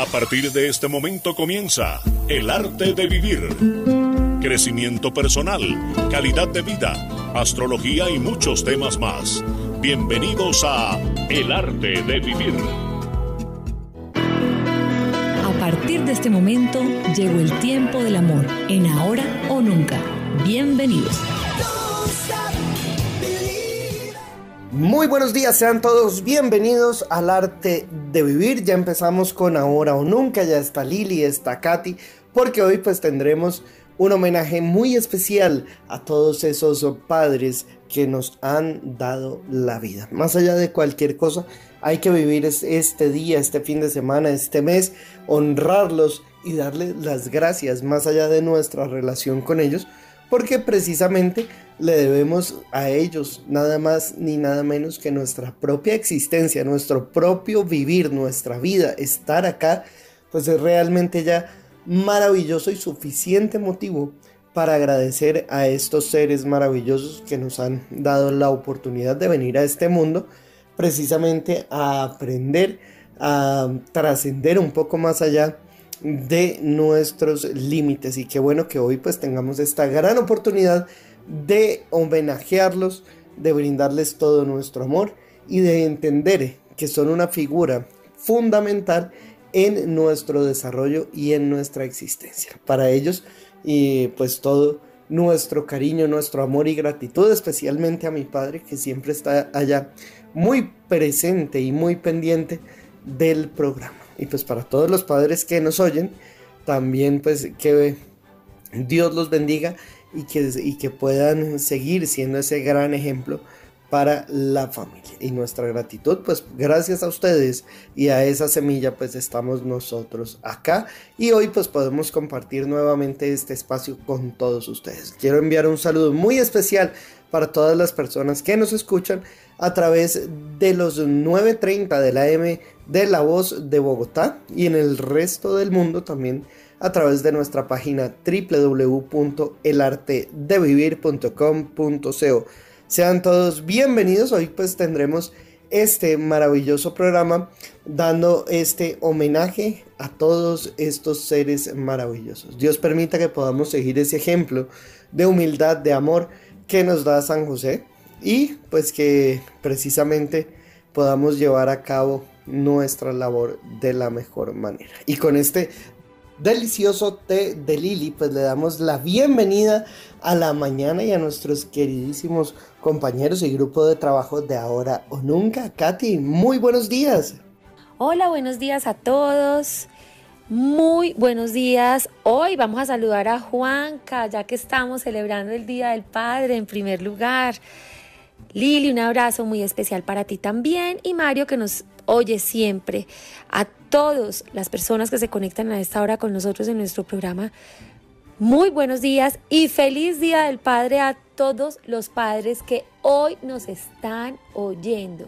A partir de este momento comienza El arte de vivir. Crecimiento personal, calidad de vida, astrología y muchos temas más. Bienvenidos a El arte de vivir. A partir de este momento llegó el tiempo del amor, en ahora o nunca. Bienvenidos. Muy buenos días, sean todos bienvenidos al arte de vivir. Ya empezamos con ahora o nunca, ya está Lili, está Katy, porque hoy pues tendremos un homenaje muy especial a todos esos padres que nos han dado la vida. Más allá de cualquier cosa, hay que vivir este día, este fin de semana, este mes, honrarlos y darles las gracias más allá de nuestra relación con ellos, porque precisamente le debemos a ellos nada más ni nada menos que nuestra propia existencia, nuestro propio vivir, nuestra vida, estar acá, pues es realmente ya maravilloso y suficiente motivo para agradecer a estos seres maravillosos que nos han dado la oportunidad de venir a este mundo precisamente a aprender, a trascender un poco más allá de nuestros límites. Y qué bueno que hoy pues tengamos esta gran oportunidad de homenajearlos, de brindarles todo nuestro amor y de entender que son una figura fundamental en nuestro desarrollo y en nuestra existencia. Para ellos y pues todo nuestro cariño, nuestro amor y gratitud, especialmente a mi padre que siempre está allá muy presente y muy pendiente del programa. Y pues para todos los padres que nos oyen, también pues que Dios los bendiga y que, y que puedan seguir siendo ese gran ejemplo para la familia. Y nuestra gratitud, pues gracias a ustedes y a esa semilla, pues estamos nosotros acá. Y hoy pues podemos compartir nuevamente este espacio con todos ustedes. Quiero enviar un saludo muy especial para todas las personas que nos escuchan a través de los 9.30 de la M de La Voz de Bogotá y en el resto del mundo también a través de nuestra página www.elartedevivir.com.co. Sean todos bienvenidos. Hoy pues tendremos este maravilloso programa dando este homenaje a todos estos seres maravillosos. Dios permita que podamos seguir ese ejemplo de humildad, de amor que nos da San José y pues que precisamente podamos llevar a cabo nuestra labor de la mejor manera. Y con este delicioso té de Lili, pues le damos la bienvenida a la mañana y a nuestros queridísimos compañeros y grupo de trabajo de ahora o nunca. Katy, muy buenos días. Hola, buenos días a todos. Muy buenos días. Hoy vamos a saludar a Juanca, ya que estamos celebrando el Día del Padre en primer lugar. Lili, un abrazo muy especial para ti también y Mario que nos oye siempre. Todas las personas que se conectan a esta hora con nosotros en nuestro programa, muy buenos días y feliz Día del Padre a todos los padres que hoy nos están oyendo.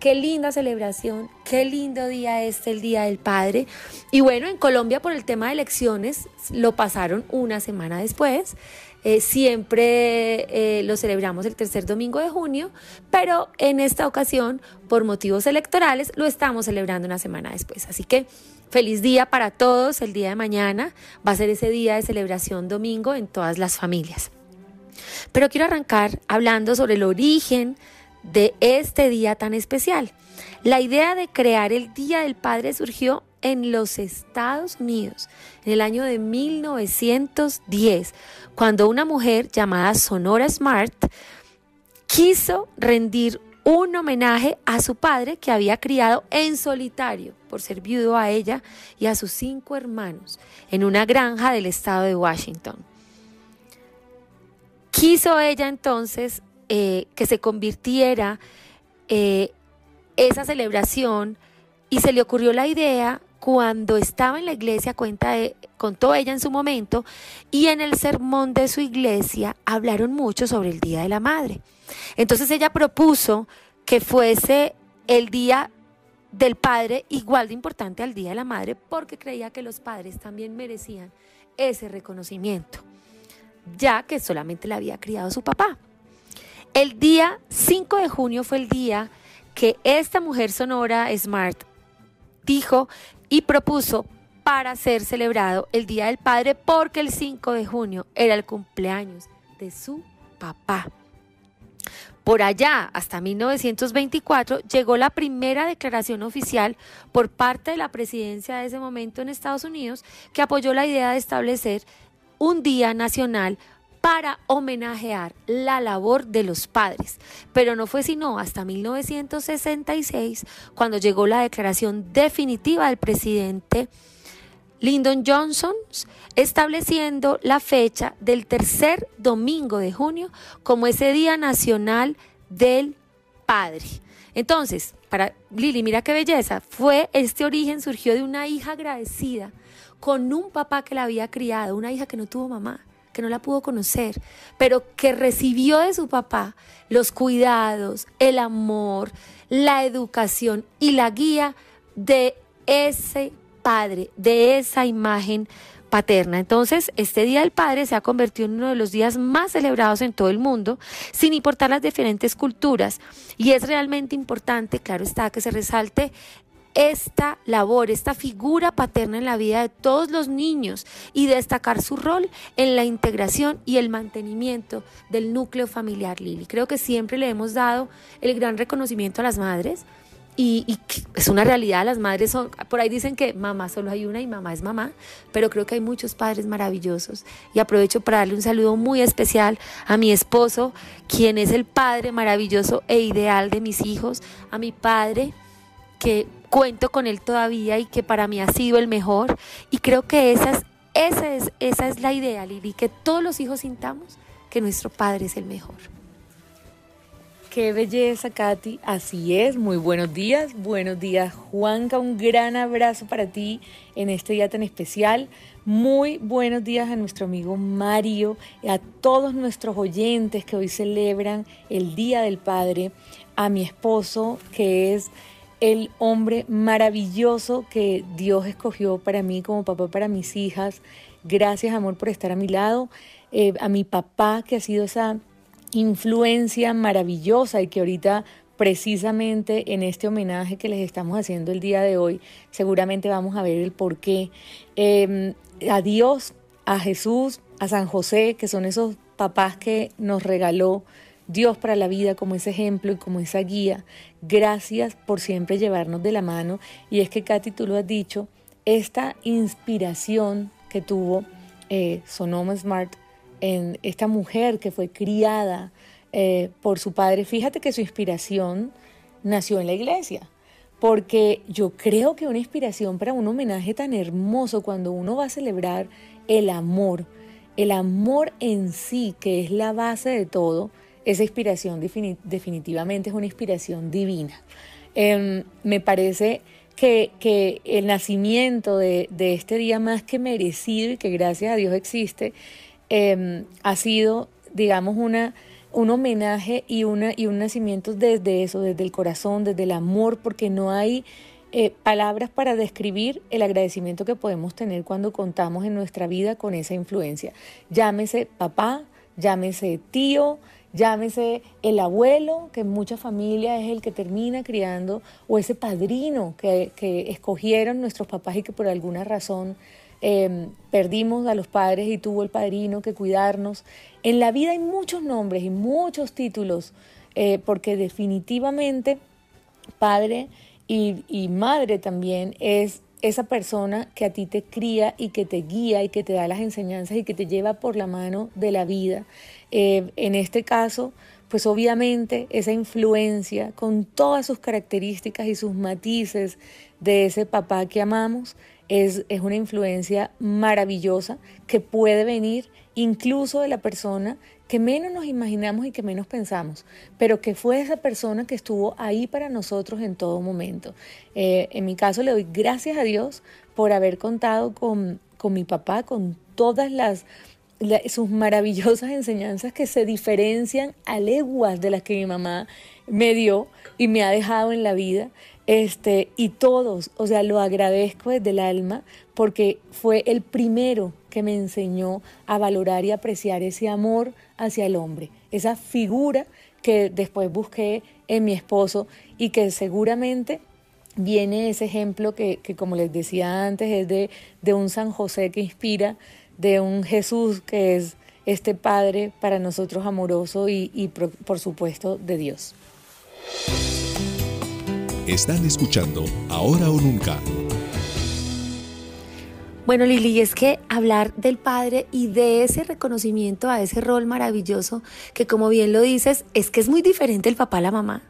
Qué linda celebración, qué lindo día este, el Día del Padre. Y bueno, en Colombia por el tema de elecciones lo pasaron una semana después. Eh, siempre eh, lo celebramos el tercer domingo de junio, pero en esta ocasión, por motivos electorales, lo estamos celebrando una semana después. Así que feliz día para todos. El día de mañana va a ser ese día de celebración domingo en todas las familias. Pero quiero arrancar hablando sobre el origen de este día tan especial. La idea de crear el Día del Padre surgió en los Estados Unidos en el año de 1910, cuando una mujer llamada Sonora Smart quiso rendir un homenaje a su padre que había criado en solitario por ser viudo a ella y a sus cinco hermanos en una granja del estado de Washington. Quiso ella entonces eh, que se convirtiera eh, esa celebración y se le ocurrió la idea cuando estaba en la iglesia, cuenta contó ella en su momento, y en el sermón de su iglesia hablaron mucho sobre el Día de la Madre. Entonces ella propuso que fuese el Día del Padre igual de importante al Día de la Madre porque creía que los padres también merecían ese reconocimiento, ya que solamente la había criado su papá. El día 5 de junio fue el día que esta mujer sonora Smart dijo y propuso para ser celebrado el Día del Padre porque el 5 de junio era el cumpleaños de su papá. Por allá, hasta 1924, llegó la primera declaración oficial por parte de la presidencia de ese momento en Estados Unidos que apoyó la idea de establecer un día nacional para homenajear la labor de los padres. Pero no fue sino hasta 1966 cuando llegó la declaración definitiva del presidente Lyndon Johnson estableciendo la fecha del tercer domingo de junio como ese Día Nacional del Padre. Entonces, para Lili, mira qué belleza, fue este origen surgió de una hija agradecida con un papá que la había criado, una hija que no tuvo mamá, que no la pudo conocer, pero que recibió de su papá los cuidados, el amor, la educación y la guía de ese padre, de esa imagen paterna. Entonces, este Día del Padre se ha convertido en uno de los días más celebrados en todo el mundo, sin importar las diferentes culturas. Y es realmente importante, claro está, que se resalte esta labor, esta figura paterna en la vida de todos los niños y destacar su rol en la integración y el mantenimiento del núcleo familiar Lili. Creo que siempre le hemos dado el gran reconocimiento a las madres, y, es una realidad, las madres son, por ahí dicen que mamá solo hay una y mamá es mamá, pero creo que hay muchos padres maravillosos. Y aprovecho para darle un saludo muy especial a mi esposo, quien es el padre maravilloso e ideal de mis hijos, a mi padre, que cuento con él todavía y que para mí ha sido el mejor. Y creo que esa es, esa es, esa es la idea, Lili, que todos los hijos sintamos que nuestro padre es el mejor. Qué belleza, Katy. Así es. Muy buenos días. Buenos días, Juanca. Un gran abrazo para ti en este día tan especial. Muy buenos días a nuestro amigo Mario, a todos nuestros oyentes que hoy celebran el Día del Padre, a mi esposo, que es el hombre maravilloso que Dios escogió para mí como papá para mis hijas. Gracias, amor, por estar a mi lado. Eh, a mi papá, que ha sido esa influencia maravillosa y que ahorita precisamente en este homenaje que les estamos haciendo el día de hoy, seguramente vamos a ver el por qué. Em, a Dios, a Jesús, a San José, que son esos papás que nos regaló Dios para la vida como ese ejemplo y como esa guía. Gracias por siempre llevarnos de la mano. Y es que, Katy, tú lo has dicho, esta inspiración que tuvo eh, Sonoma Smart en esta mujer que fue criada eh, por su padre. Fíjate que su inspiración nació en la iglesia, porque yo creo que una inspiración para un homenaje tan hermoso cuando uno va a celebrar el amor, el amor en sí, que es la base de todo, esa inspiración definitivamente es una inspiración divina. Em, me parece que, el nacimiento de, de este día más que merecido y que gracias a Dios existe, Em, ha sido, digamos, una, un homenaje y, una, y un nacimiento desde eso, desde el corazón, desde el amor, porque no hay eh, palabras para describir el agradecimiento que podemos tener cuando contamos en nuestra vida con esa influencia. Llámese papá, llámese tío, llámese el abuelo, que en muchas familias es el que termina criando, o ese padrino que, que escogieron nuestros papás y que por alguna razón Em, perdimos a los padres y tuvo el padrino que cuidarnos. En la vida hay muchos nombres y muchos títulos, eh, porque definitivamente padre y, y madre también es esa persona que a ti te cría y que te guía y que te da las enseñanzas y que te lleva por la mano de la vida. Eh, en este caso, pues obviamente esa influencia con todas sus características y sus matices de ese papá que amamos es, una influencia maravillosa que puede venir incluso de la persona que menos nos imaginamos y que menos pensamos, pero que fue esa persona que estuvo ahí para nosotros en todo momento. Eh, en mi caso le doy gracias a Dios por haber contado con, con mi papá, con todas las sus maravillosas enseñanzas que se diferencian a leguas de las que mi mamá me dio y me ha dejado en la vida. Este, y todos, o sea, lo agradezco desde el alma porque fue el primero que me enseñó a valorar y apreciar ese amor hacia el hombre, esa figura que después busqué en mi esposo y que seguramente viene ese ejemplo que, que como les decía antes, es de, de un San José que inspira, de un Jesús que es este Padre para nosotros amoroso y, y por, por supuesto de Dios. Están escuchando Ahora o Nunca. Bueno, Lili, es que hablar del padre y de ese reconocimiento a ese rol maravilloso, que como bien lo dices, es que es muy diferente el papá a la mamá.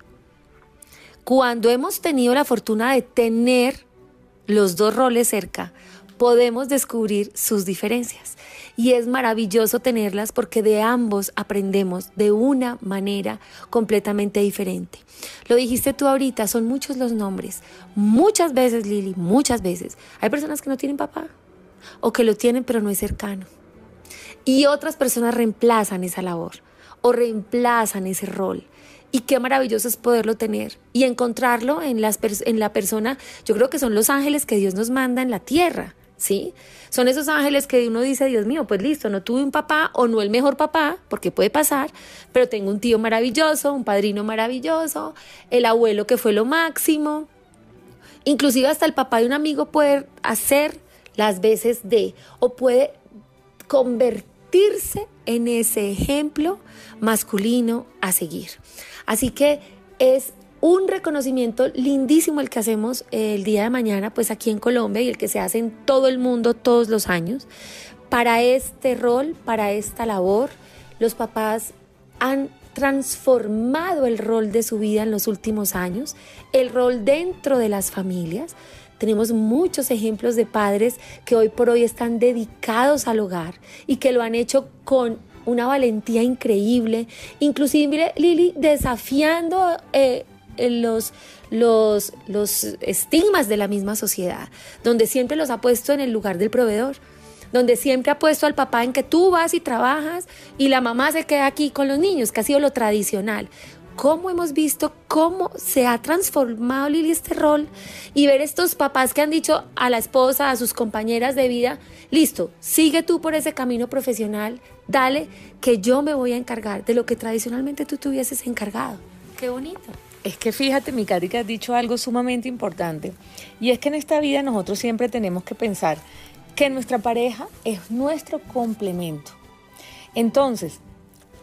Cuando hemos tenido la fortuna de tener los dos roles cerca, podemos descubrir sus diferencias. Y es maravilloso tenerlas porque de ambos aprendemos de una manera completamente diferente. Lo dijiste tú ahorita, son muchos los nombres. Muchas veces, Lili, muchas veces. Hay personas que no tienen papá o que lo tienen pero no es cercano. Y otras personas reemplazan esa labor o reemplazan ese rol. Y qué maravilloso es poderlo tener y encontrarlo en, las en la persona, yo creo que son los ángeles que Dios nos manda en la tierra, ¿sí? Son esos ángeles que uno dice, Dios mío, pues listo, no tuve un papá o no el mejor papá, porque puede pasar, pero tengo un tío maravilloso, un padrino maravilloso, el abuelo que fue lo máximo. Inclusive hasta el papá de un amigo puede hacer las veces de o puede convertirse en ese ejemplo masculino a seguir. Así que es un reconocimiento lindísimo el que hacemos el día de mañana, pues aquí en Colombia y el que se hace en todo el mundo todos los años. Para este rol, para esta labor, los papás han transformado el rol de su vida en los últimos años, el rol dentro de las familias. Tenemos muchos ejemplos de padres que hoy por hoy están dedicados al hogar y que lo han hecho con una valentía increíble, inclusive Lili desafiando eh, los, los, los estigmas de la misma sociedad, donde siempre los ha puesto en el lugar del proveedor, donde siempre ha puesto al papá en que tú vas y trabajas y la mamá se queda aquí con los niños, que ha sido lo tradicional cómo hemos visto cómo se ha transformado Lili este rol y ver estos papás que han dicho a la esposa, a sus compañeras de vida, listo, sigue tú por ese camino profesional, dale que yo me voy a encargar de lo que tradicionalmente tú tuvieses encargado. Qué bonito. Es que fíjate, mi Cari, que has dicho algo sumamente importante. Y es que en esta vida nosotros siempre tenemos que pensar que nuestra pareja es nuestro complemento. Entonces,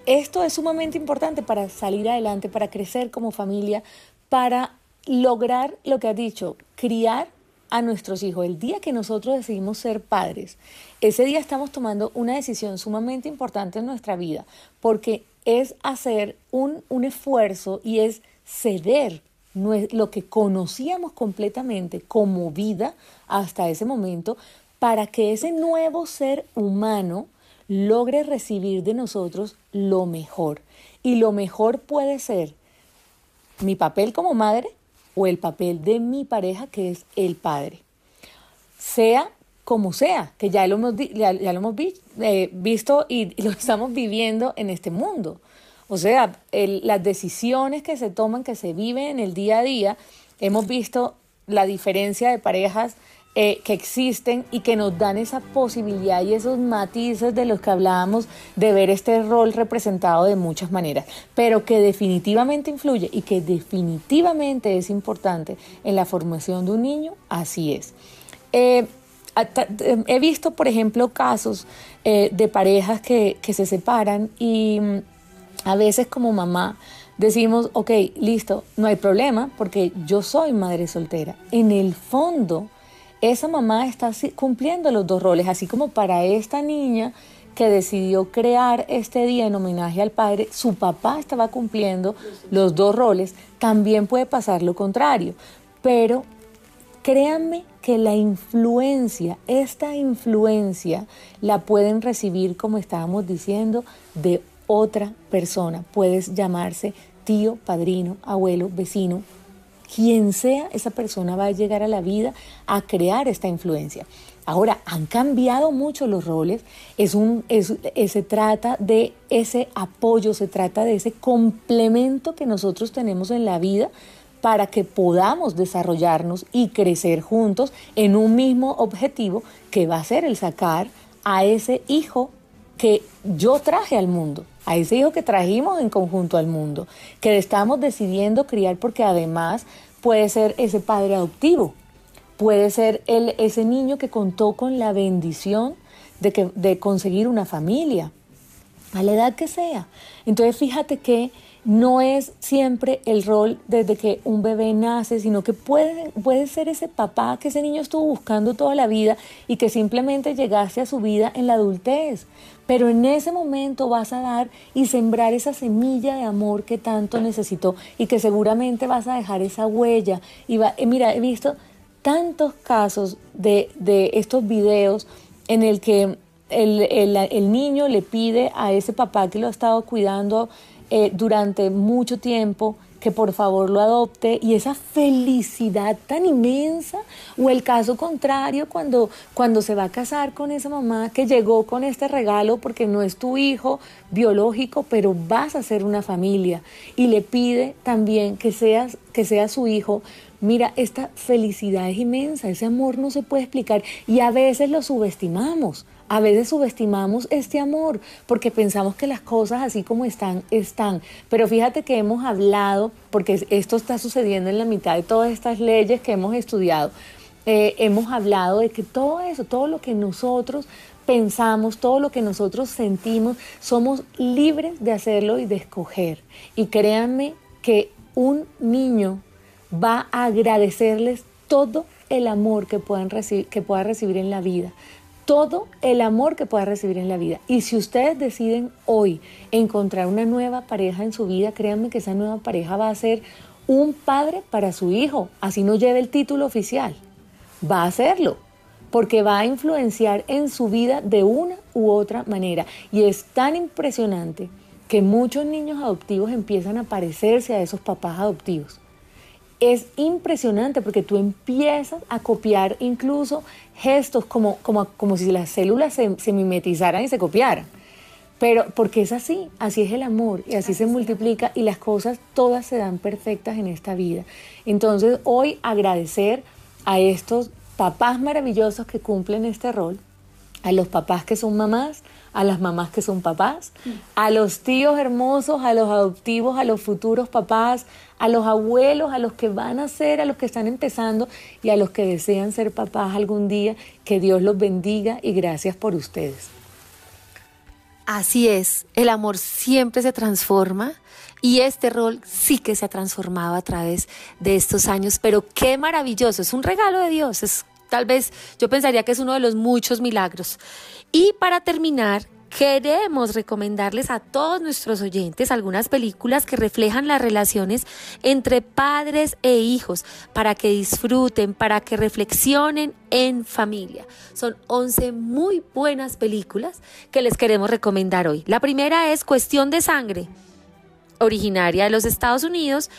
esto es sumamente importante para salir adelante, para crecer como familia, para lograr lo que has dicho, criar a nuestros hijos. El día que nosotros decidimos ser padres, ese día estamos tomando una decisión sumamente importante en nuestra vida, porque es hacer un, un esfuerzo y es ceder lo que conocíamos completamente como vida hasta ese momento para que ese nuevo ser humano logre recibir de nosotros lo mejor. Y lo mejor puede ser mi papel como madre o el papel de mi pareja, que es el padre. Sea como sea, que ya lo hemos, ya, lo hemos eh, visto y lo estamos viviendo en este mundo. O sea, las decisiones que se toman, que se viven en el día a día, hemos visto la diferencia de parejas eh, que existen y que nos dan esa posibilidad y esos matices de los que hablábamos de ver este rol representado de muchas maneras, pero que definitivamente influye y que definitivamente es importante en la formación de un niño, así es. Eh, he visto, por ejemplo, casos eh, de parejas que, que se separan y mm, a veces como mamá decimos, ok, listo, no hay problema porque yo soy madre soltera. En el fondo, esa mamá está cumpliendo los dos roles, así como para esta niña que decidió crear este día en homenaje al padre, su papá estaba cumpliendo los dos roles, también puede pasar lo contrario. Pero créanme que la influencia, esta influencia, la pueden recibir, como estábamos diciendo, de otra persona. Puedes llamarse tío, padrino, abuelo, vecino, quien sea esa persona va a llegar a la vida a crear esta influencia. Ahora, han cambiado mucho los roles, es un, se trata de ese apoyo, se trata de ese complemento que nosotros tenemos en la vida para que podamos desarrollarnos y crecer juntos en un mismo objetivo que va a ser el sacar a ese hijo que yo traje al mundo a ese hijo que trajimos en conjunto al mundo, que estamos decidiendo criar porque además puede ser ese padre adoptivo, puede ser el, ese niño que contó con la bendición de, que, de conseguir una familia, a la edad que sea. Entonces fíjate que no es siempre el rol desde que un bebé nace, sino que puede, puede ser ese papá que ese niño estuvo buscando toda la vida y que simplemente llegase a su vida en la adultez. Pero en ese momento vas a dar y sembrar esa semilla de amor que tanto necesitó y que seguramente vas a dejar esa huella. Y va, eh, mira, he visto tantos casos de, de estos videos en el que el, el, el niño le pide a ese papá que lo ha estado cuidando eh, durante mucho tiempo, que por favor lo adopte y esa felicidad tan inmensa o el caso contrario cuando cuando se va a casar con esa mamá que llegó con este regalo porque no es tu hijo biológico pero vas a ser una familia y le pide también que seas que sea su hijo. Mira esta felicidad es inmensa ese amor no se puede explicar y a veces lo subestimamos a veces subestimamos este amor porque pensamos que las cosas así como están, están. Pero fíjate que hemos hablado, porque esto está sucediendo en la mitad de todas estas leyes que hemos estudiado, eh, hemos hablado de que todo eso, todo lo que nosotros pensamos, todo lo que nosotros sentimos, somos libres de hacerlo y de escoger. Y créanme que un niño va a agradecerles todo el amor que, puedan que pueda recibir en la vida todo el amor que pueda recibir en la vida. Y si ustedes deciden hoy encontrar una nueva pareja en su vida, créanme que esa nueva pareja va a ser un padre para su hijo, así no lleve el título oficial. Va a hacerlo, porque va a influenciar en su vida de una u otra manera. Y es tan impresionante que muchos niños adoptivos empiezan a parecerse a esos papás adoptivos es impresionante porque tú empiezas a copiar incluso gestos como, como, como si las células se, mimetizaran y se copiaran. Pero porque es así, así es el amor y así se multiplica y las cosas todas se dan perfectas en esta vida. Entonces hoy agradecer a estos papás maravillosos que cumplen este rol, a los papás que son mamás, a las mamás que son papás, a los tíos hermosos, a los adoptivos, a los futuros papás, a los abuelos, a los que van a ser, a los que están empezando y a los que desean ser papás algún día. Que Dios los bendiga y gracias por ustedes. Así es, el amor siempre se transforma y este rol sí que se ha transformado a través de estos años, pero qué maravilloso, es un regalo de Dios, es tal vez yo pensaría que es uno de los muchos milagros. Y para terminar, queremos recomendarles a todos nuestros oyentes algunas películas que reflejan las relaciones entre padres e hijos para que disfruten, para que reflexionen en familia. Son 11 muy buenas películas que les queremos recomendar hoy. La primera es Cuestión de Sangre, originaria de los Estados Unidos.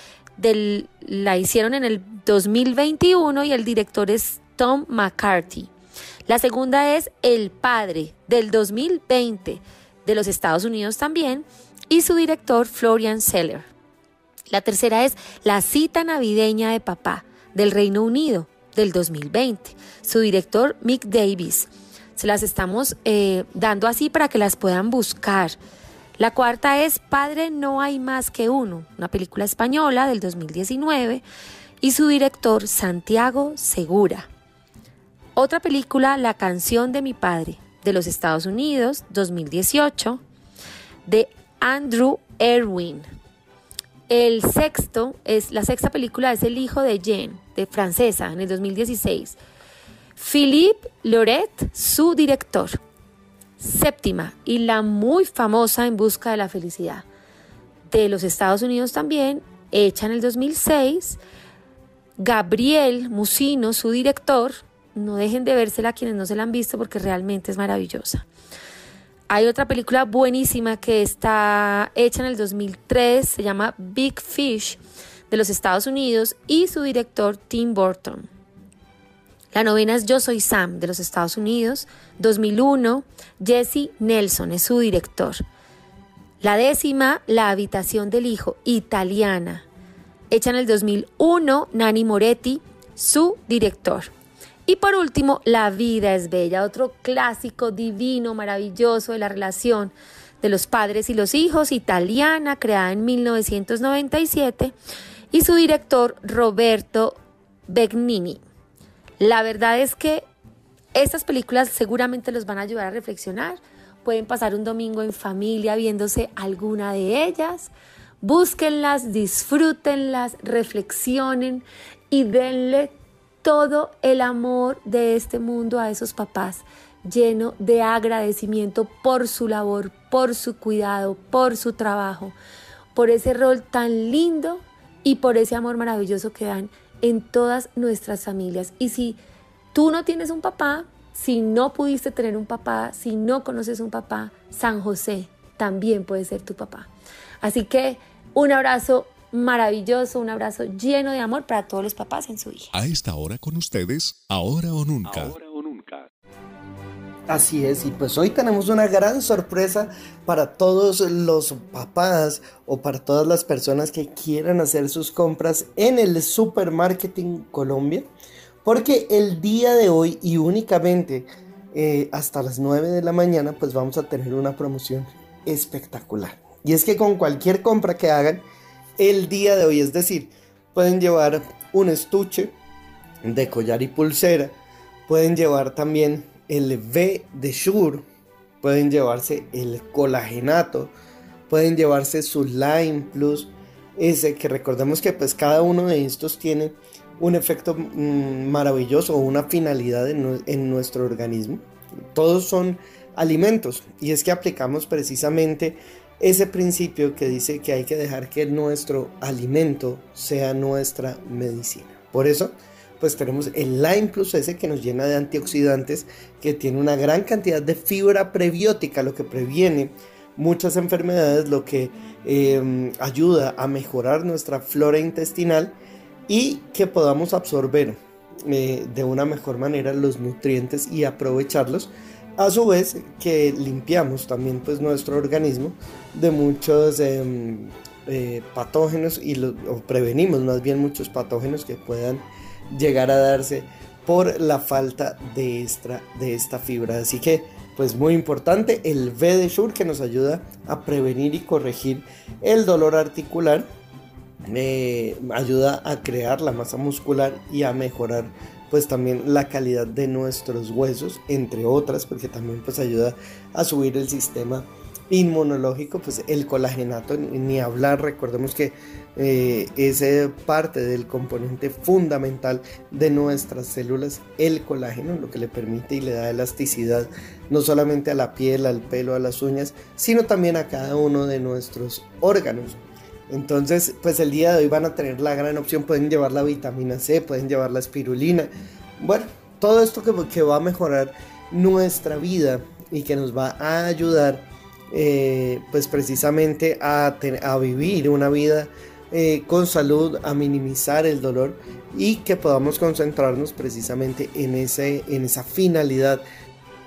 la hicieron en el 2021 y el director es Tom McCarthy. La segunda es El Padre del 2020 de los Estados Unidos también y su director Florian Seller. La tercera es La cita navideña de papá del Reino Unido del 2020, su director Mick Davis. Se las estamos eh, dando así para que las puedan buscar. La cuarta es Padre no hay más que uno, una película española del 2019 y su director Santiago Segura. Otra película, La canción de mi padre, de los Estados Unidos, 2018, de Andrew Erwin. El sexto es la sexta película es El hijo de Jane, de francesa, en el 2016. Philippe Loret, su director. Séptima y la muy famosa En busca de la felicidad, de los Estados Unidos también, hecha en el 2006. Gabriel Musino, su director, no dejen de vérsela a quienes no se la han visto porque realmente es maravillosa. Hay otra película buenísima que está hecha en el 2003, se llama Big Fish de los Estados Unidos y su director Tim Burton. La novena es Yo Soy Sam de los Estados Unidos, 2001, Jesse Nelson es su director. La décima, La Habitación del Hijo, italiana, hecha en el 2001, Nani Moretti, su director. Y por último, La vida es bella, otro clásico divino, maravilloso de la relación de los padres y los hijos, italiana, creada en 1997 y su director Roberto Begnini. La verdad es que estas películas seguramente los van a ayudar a reflexionar. Pueden pasar un domingo en familia viéndose alguna de ellas. Búsquenlas, disfrútenlas, reflexionen y denle todo el amor de este mundo a esos papás, lleno de agradecimiento por su labor, por su cuidado, por su trabajo, por ese rol tan lindo y por ese amor maravilloso que dan en todas nuestras familias. Y si tú no tienes un papá, si no pudiste tener un papá, si no conoces un papá, San José también puede ser tu papá. Así que un abrazo maravilloso, un abrazo lleno de amor para todos los papás en su hija. A esta hora con ustedes, ahora o nunca. Ahora o nunca. Así es, y pues hoy tenemos una gran sorpresa para todos los papás o para todas las personas que quieran hacer sus compras en el Supermarketing Colombia, porque el día de hoy y únicamente eh, hasta las 9 de la mañana pues vamos a tener una promoción espectacular. Y es que con cualquier compra que hagan el día de hoy, es decir, pueden llevar un estuche de collar y pulsera, pueden llevar también el V de Shure, pueden llevarse el colagenato, pueden llevarse su Lime Plus, ese que recordemos que pues cada uno de estos tiene un efecto mm, maravilloso o una finalidad en nuestro organismo. Todos son alimentos y es que aplicamos precisamente ese principio que dice que hay que dejar que nuestro alimento sea nuestra medicina. Por eso, pues tenemos el Lime Plus S que nos llena de antioxidantes, que tiene una gran cantidad de fibra prebiótica, lo que previene muchas enfermedades, lo que em, ayuda a mejorar nuestra flora intestinal y que podamos absorber eh, de una mejor manera los nutrientes y aprovecharlos a su vez que limpiamos también pues nuestro organismo de muchos em, eh, patógenos y o prevenimos más bien muchos patógenos que puedan llegar a darse por la falta de esta, fibra. Así que pues muy importante el V de Shure que nos ayuda a prevenir y corregir el dolor articular. Eh, ayuda a crear la masa muscular y a mejorar pues también la calidad de nuestros huesos, entre otras, porque también pues ayuda a subir el sistema inmunológico, pues el colagenato, ni hablar, recordemos que eh, es parte del componente fundamental de nuestras células, el colágeno, lo que le permite y le da elasticidad no solamente a la piel, al pelo, a las uñas, sino también a cada uno de nuestros órganos. Entonces, pues el día de hoy van a tener la gran opción, pueden llevar la vitamina C, pueden llevar la espirulina. Bueno, todo esto que, va a mejorar nuestra vida y que nos va a ayudar eh, pues precisamente a, a, vivir una vida eh, con salud, a minimizar el dolor y que podamos concentrarnos precisamente en, esa finalidad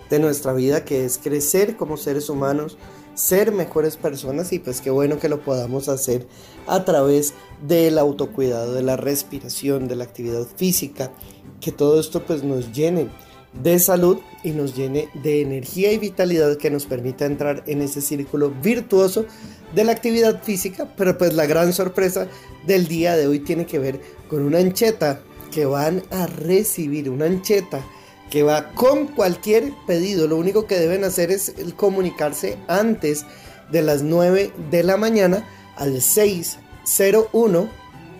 de nuestra vida que es crecer como seres humanos, ser mejores personas y pues qué bueno que lo podamos hacer a través del autocuidado, de la respiración, de la actividad física, que todo esto pues nos llene de salud y nos llene de energía y vitalidad que nos permita entrar en ese círculo virtuoso de la actividad física, pero pues la gran sorpresa del día de hoy tiene que ver con una ancheta que van a recibir, una ancheta que va con cualquier pedido. Lo único que deben hacer es comunicarse antes de las 9 de la mañana al 601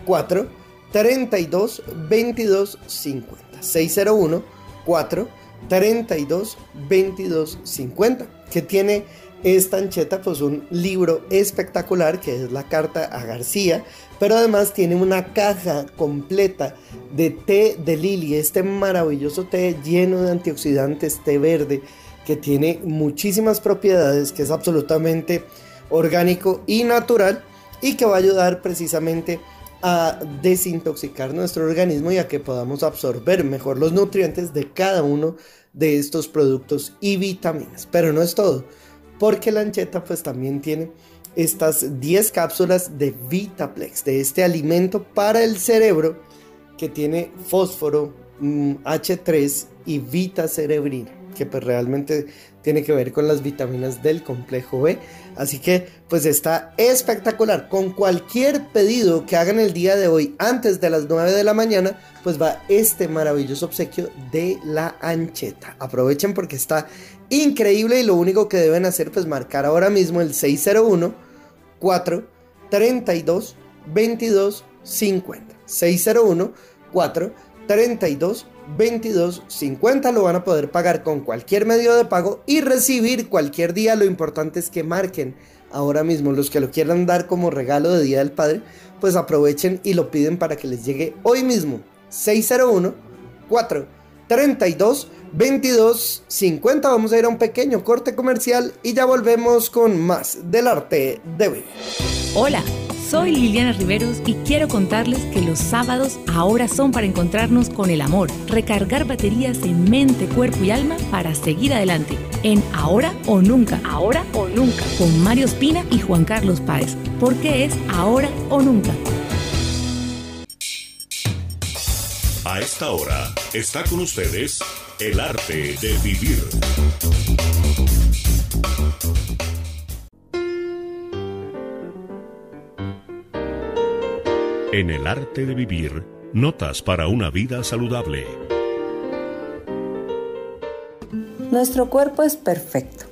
4 32 22 50. 601 4 32 22 50. Que tiene esta ancheta, pues un libro espectacular que es la carta a García pero además tiene una caja completa de té de lili, este maravilloso té lleno de antioxidantes, té verde, que tiene muchísimas propiedades, que es absolutamente orgánico y natural y que va a ayudar precisamente a desintoxicar nuestro organismo y a que podamos absorber mejor los nutrientes de cada uno de estos productos y vitaminas. Pero no es todo, porque la ancheta pues también tiene estas 10 cápsulas de Vitaplex, de este alimento para el cerebro que tiene fósforo, H3 mm, y vita cerebrina. que pues realmente tiene que ver con las vitaminas del complejo B. Así que pues está espectacular. Con cualquier pedido que hagan el día de hoy antes de las 9 de la mañana, pues va este maravilloso obsequio de la ancheta. Aprovechen porque está increíble y lo único que deben hacer pues marcar ahora mismo el 601 4 32 22 50. 601 4 32 22 50 lo van a poder pagar con cualquier medio de pago y recibir cualquier día. Lo importante es que marquen ahora mismo los que lo quieran dar como regalo de Día del Padre, pues aprovechen y lo piden para que les llegue hoy mismo. 601 4 32 22 50. Vamos a ir a un pequeño corte comercial y ya volvemos con más del arte de vivir. Hola. Soy Liliana Riveros y quiero contarles que los sábados ahora son para encontrarnos con el amor, recargar baterías en mente, cuerpo y alma para seguir adelante. En Ahora o Nunca, Ahora o Nunca, con Mario Espina y Juan Carlos Páez, porque es Ahora o Nunca. A esta hora está con ustedes el arte de vivir. En el arte de vivir, notas para una vida saludable. Nuestro cuerpo es perfecto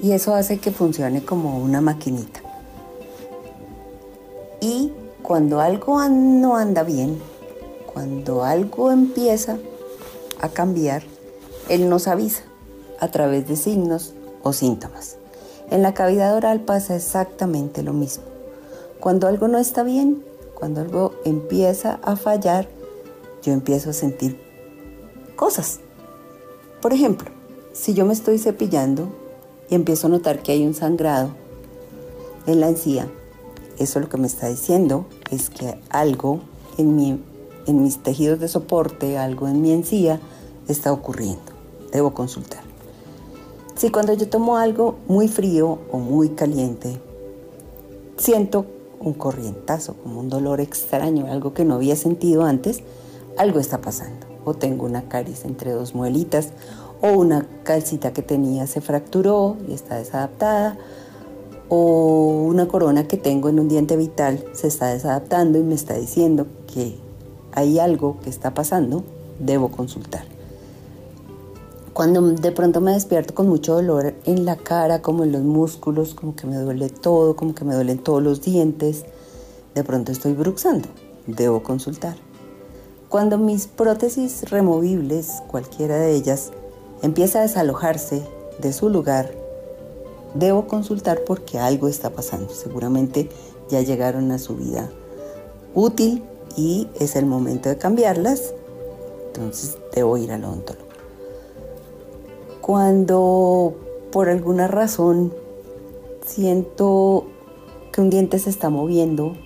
y eso hace que funcione como una maquinita. Y cuando algo no anda bien, cuando algo empieza a cambiar, él nos avisa a través de signos o síntomas. En la cavidad oral pasa exactamente lo mismo. Cuando algo no está bien, cuando algo empieza a fallar, yo empiezo a sentir cosas. Por ejemplo, si yo me estoy cepillando y empiezo a notar que hay un sangrado en la encía, eso lo que me está diciendo es que algo en, mi, en mis tejidos de soporte, algo en mi encía está ocurriendo. Debo consultar. Si cuando yo tomo algo muy frío o muy caliente, siento un corrientazo, como un dolor extraño, algo que no había sentido antes, algo está pasando. O tengo una caries entre dos muelitas, o una calcita que tenía se fracturó y está desadaptada, o una corona que tengo en un diente vital se está desadaptando y me está diciendo que hay algo que está pasando, debo consultar. Cuando de pronto me despierto con mucho dolor en la cara, como en los músculos, como que me duele todo, como que me duelen todos los dientes, de pronto estoy bruxando, debo consultar. Cuando mis prótesis removibles, cualquiera de ellas, empieza a desalojarse de su lugar, debo consultar porque algo está pasando. Seguramente ya llegaron a su vida útil y es el momento de cambiarlas, entonces debo ir al odontólogo. Cuando por alguna razón siento que un diente se está moviendo,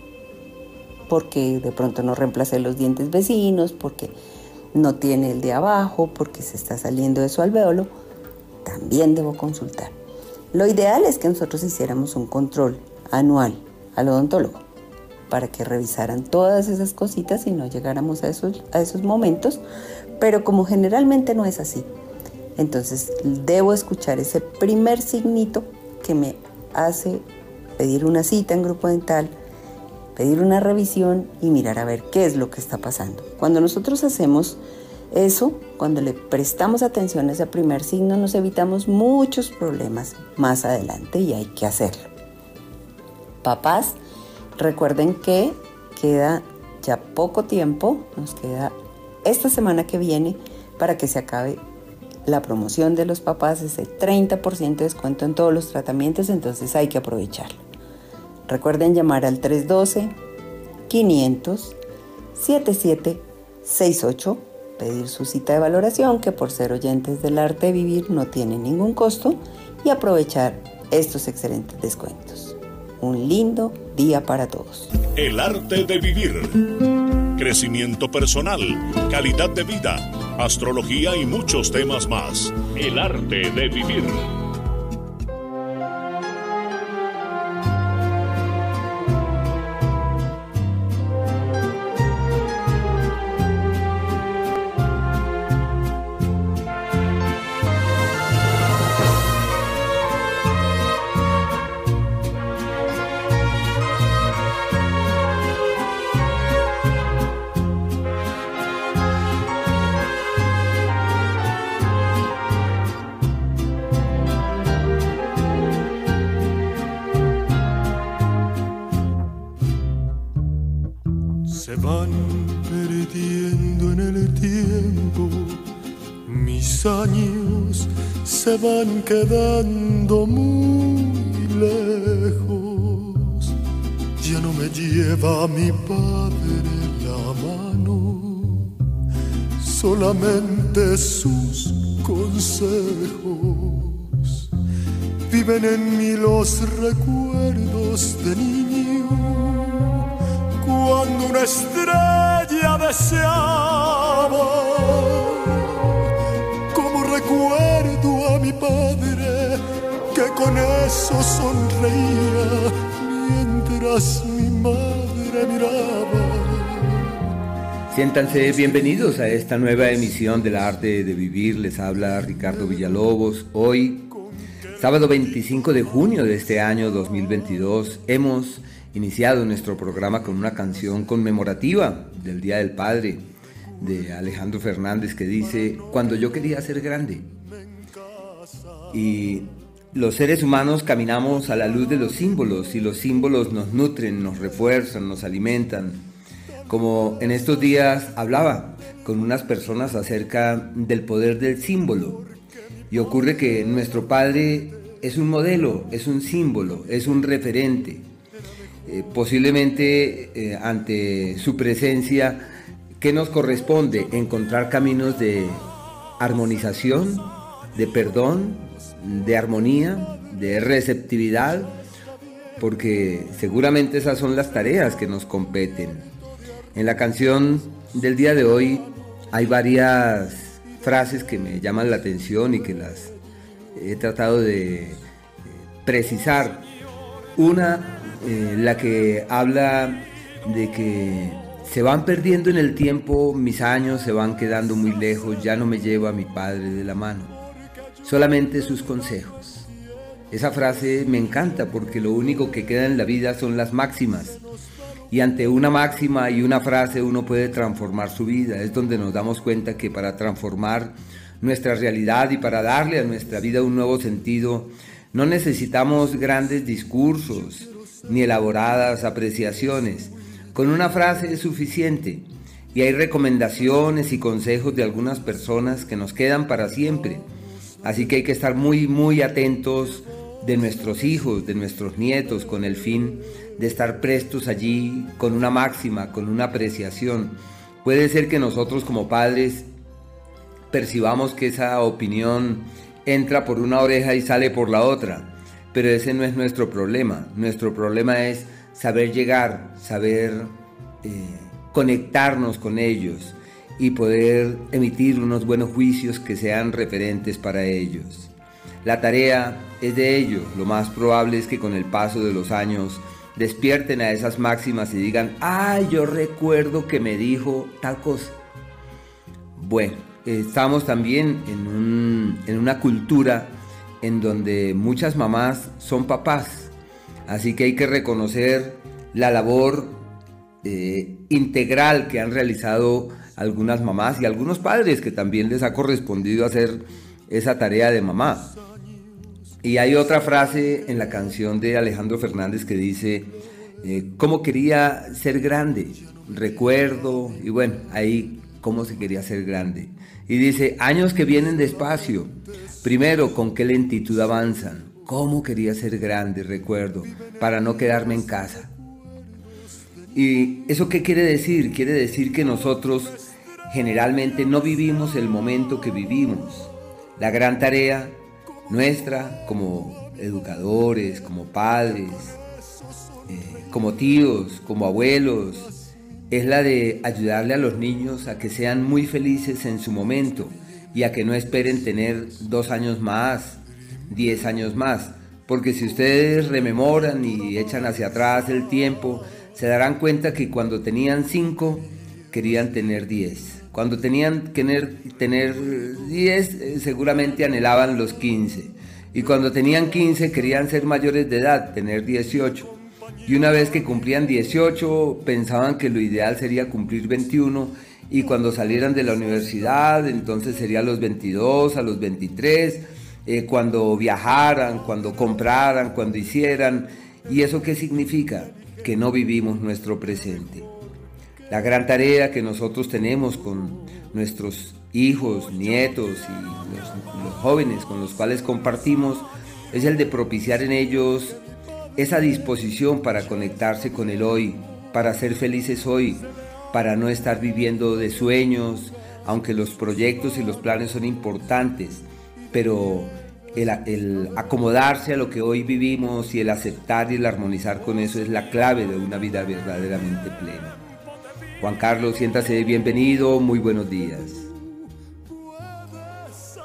porque de pronto no reemplacé los dientes vecinos, porque no tiene el de abajo, porque se está saliendo de su alveolo, también debo consultar. Lo ideal es que nosotros hiciéramos un control anual al odontólogo para que revisaran todas esas cositas y no llegáramos a esos, a esos momentos, pero como generalmente no es así, entonces debo escuchar ese primer signito que me hace pedir una cita en grupo dental, pedir una revisión y mirar a ver qué es lo que está pasando. Cuando nosotros hacemos eso, cuando le prestamos atención a ese primer signo, nos evitamos muchos problemas más adelante y hay que hacerlo. Papás, recuerden que queda ya poco tiempo, nos queda esta semana que viene para que se acabe la promoción de los papás es el 30% de descuento en todos los tratamientos, entonces hay que aprovecharlo. Recuerden llamar al 312 500 7768, pedir su cita de valoración que por ser oyentes del arte de vivir no tiene ningún costo y aprovechar estos excelentes descuentos. Un lindo día para todos. El arte de vivir. Crecimiento personal, calidad de vida astrología y muchos temas más. El arte de vivir. Quedando muy lejos. Ya no me lleva mi padre la mano, solamente sus consejos. Viven en mí los recuerdos de niño, cuando una estrella deseaba con eso sonreía mientras mi madre miraba. Siéntanse bienvenidos a esta nueva emisión de la arte de vivir. Les habla Ricardo Villalobos. Hoy, sábado 25 de junio de este año 2022, hemos iniciado nuestro programa con una canción conmemorativa del Día del Padre de Alejandro Fernández que dice, cuando yo quería ser grande. Y los seres humanos caminamos a la luz de los símbolos y los símbolos nos nutren, nos refuerzan, nos alimentan. Como en estos días hablaba con unas personas acerca del poder del símbolo. Y ocurre que nuestro Padre es un modelo, es un símbolo, es un referente. Eh, posiblemente eh, ante su presencia ¿Qué nos corresponde? Encontrar caminos de armonización, de perdón, de armonía, de receptividad, porque seguramente esas son las tareas que nos competen. En la canción del día de hoy hay varias frases que me llaman la atención y que las he tratado de eh, precisar. Una, eh, la que habla de que se van perdiendo en el tiempo, mis años se van quedando muy lejos, ya no me llevo a mi padre de la mano, solamente sus consejos. Esa frase me encanta porque lo único que queda en la vida son las máximas. Y ante una máxima y una frase uno puede transformar su vida. Es donde nos damos cuenta que para transformar nuestra realidad y para darle a nuestra vida un nuevo sentido, no necesitamos grandes discursos ni elaboradas apreciaciones con una frase es suficiente y hay recomendaciones y consejos de algunas personas que nos quedan para siempre. Así que hay que estar muy, muy atentos de nuestros hijos, de nuestros nietos, con el fin de estar prestos allí con una máxima, con una apreciación. Puede ser que nosotros como padres percibamos que esa opinión entra por una oreja y sale por la otra, pero ese no es nuestro problema. Nuestro problema es saber llegar, saber eh, conectarnos con ellos y poder emitir unos buenos juicios que sean referentes para ellos. La tarea es de ellos, lo más probable es que con el paso de los años despierten a esas máximas y digan, ay, yo recuerdo que me dijo tal cosa. Bueno, estamos también en, en una cultura en donde muchas mamás son papás Así que hay que reconocer la labor eh, integral que han realizado algunas mamás y algunos padres que también les ha correspondido hacer esa tarea de mamá. Y hay otra frase en la canción de Alejandro Fernández que dice, eh, ¿cómo quería ser grande? Recuerdo, y bueno, ahí cómo se quería ser grande. Y dice, años que vienen despacio, primero con qué lentitud avanzan, cómo quería ser grande, recuerdo, para no quedarme en casa. ¿Y eso qué quiere decir? Quiere decir que nosotros generalmente no vivimos el momento que vivimos. La gran tarea nuestra como educadores, como padres, eh, como tíos, como abuelos, es la de ayudarle a los niños a que sean muy felices en su momento y a que no esperen tener dos años más, 10 años más. Porque si ustedes rememoran y echan hacia atrás el tiempo, se darán cuenta que cuando tenían 5 querían tener 10. Cuando tenían que tener 10 eh, seguramente anhelaban los 15. Y cuando tenían 15 querían ser mayores de edad, tener 18. Y una vez que cumplían 18 pensaban que lo ideal sería cumplir 21 y cuando salieran de la universidad entonces sería a los 22, a los 23 eh, cuando viajaran, cuando compraran, cuando hicieran. ¿Y eso qué significa? Que no vivimos nuestro presente. La gran tarea que nosotros tenemos con nuestros hijos, nietos y los, jóvenes con los cuales compartimos es el de propiciar en ellos esa disposición para conectarse con el hoy, para ser felices hoy, para no estar viviendo de sueños, aunque los proyectos y los planes son importantes, pero el, acomodarse a lo que hoy vivimos y el aceptar y el armonizar con eso es la clave de una vida verdaderamente plena. Juan Carlos, siéntase bienvenido, muy buenos días.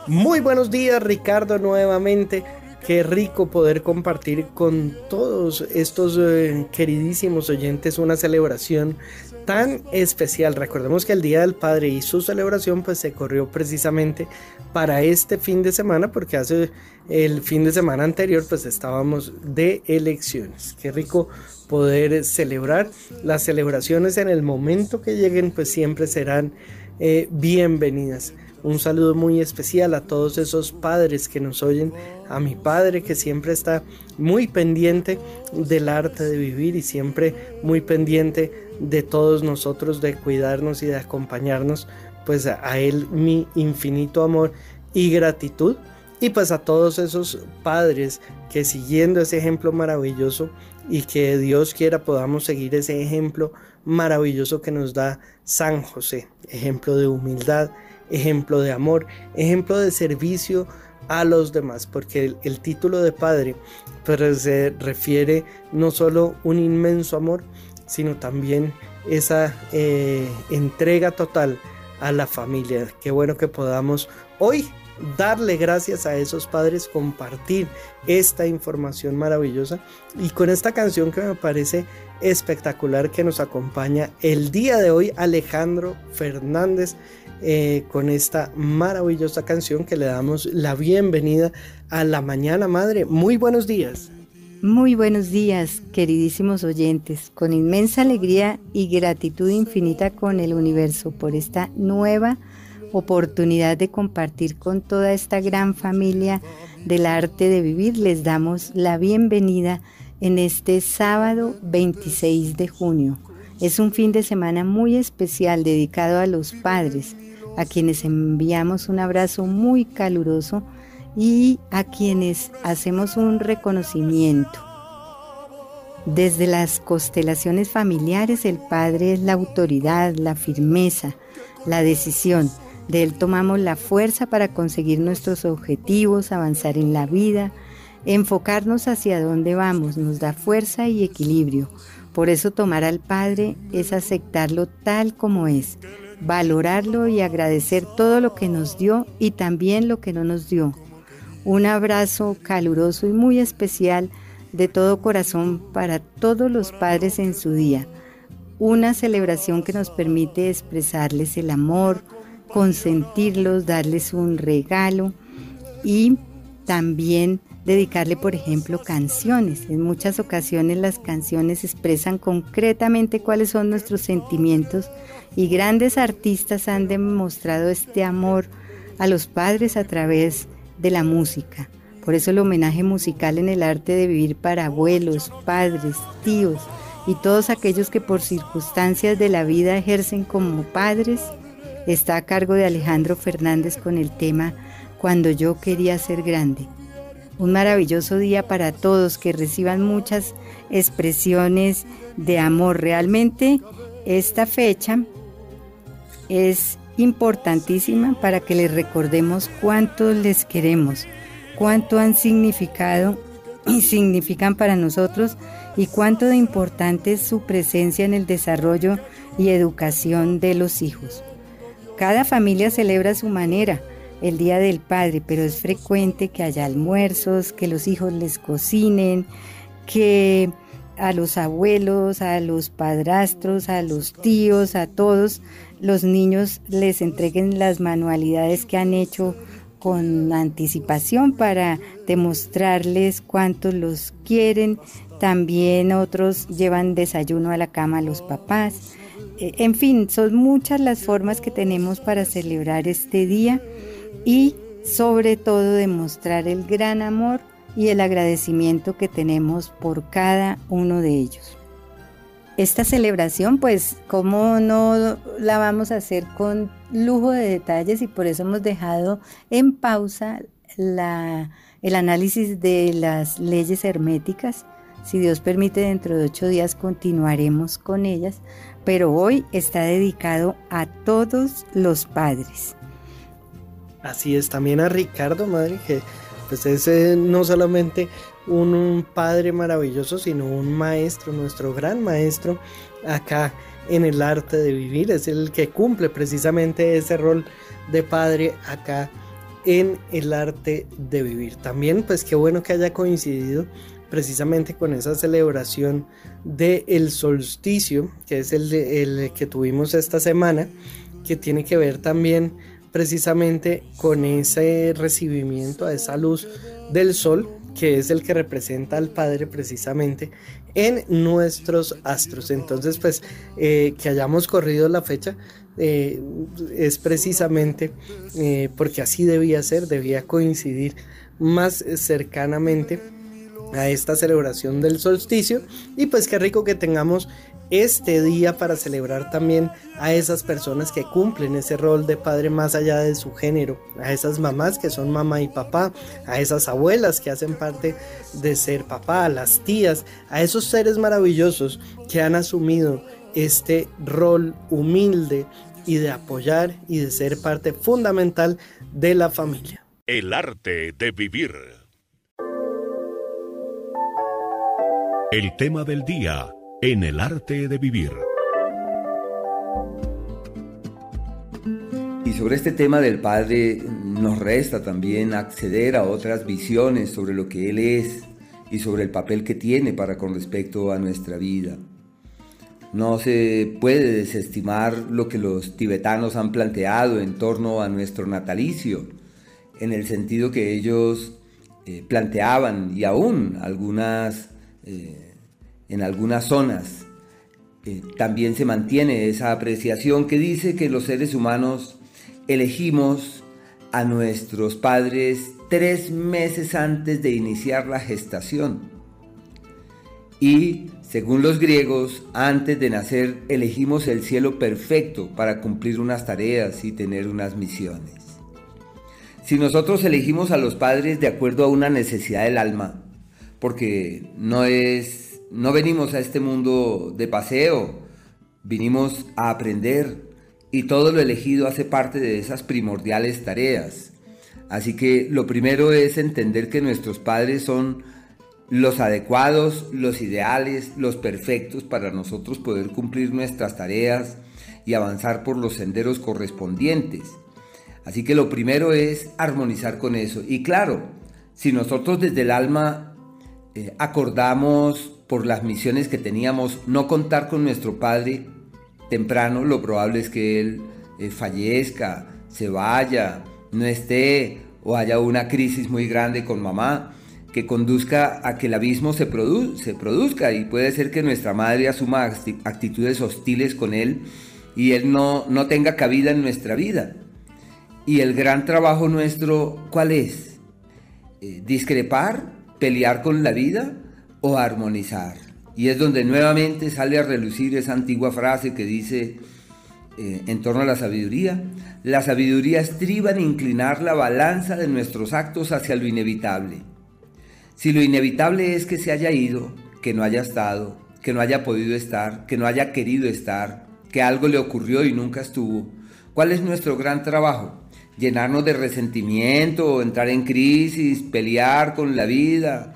Muy buenos días Ricardo nuevamente. Qué rico poder compartir con todos estos eh, queridísimos oyentes una celebración tan especial. Recordemos que el Día del Padre y su celebración pues se corrió precisamente para este fin de semana porque hace el fin de semana anterior pues estábamos de elecciones. Qué rico poder celebrar. Las celebraciones en el momento que lleguen pues siempre serán eh, bienvenidas. Un saludo muy especial a todos esos padres que nos oyen, a mi padre que siempre está muy pendiente del arte de vivir y siempre muy pendiente de todos nosotros, de cuidarnos y de acompañarnos, pues a él mi infinito amor y gratitud. Y pues a todos esos padres que siguiendo ese ejemplo maravilloso y que Dios quiera podamos seguir ese ejemplo maravilloso que nos da San José, ejemplo de humildad, ejemplo de amor, ejemplo de servicio a los demás, porque el, título de padre pues, se refiere no solo un inmenso amor, sino también esa eh, entrega total a la familia. Qué bueno que podamos hoy darle gracias a esos padres, compartir esta información maravillosa y con esta canción que me parece espectacular que nos acompaña el día de hoy Alejandro Fernández eh, con esta maravillosa canción que le damos la bienvenida a la mañana madre. Muy buenos días. Muy buenos días, queridísimos oyentes, con inmensa alegría y gratitud infinita con el universo por esta nueva oportunidad de compartir con toda esta gran familia del arte de vivir. Les damos la bienvenida en este sábado 26 de junio. Es un fin de semana muy especial dedicado a los padres, a quienes enviamos un abrazo muy caluroso y a quienes hacemos un reconocimiento. Desde las constelaciones familiares el Padre es la autoridad, la firmeza, la decisión. De Él tomamos la fuerza para conseguir nuestros objetivos, avanzar en la vida, enfocarnos hacia dónde vamos, nos da fuerza y equilibrio. Por eso tomar al Padre es aceptarlo tal como es, valorarlo y agradecer todo lo que nos dio y también lo que no nos dio. Un abrazo caluroso y muy especial de todo corazón para todos los padres en su día. Una celebración que nos permite expresarles el amor, consentirlos, darles un regalo y también dedicarle, por ejemplo, canciones. En muchas ocasiones las canciones expresan concretamente cuáles son nuestros sentimientos y grandes artistas han demostrado este amor a los padres a través de la música. Por eso el homenaje musical en el arte de vivir para abuelos, padres, tíos y todos aquellos que por circunstancias de la vida ejercen como padres está a cargo de Alejandro Fernández con el tema Cuando yo quería ser grande. Un maravilloso día para todos, que reciban muchas expresiones de amor. Realmente esta fecha es importantísima para que les recordemos cuánto les queremos, cuánto han significado y significan para nosotros y cuánto de importante es su presencia en el desarrollo y educación de los hijos. Cada familia celebra a su manera el Día del Padre, pero es frecuente que haya almuerzos, que los hijos les cocinen, que a los abuelos, a los padrastros, a los tíos, a todos los niños les entreguen las manualidades que han hecho con anticipación para demostrarles cuántos los quieren. También otros llevan desayuno a la cama a los papás. Eh, en fin, son muchas las formas que tenemos para celebrar este día y sobre todo demostrar el gran amor y el agradecimiento que tenemos por cada uno de ellos. esta celebración, pues, ¿cómo no la vamos a hacer con lujo de detalles? Y por eso hemos dejado en pausa el análisis de las leyes herméticas. Si Dios permite, dentro de ocho días continuaremos con ellas, pero hoy está dedicado a todos los padres. Así es, también a Ricardo, madre, que pues es eh, no solamente un, padre maravilloso, sino un maestro, nuestro gran maestro acá en el arte de vivir. Es el que cumple precisamente ese rol de padre acá en el arte de vivir. También pues qué bueno que haya coincidido precisamente con esa celebración del el solsticio, que es el, el que tuvimos esta semana, que tiene que ver también precisamente con ese recibimiento a esa luz del sol que es el que representa al Padre precisamente en nuestros astros. Entonces, pues, eh, que hayamos corrido la fecha eh, es precisamente eh, porque así debía ser, debía coincidir más cercanamente a esta celebración del solsticio. Y pues qué rico que tengamos este día para celebrar también a esas personas que cumplen ese rol de padre más allá de su género, a esas mamás que son mamá y papá, a esas abuelas que hacen parte de ser papá, a las tías, a esos seres maravillosos que han asumido este rol humilde y de apoyar y de ser parte fundamental de la familia. El arte de vivir. El tema del día en el arte de vivir. Y sobre este tema del Padre nos resta también acceder a otras visiones sobre lo que Él es y sobre el papel que tiene para con respecto a nuestra vida. No se puede desestimar lo que los tibetanos han planteado en torno a nuestro natalicio, en el sentido que ellos eh, planteaban y aún algunas eh, en algunas zonas eh, también se mantiene esa apreciación que dice que los seres humanos elegimos a nuestros padres tres meses antes de iniciar la gestación. Y, según los griegos, antes de nacer elegimos el cielo perfecto para cumplir unas tareas y tener unas misiones. Si nosotros elegimos a los padres de acuerdo a una necesidad del alma, porque no es no venimos a este mundo de paseo, vinimos a aprender y todo lo elegido hace parte de esas primordiales tareas. Así que lo primero es entender que nuestros padres son los adecuados, los ideales, los perfectos para nosotros poder cumplir nuestras tareas y avanzar por los senderos correspondientes. Así que lo primero es armonizar con eso. Y claro, si nosotros desde el alma eh, acordamos por las misiones que teníamos, no contar con nuestro padre temprano, lo probable es que él eh, fallezca, se vaya, no esté o haya una crisis muy grande con mamá que conduzca a que el abismo se, se produzca y puede ser que nuestra madre asuma actitudes hostiles con él y él no, no tenga cabida en nuestra vida. Y el gran trabajo nuestro, ¿cuál es? Eh, ¿Discrepar? ¿Pelear con la vida? o armonizar. Y es donde nuevamente sale a relucir esa antigua frase que dice eh, en torno a la sabiduría, la sabiduría estriba en inclinar la balanza de nuestros actos hacia lo inevitable. Si lo inevitable es que se haya ido, que no haya estado, que no haya podido estar, que no haya querido estar, que algo le ocurrió y nunca estuvo, ¿cuál es nuestro gran trabajo? Llenarnos de resentimiento, entrar en crisis, pelear con la vida.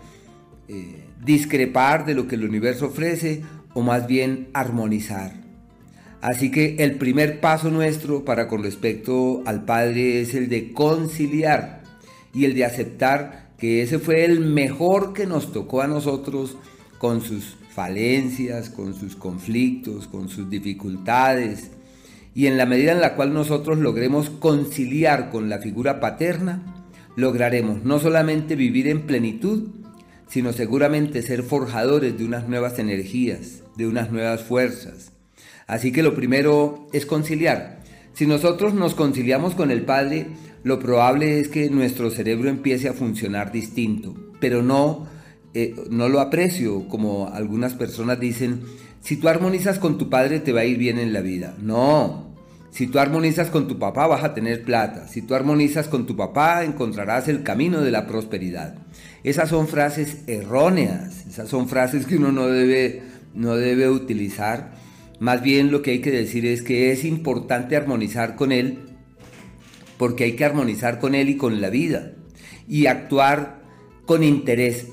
Eh, discrepar de lo que el universo ofrece o más bien armonizar. Así que el primer paso nuestro para con respecto al Padre es el de conciliar y el de aceptar que ese fue el mejor que nos tocó a nosotros con sus falencias, con sus conflictos, con sus dificultades. Y en la medida en la cual nosotros logremos conciliar con la figura paterna, lograremos no solamente vivir en plenitud, sino seguramente ser forjadores de unas nuevas energías, de unas nuevas fuerzas. Así que lo primero es conciliar. Si nosotros nos conciliamos con el Padre, lo probable es que nuestro cerebro empiece a funcionar distinto, pero no, eh, no lo aprecio, como algunas personas dicen, si tú armonizas con tu padre te va a ir bien en la vida. No. Si tú armonizas con tu papá vas a tener plata. Si tú armonizas con tu papá encontrarás el camino de la prosperidad. Esas son frases erróneas. Esas son frases que uno no debe, no debe utilizar. Más bien lo que hay que decir es que es importante armonizar con él porque hay que armonizar con él y con la vida y actuar con interés.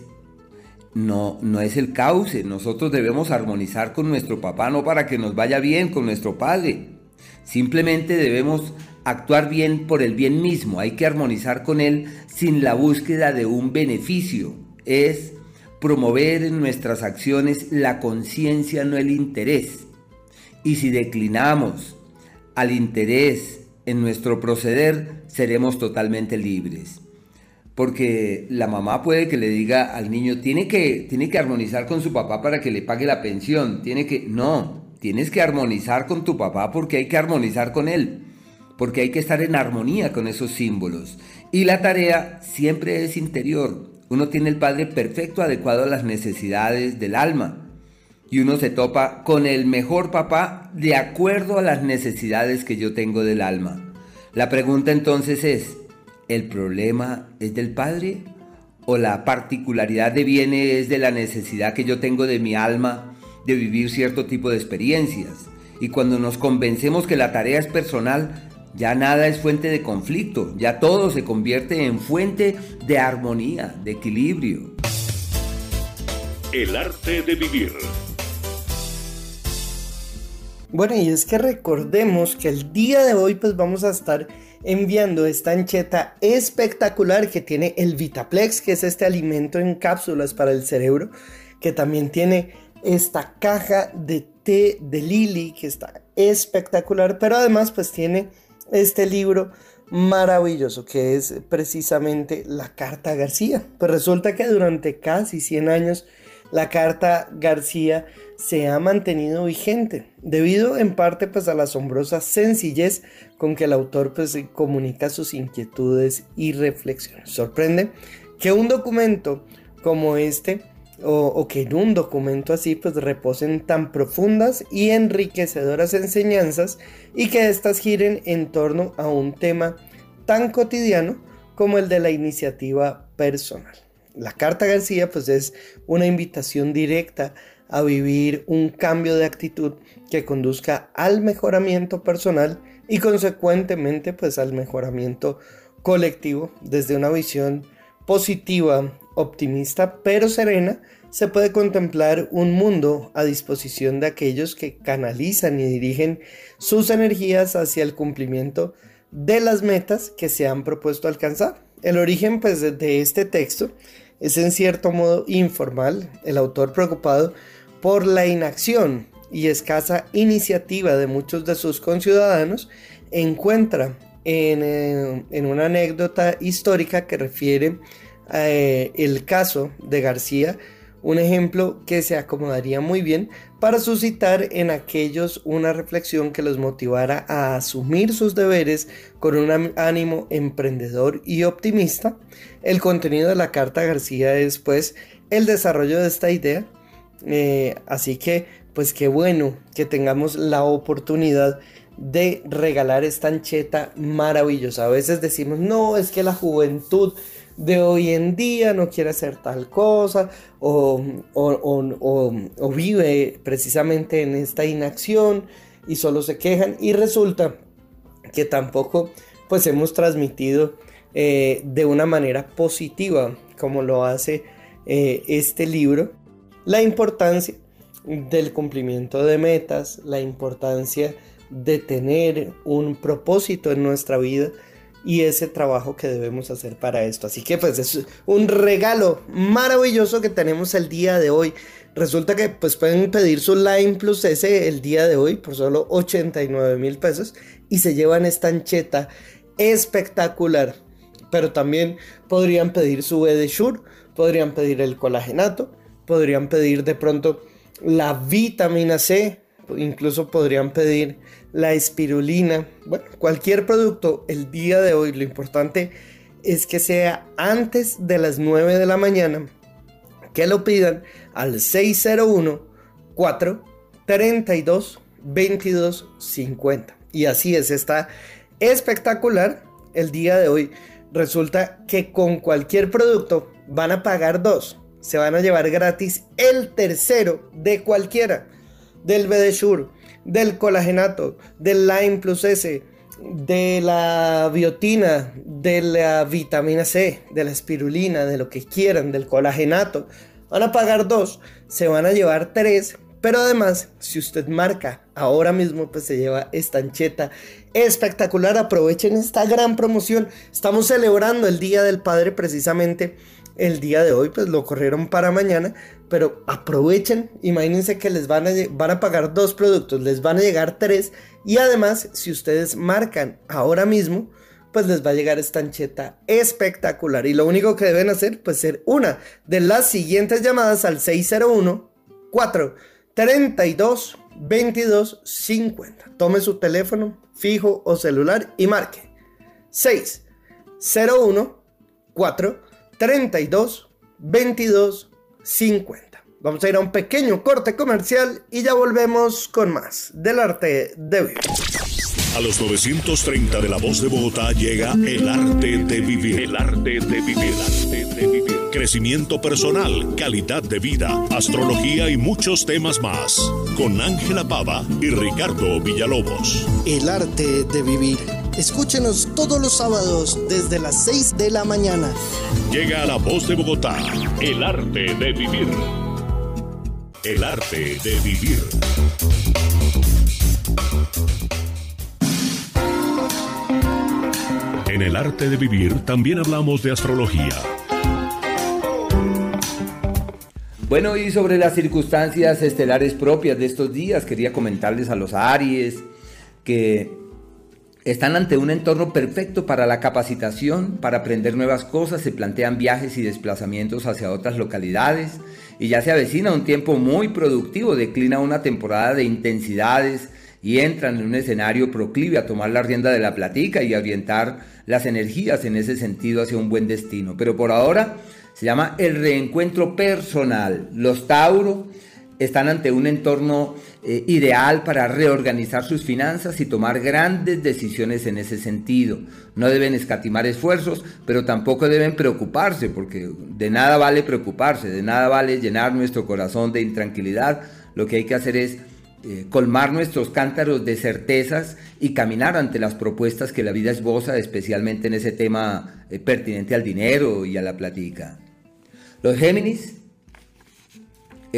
No, no es el cauce. Nosotros debemos armonizar con nuestro papá, no para que nos vaya bien con nuestro padre. Simplemente debemos actuar bien por el bien mismo. Hay que armonizar con él sin la búsqueda de un beneficio. Es promover en nuestras acciones la conciencia, no el interés. Y si declinamos al interés en nuestro proceder, seremos totalmente libres. Porque la mamá puede que le diga al niño, tiene que, tiene que armonizar con su papá para que le pague la pensión, tiene que... No, tienes que armonizar con tu papá porque hay que armonizar con él, porque hay que estar en armonía con esos símbolos. Y la tarea siempre es interior. Uno tiene el Padre perfecto, adecuado a las necesidades del alma. Y uno se topa con el mejor papá de acuerdo a las necesidades que yo tengo del alma. La pregunta entonces es, ¿el problema es del Padre? ¿O la particularidad de viene es de la necesidad que yo tengo de mi alma de vivir cierto tipo de experiencias? Y cuando nos convencemos que la tarea es personal, ya nada es fuente de conflicto, ya todo se convierte en fuente de armonía, de equilibrio. El arte de vivir. Bueno, y es que recordemos que el día de hoy pues vamos a estar enviando esta ancheta espectacular que tiene el Vitaplex, que es este alimento en cápsulas para el cerebro, que también tiene esta caja de té de Lily, que está espectacular, pero además pues tiene este libro maravilloso que es precisamente la Carta García. Pues resulta que durante casi 100 años la Carta García se ha mantenido vigente, debido en parte pues a la asombrosa sencillez con que el autor pues comunica sus inquietudes y reflexiones. Sorprende que un documento como este o, que en un documento así pues reposen tan profundas y enriquecedoras enseñanzas y que éstas giren en torno a un tema tan cotidiano como el de la iniciativa personal. La Carta García pues es una invitación directa a vivir un cambio de actitud que conduzca al mejoramiento personal y consecuentemente pues al mejoramiento colectivo desde una visión positiva, optimista pero serena se puede contemplar un mundo a disposición de aquellos que canalizan y dirigen sus energías hacia el cumplimiento de las metas que se han propuesto alcanzar. El origen pues de este texto es en cierto modo informal, el autor preocupado por la inacción y escasa iniciativa de muchos de sus conciudadanos, encuentra en, eh, una anécdota histórica que refiere eh, el caso de García, un ejemplo que se acomodaría muy bien para suscitar en aquellos una reflexión que los motivara a asumir sus deberes con un ánimo emprendedor y optimista. El contenido de la carta García es pues el desarrollo de esta idea eh, así que, pues qué bueno que tengamos la oportunidad de regalar esta ancheta maravillosa. A veces decimos, no, es que la juventud de hoy en día no quiere hacer tal cosa o, vive precisamente en esta inacción y solo se quejan. Y resulta que tampoco pues hemos transmitido eh, de una manera positiva como lo hace eh, este libro. La importancia del cumplimiento de metas, la importancia de tener un propósito en nuestra vida y ese trabajo que debemos hacer para esto. Así que pues es un regalo maravilloso que tenemos el día de hoy. Resulta que pues pueden pedir su Line Plus S el día de hoy por solo 89 mil pesos y se llevan esta ancheta espectacular. Pero también podrían pedir su Edesure, podrían pedir el colagenato, podrían pedir de pronto la vitamina C, incluso podrían pedir la espirulina, bueno, cualquier producto el día de hoy, lo importante es que sea antes de las 9 de la mañana, que lo pidan al 601 4 32 22 50. Y así es, está espectacular el día de hoy. Resulta que con cualquier producto van a pagar dos. Se van a llevar gratis el tercero de cualquiera. Del BDSUR, del colagenato, del Lime Plus S, de la biotina, de la vitamina C, de la espirulina, de lo que quieran, del colagenato. Van a pagar dos, se van a llevar tres, pero además, si usted marca ahora mismo, pues se lleva esta ancheta espectacular. Aprovechen esta gran promoción. Estamos celebrando el Día del Padre precisamente el día de hoy, pues lo corrieron para mañana, pero aprovechen, imagínense que les van a, van a pagar dos productos, les van a llegar tres y además si ustedes marcan ahora mismo, pues les va a llegar esta ancheta espectacular y lo único que deben hacer pues ser una de las siguientes llamadas al 601 4 32 22 50. Tome su teléfono fijo o celular y marque 601 4 32 22 50. Vamos a ir a un pequeño corte comercial y ya volvemos con más del arte de vivir. A los 930 de la voz de Bogotá llega el arte de vivir. El arte de vivir. El arte de vivir. Crecimiento personal, calidad de vida, astrología y muchos temas más. Con Ángela Pava y Ricardo Villalobos. El arte de vivir. Escúchenos todos los sábados desde las 6 de la mañana. Llega a la voz de Bogotá, el arte de vivir. El arte de vivir. En el arte de vivir también hablamos de astrología. Bueno, y sobre las circunstancias estelares propias de estos días, quería comentarles a los Aries que están ante un entorno perfecto para la capacitación, para aprender nuevas cosas, se plantean viajes y desplazamientos hacia otras localidades y ya se avecina un tiempo muy productivo, declina una temporada de intensidades y entran en un escenario proclive a tomar la rienda de la platica y orientar las energías en ese sentido hacia un buen destino. Pero por ahora se llama el reencuentro personal. Los Tauro están ante un entorno eh, ideal para reorganizar sus finanzas y tomar grandes decisiones en ese sentido. No deben escatimar esfuerzos, pero tampoco deben preocuparse, porque de nada vale preocuparse, de nada vale llenar nuestro corazón de intranquilidad. Lo que hay que hacer es eh, colmar nuestros cántaros de certezas y caminar ante las propuestas que la vida esboza, especialmente en ese tema eh, pertinente al dinero y a la platica. Los Géminis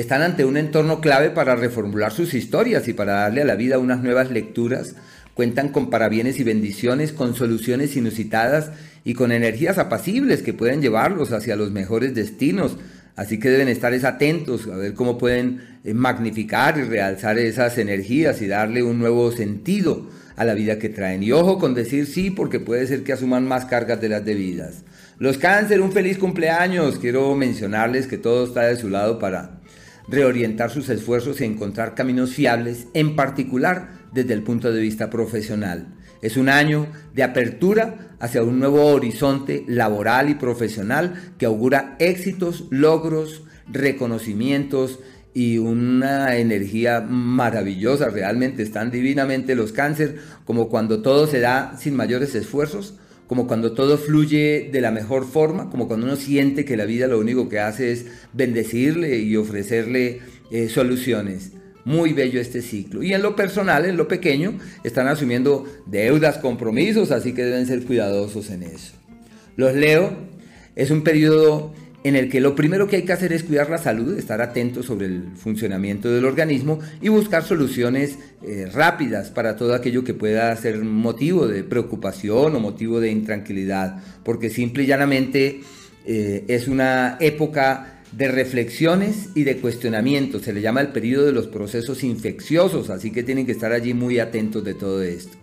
están ante un entorno clave para reformular sus historias y para darle a la vida unas nuevas lecturas. Cuentan con parabienes y bendiciones, con soluciones inusitadas y con energías apacibles que pueden llevarlos hacia los mejores destinos. Así que deben estar atentos a ver cómo pueden eh, magnificar y realzar esas energías y darle un nuevo sentido a la vida que traen. Y ojo con decir sí porque puede ser que asuman más cargas de las debidas. Los cáncer, un feliz cumpleaños. Quiero mencionarles que todo está de su lado para reorientar sus esfuerzos y encontrar caminos fiables, en particular desde el punto de vista profesional. Es un año de apertura hacia un nuevo horizonte laboral y profesional que augura éxitos, logros, reconocimientos y una energía maravillosa. Realmente están divinamente los cáncer, como cuando todo se da sin mayores esfuerzos, como cuando todo fluye de la mejor forma, como cuando uno siente que la vida lo único que hace es bendecirle y ofrecerle eh, soluciones. Muy bello este ciclo. Y en lo personal, en lo pequeño, están asumiendo deudas, compromisos, así que deben ser cuidadosos en eso. Los leo, es un periodo en el que lo primero que hay que hacer es cuidar la salud, estar atentos sobre el funcionamiento del organismo y buscar soluciones eh, rápidas para todo aquello que pueda ser motivo de preocupación o motivo de intranquilidad, porque simple y llanamente eh, es una época de reflexiones y de cuestionamientos, se le llama el periodo de los procesos infecciosos, así que tienen que estar allí muy atentos de todo esto.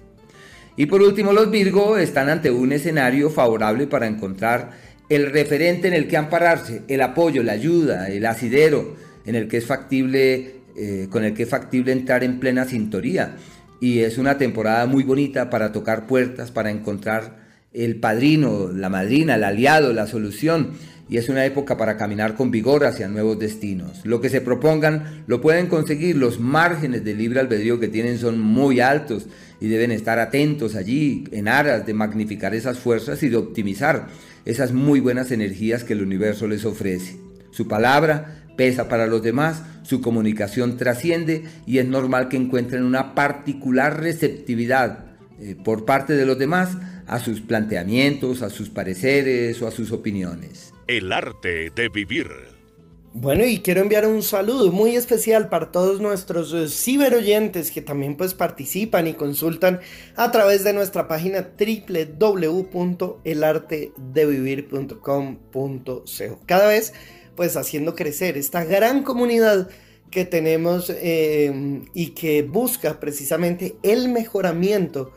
Y por último, los Virgo están ante un escenario favorable para encontrar el referente en el que ampararse, el apoyo, la ayuda, el asidero, en el que es factible, eh, con el que es factible entrar en plena sintonía. Y es una temporada muy bonita para tocar puertas, para encontrar el padrino, la madrina, el aliado, la solución. y es una época para caminar con vigor hacia nuevos destinos. Lo que se propongan lo pueden conseguir, los márgenes de libre albedrío que tienen son muy altos y deben estar atentos allí en aras de magnificar esas fuerzas y de optimizar esas muy buenas energías que el universo les ofrece. Su palabra pesa para los demás, su comunicación trasciende y es normal que encuentren una particular receptividad eh, por parte de los demás a sus planteamientos, a sus pareceres o a sus opiniones. El arte de vivir. Bueno, y quiero enviar un saludo muy especial para todos nuestros eh, ciberoyentes que también pues participan y consultan a través de nuestra página www.elartedevivir.com.co. Cada vez pues haciendo crecer esta gran comunidad que tenemos eh, y que busca precisamente el mejoramiento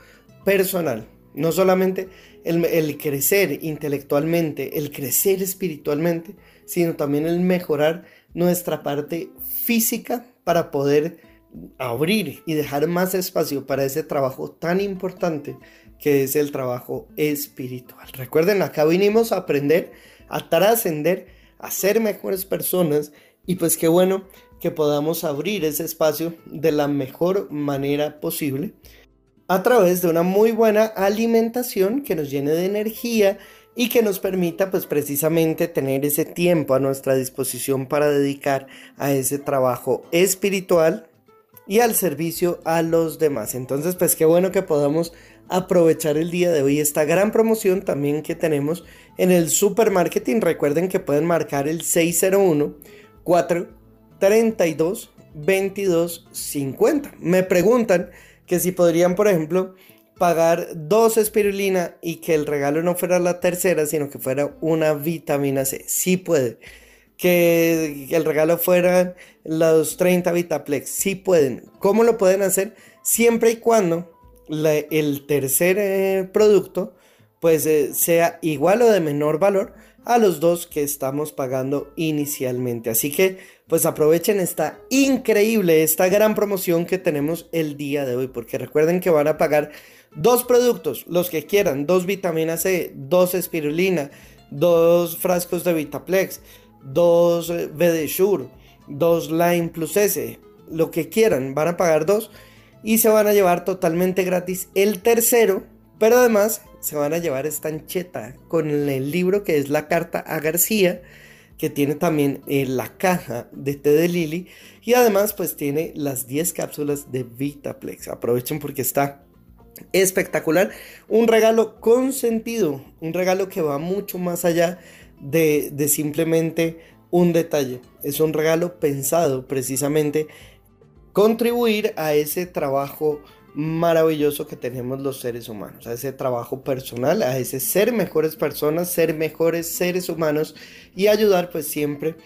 personal. No solamente el, crecer intelectualmente, el crecer espiritualmente, sino también el mejorar nuestra parte física para poder abrir y dejar más espacio para ese trabajo tan importante que es el trabajo espiritual. Recuerden, acá vinimos a aprender, a trascender a ser mejores personas y pues qué bueno que podamos abrir ese espacio de la mejor manera posible a través de una muy buena alimentación que nos llene de energía y que nos permita pues precisamente tener ese tiempo a nuestra disposición para dedicar a ese trabajo espiritual y al servicio a los demás. Entonces pues qué bueno que podamos aprovechar el día de hoy esta gran promoción también que tenemos en el supermarketing. Recuerden que pueden marcar el 601 432 2250. Me preguntan que si podrían, por ejemplo, pagar dos espirulina y que el regalo no fuera la tercera, sino que fuera una vitamina C. Sí puede. Que el regalo fueran los 30 Vitaplex. Sí pueden. ¿Cómo lo pueden hacer? Siempre y cuando el tercer eh, producto pues eh, sea igual o de menor valor a los dos que estamos pagando inicialmente. Así que pues aprovechen esta increíble, esta gran promoción que tenemos el día de hoy, porque recuerden que van a pagar dos productos, los que quieran, dos vitaminas C, dos espirulina, dos frascos de Vitaplex, dos eh, Shure, dos Lime Plus S, lo que quieran, van a pagar dos y se van a llevar totalmente gratis el tercero, pero además se van a llevar esta ancheta con el libro que es la carta a García, que tiene también eh, la caja de té de Lili y además pues tiene las 10 cápsulas de Vitaplex. Aprovechen porque está espectacular, un regalo con sentido, un regalo que va mucho más allá de, de simplemente un detalle. Es un regalo pensado precisamente contribuir a ese trabajo maravilloso que tenemos los seres humanos, a ese trabajo personal, a ese ser mejores personas, ser mejores seres humanos y ayudar pues siempre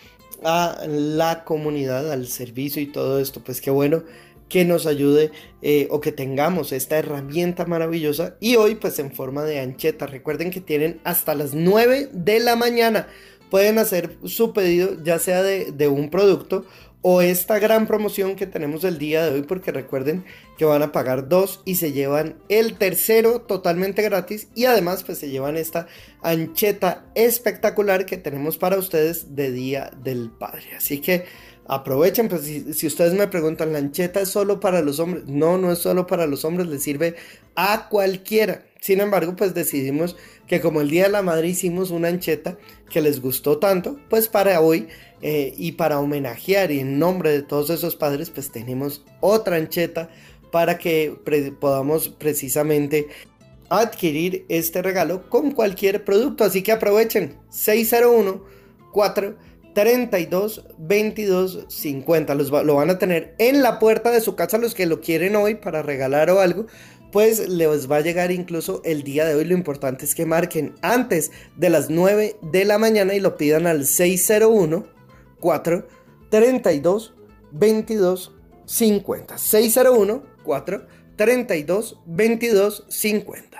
a la comunidad, al servicio y todo esto. Pues qué bueno que nos ayude eh, o que tengamos esta herramienta maravillosa y hoy pues en forma de ancheta. Recuerden que tienen hasta las 9 de la mañana. Pueden hacer su pedido ya sea de, de un producto o esta gran promoción que tenemos el día de hoy porque recuerden que van a pagar dos y se llevan el tercero totalmente gratis y además pues se llevan esta ancheta espectacular que tenemos para ustedes de Día del Padre así que aprovechen pues si, ustedes me preguntan la ancheta es solo para los hombres no no es solo para los hombres le sirve a cualquiera sin embargo pues decidimos que como el Día de la Madre hicimos una ancheta que les gustó tanto pues para hoy eh, y para homenajear y en nombre de todos esos padres, pues tenemos otra ancheta para que podamos precisamente adquirir este regalo con cualquier producto. Así que aprovechen 601 432 22 50. lo van a tener en la puerta de su casa los que lo quieren hoy para regalar o algo. Pues les va a llegar incluso el día de hoy. Lo importante es que marquen antes de las 9 de la mañana y lo pidan al 601 4 32 22 50. 601 4 32 22 50.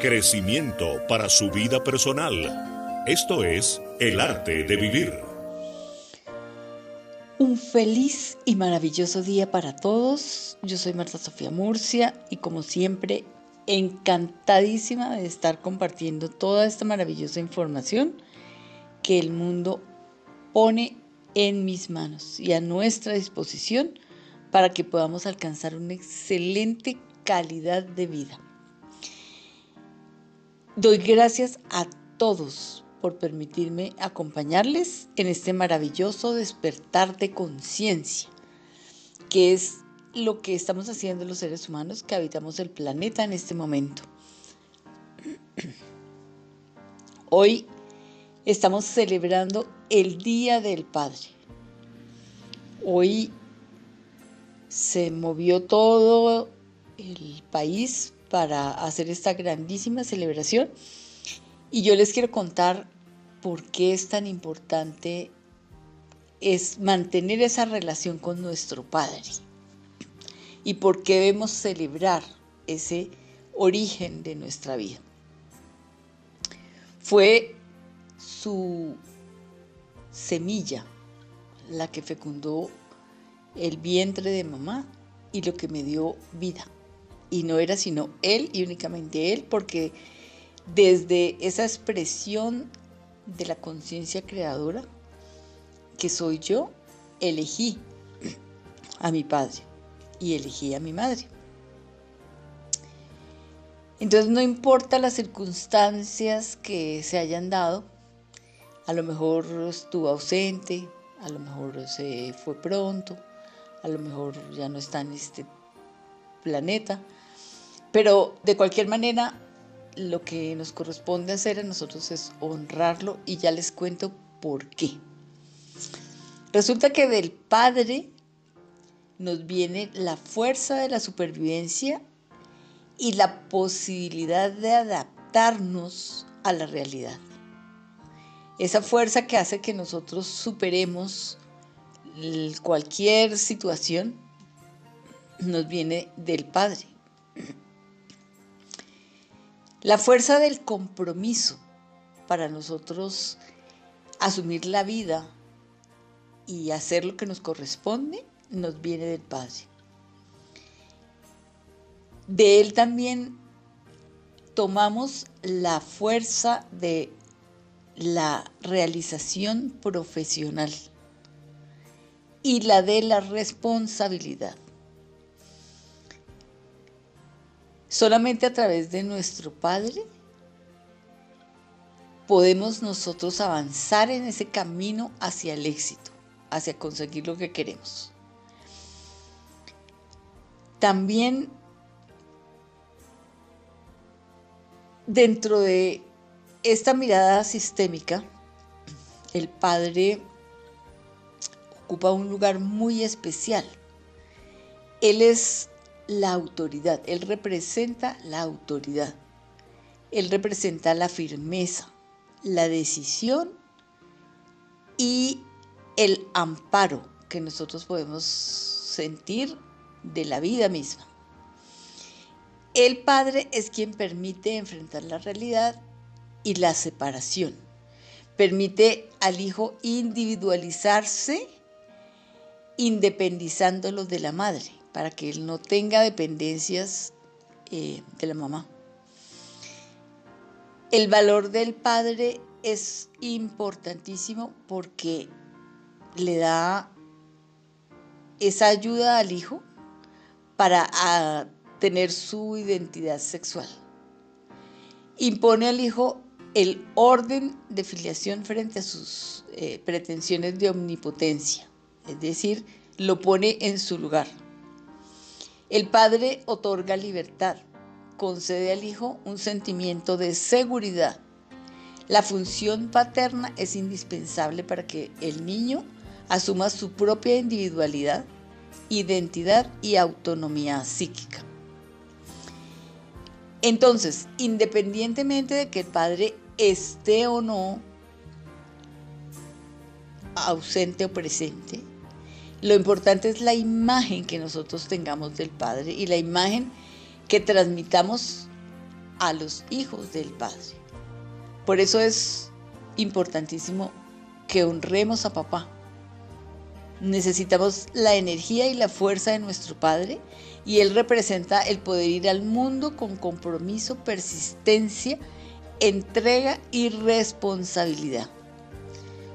Crecimiento para su vida personal. Esto es el arte de vivir. Un feliz y maravilloso día para todos. Yo soy Marta Sofía Murcia y como siempre encantadísima de estar compartiendo toda esta maravillosa información que el mundo pone en mis manos y a nuestra disposición para que podamos alcanzar una excelente calidad de vida. Doy gracias a todos por permitirme acompañarles en este maravilloso despertar de conciencia, que es lo que estamos haciendo los seres humanos que habitamos el planeta en este momento. Hoy estamos celebrando el Día del Padre. Hoy se movió todo el país para hacer esta grandísima celebración. Y yo les quiero contar por qué es tan importante es mantener esa relación con nuestro Padre y por qué debemos celebrar ese origen de nuestra vida. Fue su semilla la que fecundó el vientre de mamá y lo que me dio vida y no era sino él y únicamente él, porque desde esa expresión de la conciencia creadora que soy yo, elegí a mi padre y elegí a mi madre. Entonces no importa las circunstancias que se hayan dado, a lo mejor estuvo ausente, a lo mejor se fue pronto, a lo mejor ya no está en este planeta, pero de cualquier manera, lo que nos corresponde hacer a nosotros es honrarlo y ya les cuento por qué. Resulta que del Padre nos viene la fuerza de la supervivencia y la posibilidad de adaptarnos a la realidad. Esa fuerza que hace que nosotros superemos cualquier situación nos viene del Padre. La fuerza del compromiso para nosotros asumir la vida y hacer lo que nos corresponde nos viene del Padre. De Él también tomamos la fuerza de la realización profesional y la de la responsabilidad. Solamente a través de nuestro Padre podemos nosotros avanzar en ese camino hacia el éxito, hacia conseguir lo que queremos. También dentro de esta mirada sistémica, el Padre ocupa un lugar muy especial. Él es la autoridad, Él representa la autoridad, Él representa la firmeza, la decisión y el amparo que nosotros podemos sentir de la vida misma. El Padre es quien permite enfrentar la realidad y la separación. Permite al Hijo individualizarse independizándolo de la Madre para que él no tenga dependencias eh, de la mamá. El valor del padre es importantísimo porque le da esa ayuda al hijo para tener su identidad sexual. Impone al hijo el orden de filiación frente a sus eh, pretensiones de omnipotencia, es decir, lo pone en su lugar. El padre otorga libertad, concede al hijo un sentimiento de seguridad. La función paterna es indispensable para que el niño asuma su propia individualidad, identidad y autonomía psíquica. Entonces, independientemente de que el padre esté o no ausente o presente, lo importante es la imagen que nosotros tengamos del Padre y la imagen que transmitamos a los hijos del Padre. Por eso es importantísimo que honremos a papá. Necesitamos la energía y la fuerza de nuestro Padre y Él representa el poder ir al mundo con compromiso, persistencia, entrega y responsabilidad.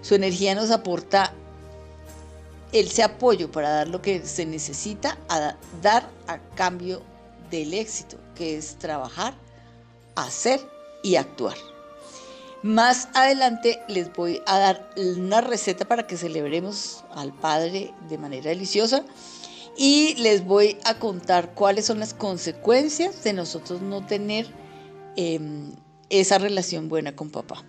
Su energía nos aporta ese apoyo para dar lo que se necesita a dar a cambio del éxito, que es trabajar, hacer y actuar. Más adelante les voy a dar una receta para que celebremos al Padre de manera deliciosa y les voy a contar cuáles son las consecuencias de nosotros no tener em, esa relación buena con papá.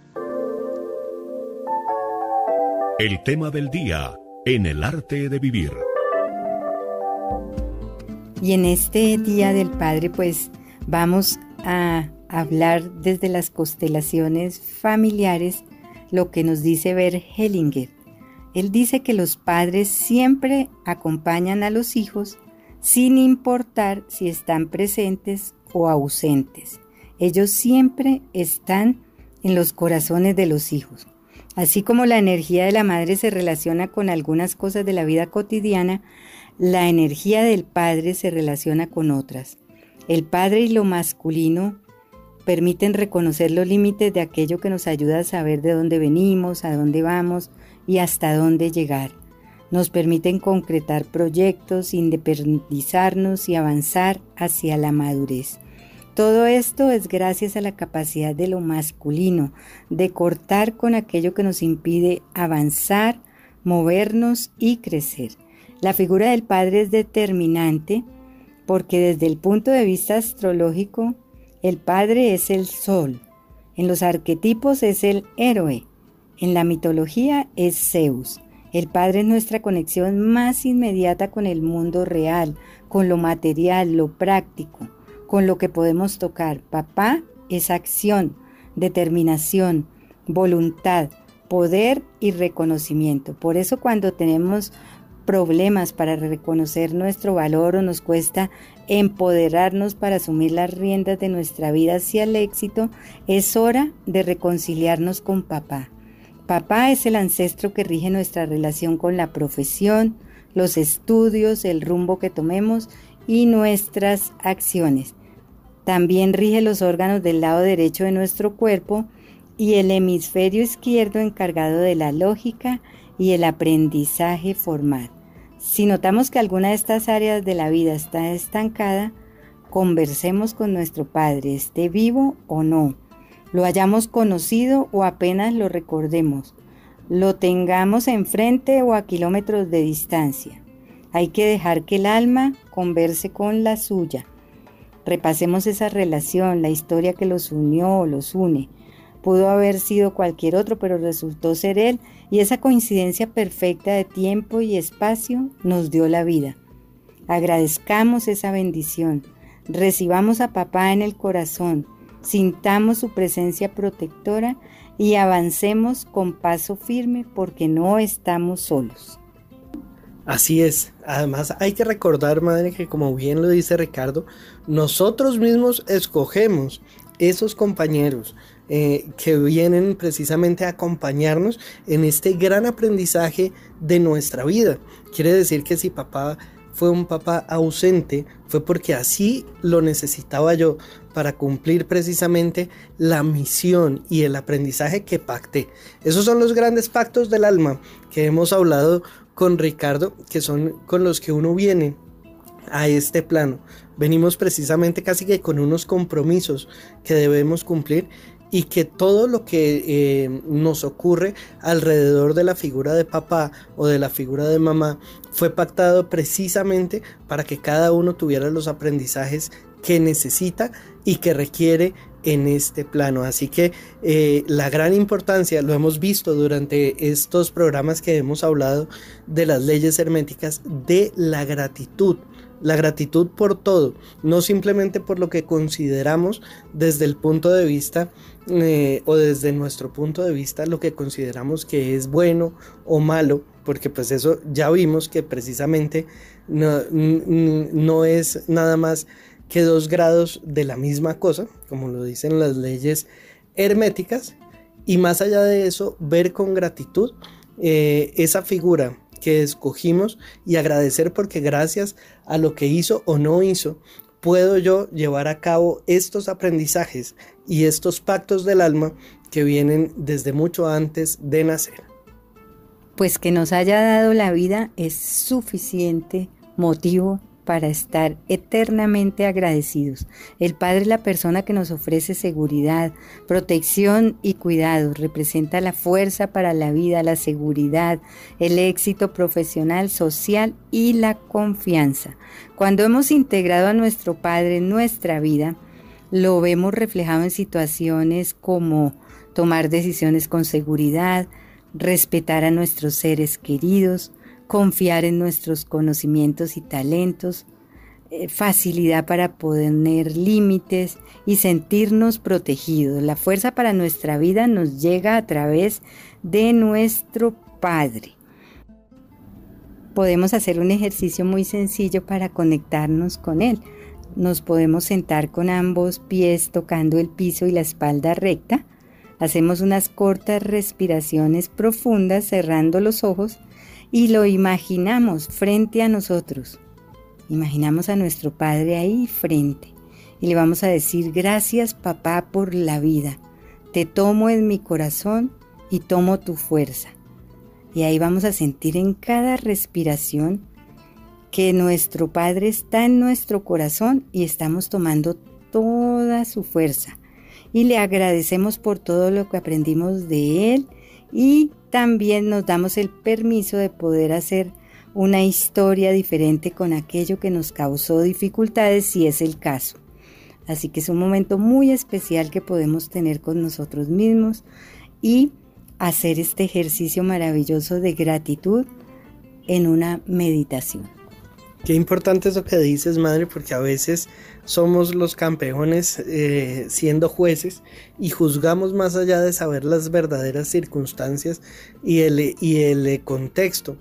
El tema del día en el arte de vivir. Y en este Día del Padre pues vamos a hablar desde las constelaciones familiares lo que nos dice Bert Hellinger él dice que los padres siempre acompañan a los hijos sin importar si están presentes o ausentes. Ellos siempre están en los corazones de los hijos. Así como la energía de la madre se relaciona con algunas cosas de la vida cotidiana, la energía del padre se relaciona con otras. El padre y lo masculino permiten reconocer los límites de aquello que nos ayuda a saber de dónde venimos, a dónde vamos, y hasta dónde llegar. Nos permiten concretar proyectos, independizarnos y avanzar hacia la madurez. Todo esto es gracias a la capacidad de lo masculino de cortar con aquello que nos impide avanzar, movernos y crecer. La figura del Padre es determinante porque desde el punto de vista astrológico, el Padre es el Sol. En los arquetipos es el héroe. En la mitología es Zeus. El Padre es nuestra conexión más inmediata con el mundo real, con lo material, lo práctico, con lo que podemos tocar. Papá es acción, determinación, voluntad, poder y reconocimiento. Por eso cuando tenemos problemas para reconocer nuestro valor o nos cuesta empoderarnos para asumir las riendas de nuestra vida hacia el éxito, es hora de reconciliarnos con papá. Papá es el ancestro que rige nuestra relación con la profesión, los estudios, el rumbo que tomemos y nuestras acciones. También rige los órganos del lado derecho de nuestro cuerpo y el hemisferio izquierdo encargado de la lógica y el aprendizaje formal. Si notamos que alguna de estas áreas de la vida está estancada, conversemos con nuestro Padre, esté vivo o no lo hayamos conocido o apenas lo recordemos, lo tengamos enfrente o a kilómetros de distancia. Hay que dejar que el alma converse con la suya. Repasemos esa relación, la historia que los unió o los une. Pudo haber sido cualquier otro, pero resultó ser él y esa coincidencia perfecta de tiempo y espacio nos dio la vida. Agradezcamos esa bendición. Recibamos a papá en el corazón sintamos su presencia protectora y avancemos con paso firme porque no estamos solos. Así es. Además hay que recordar, madre, que como bien lo dice Ricardo, nosotros mismos escogemos esos compañeros eh, que vienen precisamente a acompañarnos en este gran aprendizaje de nuestra vida. Quiere decir que si papá fue un papá ausente, fue porque así lo necesitaba yo para cumplir precisamente la misión y el aprendizaje que pacté. Esos son los grandes pactos del alma que hemos hablado con Ricardo, que son con los que uno viene a este plano. Venimos precisamente casi que con unos compromisos que debemos cumplir y que todo lo que eh, nos ocurre alrededor de la figura de papá o de la figura de mamá fue pactado precisamente para que cada uno tuviera los aprendizajes que necesita y que requiere en este plano. Así que eh, la gran importancia, lo hemos visto durante estos programas que hemos hablado de las leyes herméticas, de la gratitud la gratitud por todo, no simplemente por lo que consideramos desde el punto de vista eh, o desde nuestro punto de vista lo que consideramos que es bueno o malo, porque pues eso ya vimos que precisamente no, no es nada más que dos grados de la misma cosa, como lo dicen las leyes herméticas, y más allá de eso, ver con gratitud eh, esa figura que escogimos y agradecer porque gracias a lo que hizo o no hizo, puedo yo llevar a cabo estos aprendizajes y estos pactos del alma que vienen desde mucho antes de nacer. Pues que nos haya dado la vida es suficiente motivo para estar eternamente agradecidos. El Padre es la persona que nos ofrece seguridad, protección y cuidado. Representa la fuerza para la vida, la seguridad, el éxito profesional, social y la confianza. Cuando hemos integrado a nuestro Padre en nuestra vida, lo vemos reflejado en situaciones como tomar decisiones con seguridad, respetar a nuestros seres queridos, confiar en nuestros conocimientos y talentos, eh, facilidad para poner límites y sentirnos protegidos. La fuerza para nuestra vida nos llega a través de nuestro Padre. Podemos hacer un ejercicio muy sencillo para conectarnos con Él. Nos podemos sentar con ambos pies tocando el piso y la espalda recta. Hacemos unas cortas respiraciones profundas cerrando los ojos y lo imaginamos frente a nosotros. Imaginamos a nuestro Padre ahí frente y le vamos a decir gracias papá por la vida. Te tomo en mi corazón y tomo tu fuerza. Y ahí vamos a sentir en cada respiración que nuestro Padre está en nuestro corazón y estamos tomando toda su fuerza. Y le agradecemos por todo lo que aprendimos de Él y también nos damos el permiso de poder hacer una historia diferente con aquello que nos causó dificultades si es el caso. Así que es un momento muy especial que podemos tener con nosotros mismos y hacer este ejercicio maravilloso de gratitud en una meditación. Qué importante es lo que dices, madre, porque a veces somos los campeones eh, siendo jueces y juzgamos más allá de saber las verdaderas circunstancias y el, y el contexto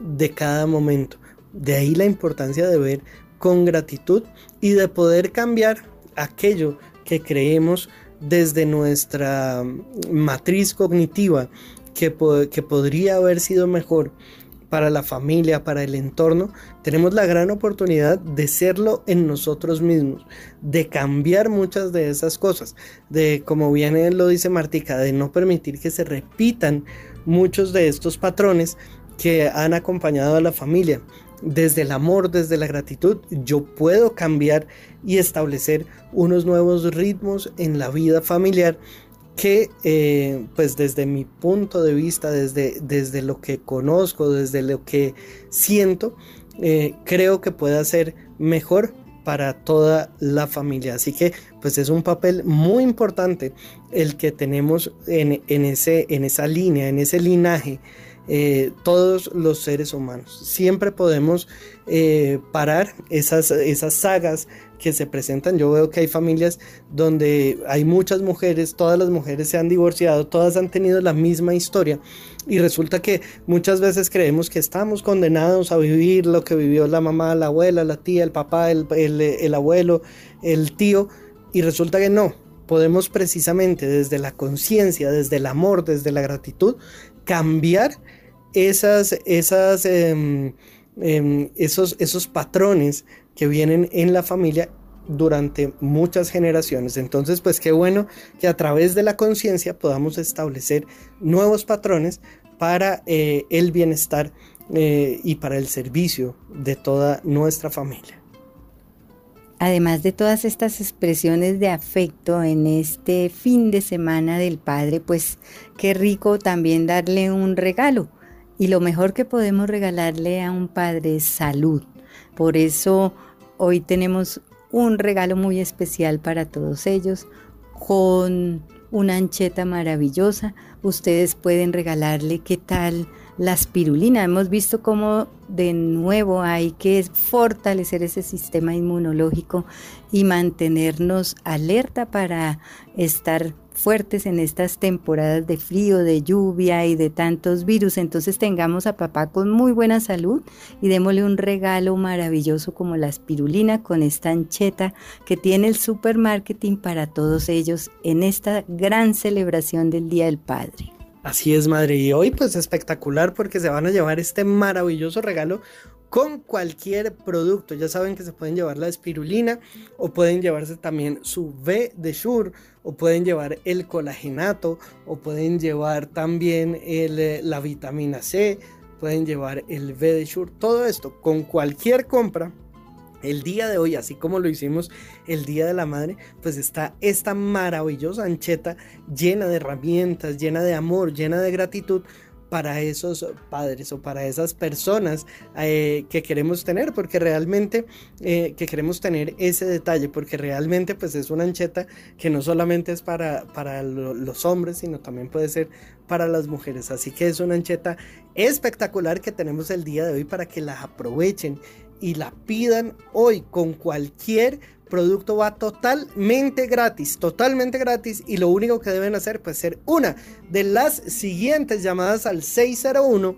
de cada momento. De ahí la importancia de ver con gratitud y de poder cambiar aquello que creemos desde nuestra matriz cognitiva que, que podría haber sido mejor para la familia, para el entorno, tenemos la gran oportunidad de serlo en nosotros mismos, de cambiar muchas de esas cosas, de como bien lo dice Martica, de no permitir que se repitan muchos de estos patrones que han acompañado a la familia. Desde el amor, desde la gratitud, yo puedo cambiar y establecer unos nuevos ritmos en la vida familiar que eh, pues desde mi punto de vista, desde, desde lo que conozco, desde lo que siento, eh, creo que pueda ser mejor para toda la familia. Así que pues es un papel muy importante el que tenemos en, ese, en esa línea, en ese linaje. Eh, todos los seres humanos. Siempre podemos parar esas, esas sagas que se presentan. Yo veo que hay familias donde hay muchas mujeres, todas las mujeres se han divorciado, todas han tenido la misma historia y resulta que muchas veces creemos que estamos condenados a vivir lo que vivió la mamá, la abuela, la tía, el papá, el, el abuelo, el tío y resulta que no. Podemos precisamente desde la conciencia, desde el amor, desde la gratitud, cambiar esas, esas, em, em, esos, esos patrones que vienen en la familia durante muchas generaciones. Entonces, pues qué bueno que a través de la conciencia podamos establecer nuevos patrones para eh, el bienestar eh, y para el servicio de toda nuestra familia. Además de todas estas expresiones de afecto en este fin de semana del Padre, pues qué rico también darle un regalo. Y lo mejor que podemos regalarle a un Padre es salud. Por eso hoy tenemos un regalo muy especial para todos ellos con una ancheta maravillosa. Ustedes pueden regalarle qué tal la espirulina. Hemos visto cómo de nuevo hay que fortalecer ese sistema inmunológico y mantenernos alerta para estar fuertes en estas temporadas de frío, de lluvia y de tantos virus. Entonces tengamos a papá con muy buena salud y démosle un regalo maravilloso como la espirulina con esta ancheta que tiene el supermarketing para todos ellos en esta gran celebración del Día del Padre. Así es, madre. Y hoy pues espectacular porque se van a llevar este maravilloso regalo con cualquier producto. Ya saben que se pueden llevar la espirulina o pueden llevarse también su V de Shure o pueden llevar el colagenato o pueden llevar también eh, la vitamina C, pueden llevar el V de Shure. Todo esto con cualquier compra el día de hoy, así como lo hicimos el Día de la Madre, pues está esta maravillosa ancheta llena de herramientas, llena de amor, llena de gratitud para esos padres o para esas personas eh, que queremos tener, porque realmente eh, que queremos tener ese detalle, porque realmente pues es una ancheta que no solamente es para, para los hombres, sino también puede ser para las mujeres. Así que es una ancheta espectacular que tenemos el día de hoy para que la aprovechen y la pidan hoy con cualquier producto va totalmente gratis, totalmente gratis y lo único que deben hacer pues ser una de las siguientes llamadas al 601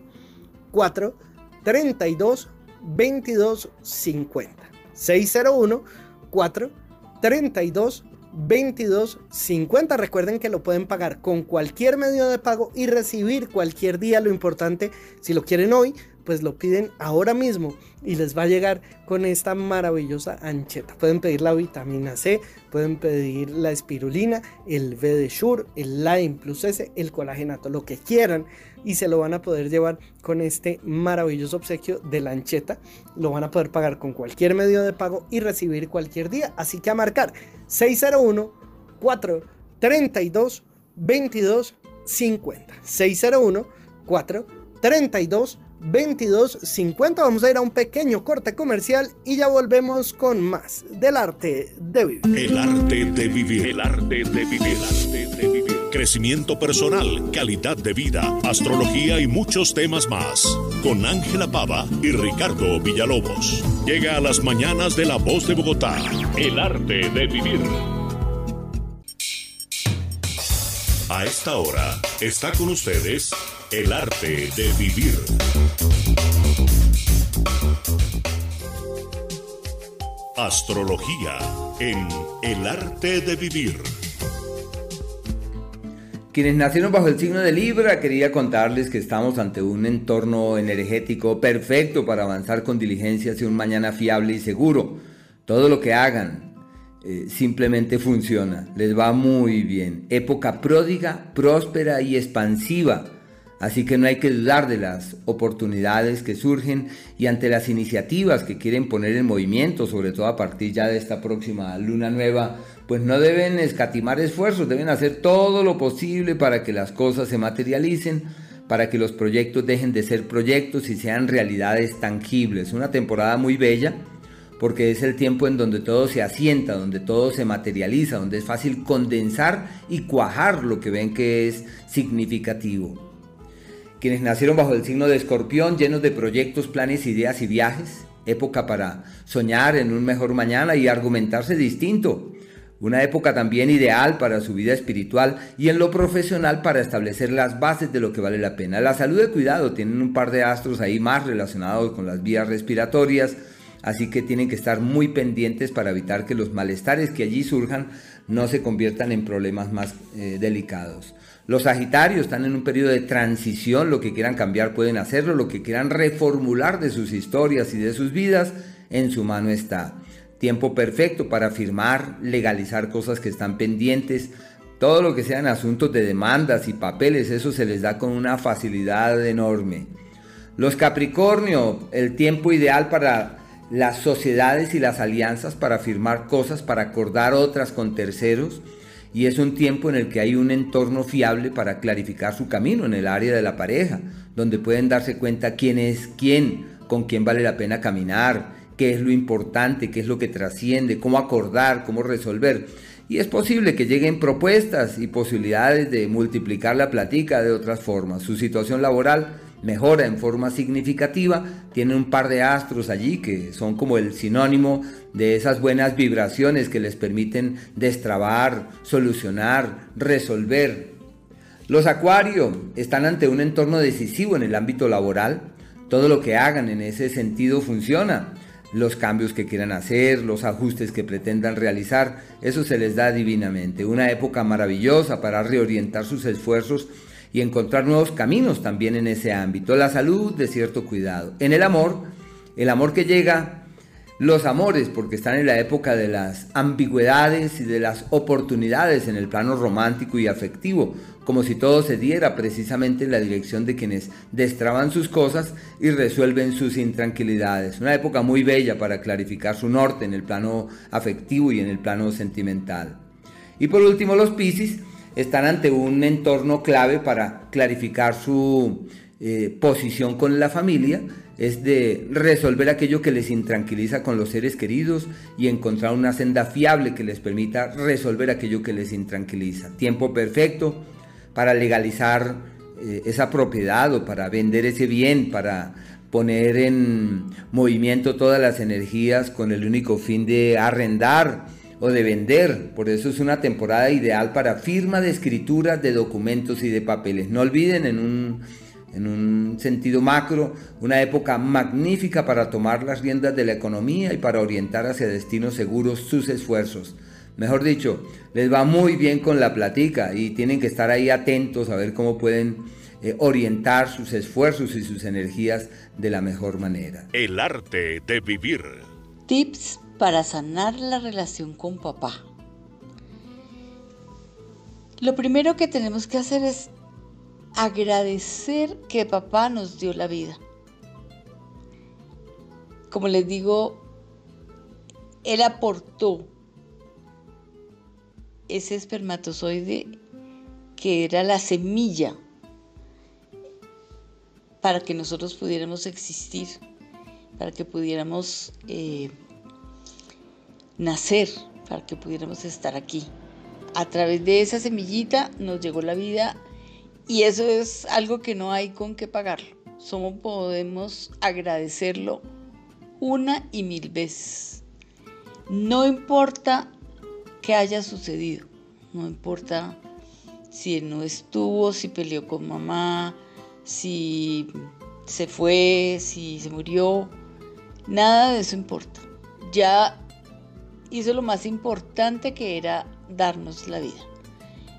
432 2250 601 432 2250 recuerden que lo pueden pagar con cualquier medio de pago y recibir cualquier día lo importante. Si lo quieren hoy pues lo piden ahora mismo y les va a llegar con esta maravillosa ancheta. Pueden pedir la vitamina C, pueden pedir la espirulina, el V de Shure, el Lime Plus S, el colagenato, lo que quieran y se lo van a poder llevar con este maravilloso obsequio de la ancheta. Lo van a poder pagar con cualquier medio de pago y recibir cualquier día. Así que a marcar 601 432 22 50 601 432 22.50. Vamos a ir a un pequeño corte comercial y ya volvemos con más del arte de vivir. El arte de vivir. El arte de vivir. El arte de vivir. Crecimiento personal, calidad de vida, astrología y muchos temas más. Con Ángela Pava y Ricardo Villalobos. Llega a las mañanas de la voz de Bogotá. El arte de vivir. A esta hora está con ustedes el arte de vivir. Astrología en El arte de vivir. Quienes nacieron bajo el signo de Libra, quería contarles que estamos ante un entorno energético perfecto para avanzar con diligencia hacia un mañana fiable y seguro. Todo lo que hagan eh, simplemente funciona, les va muy bien. Época pródiga, próspera y expansiva Así que no hay que dudar de las oportunidades que surgen y ante las iniciativas que quieren poner en movimiento, sobre todo a partir ya de esta próxima luna nueva, pues no deben escatimar esfuerzos, deben hacer todo lo posible para que las cosas se materialicen, para que los proyectos dejen de ser proyectos y sean realidades tangibles. Una temporada muy bella porque es el tiempo en donde todo se asienta, donde todo se materializa, donde es fácil condensar y cuajar lo que ven que es significativo quienes nacieron bajo el signo de escorpión, llenos de proyectos, planes, ideas y viajes, época para soñar en un mejor mañana y argumentarse distinto, una época también ideal para su vida espiritual y en lo profesional para establecer las bases de lo que vale la pena. La salud y cuidado tienen un par de astros ahí más relacionados con las vías respiratorias, así que tienen que estar muy pendientes para evitar que los malestares que allí surjan no se conviertan en problemas más eh, delicados. Los Sagitarios están en un periodo de transición, lo que quieran cambiar pueden hacerlo, lo que quieran reformular de sus historias y de sus vidas, en su mano está. Tiempo perfecto para firmar, legalizar cosas que están pendientes, todo lo que sean asuntos de demandas y papeles, eso se les da con una facilidad enorme. Los Capricornio, el tiempo ideal para las sociedades y las alianzas para firmar cosas, para acordar otras con terceros y es un tiempo en el que hay un entorno fiable para clarificar su camino en el área de la pareja, donde pueden darse cuenta quién es quién, con quién vale la pena caminar, qué es lo importante, qué es lo que trasciende, cómo acordar, cómo resolver. Y es posible que lleguen propuestas y posibilidades de multiplicar la platica de otras formas. Su situación laboral mejora en forma significativa, tiene un par de astros allí que son como el sinónimo de esas buenas vibraciones que les permiten destrabar, solucionar, resolver. Los acuarios están ante un entorno decisivo en el ámbito laboral. Todo lo que hagan en ese sentido funciona. Los cambios que quieran hacer, los ajustes que pretendan realizar, eso se les da divinamente. Una época maravillosa para reorientar sus esfuerzos y encontrar nuevos caminos también en ese ámbito. La salud de cierto cuidado. En el amor, el amor que llega, los amores, porque están en la época de las ambigüedades y de las oportunidades en el plano romántico y afectivo, como si todo se diera precisamente en la dirección de quienes destraban sus cosas y resuelven sus intranquilidades. Una época muy bella para clarificar su norte en el plano afectivo y en el plano sentimental. Y por último los Piscis, están ante un entorno clave para clarificar su eh, posición con la familia, es de resolver aquello que les intranquiliza con los seres queridos y encontrar una senda fiable que les permita resolver aquello que les intranquiliza. Tiempo perfecto para legalizar eh, esa propiedad o para vender ese bien, para poner en movimiento todas las energías con el único fin de arrendar o de vender. Por eso es una temporada ideal para firma de escrituras, de documentos y de papeles. No olviden en un, en un sentido macro, una época magnífica para tomar las riendas de la economía y para orientar hacia destinos seguros sus esfuerzos. Mejor dicho, les va muy bien con la platica y tienen que estar ahí atentos a ver cómo pueden eh, orientar sus esfuerzos y sus energías de la mejor manera. El arte de vivir. Tips para sanar la relación con papá. Lo primero que tenemos que hacer es agradecer que papá nos dio la vida. Como les digo, él aportó ese espermatozoide que era la semilla para que nosotros pudiéramos existir, para que pudiéramos eh, nacer para que pudiéramos estar aquí. A través de esa semillita nos llegó la vida y eso es algo que no hay con qué pagarlo. Somos podemos agradecerlo una y mil veces. No importa qué haya sucedido, no importa si él no estuvo, si peleó con mamá, si se fue, si se murió, nada de eso importa. Ya hizo lo más importante que era darnos la vida.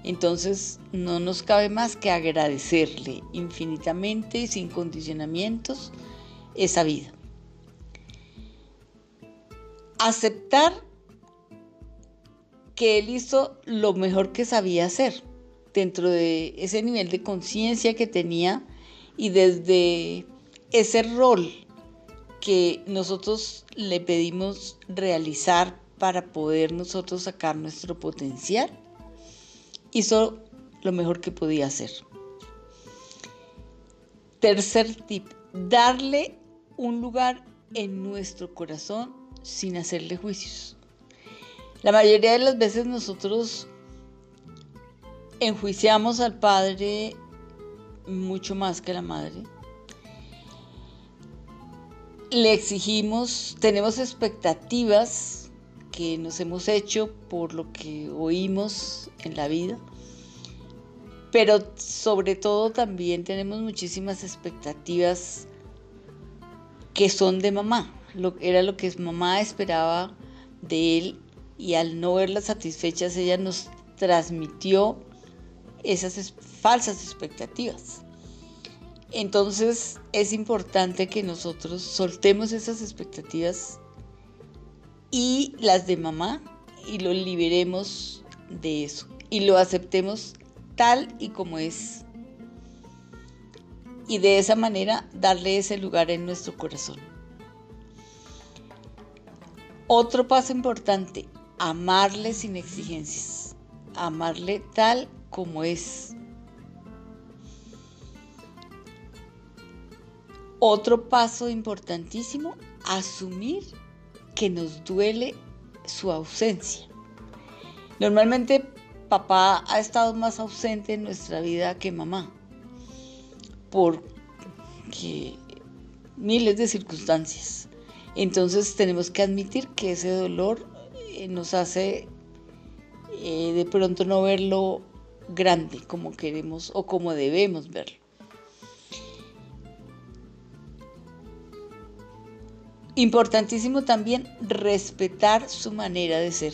Entonces no nos cabe más que agradecerle infinitamente y sin condicionamientos esa vida. Aceptar que él hizo lo mejor que sabía hacer dentro de ese nivel de conciencia que tenía y desde ese rol que nosotros le pedimos realizar para poder nosotros sacar nuestro potencial, hizo lo mejor que podía hacer. Tercer tip, darle un lugar en nuestro corazón sin hacerle juicios. La mayoría de las veces nosotros enjuiciamos al padre mucho más que a la madre. Le exigimos, tenemos expectativas nos hemos hecho por lo que oímos en la vida, pero sobre todo también tenemos muchísimas expectativas que son de mamá, lo, era lo que mamá esperaba de él y al no verlas satisfechas ella nos transmitió esas falsas expectativas. Entonces es importante que nosotros soltemos esas expectativas y las de mamá y lo liberemos de eso y lo aceptemos tal y como es. Y de esa manera darle ese lugar en nuestro corazón. Otro paso importante, amarle sin exigencias. Amarle tal como es. Otro paso importantísimo, asumir que nos duele su ausencia. Normalmente papá ha estado más ausente en nuestra vida que mamá, por miles de circunstancias. Entonces tenemos que admitir que ese dolor eh, nos hace eh, de pronto no verlo grande como queremos o como debemos verlo. Importantísimo también respetar su manera de ser.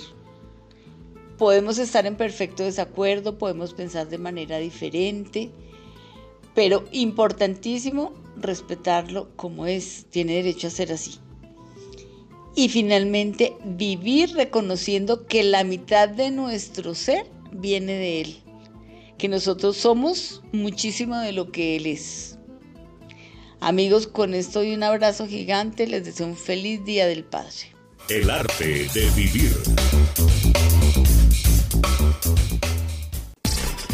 Podemos estar en perfecto desacuerdo, podemos pensar de manera diferente, pero importantísimo respetarlo como es, tiene derecho a ser así. Y finalmente, vivir reconociendo que la mitad de nuestro ser viene de Él, que nosotros somos muchísimo de lo que Él es. Amigos, con esto y un abrazo gigante, les deseo un feliz Día del Padre. El arte de vivir.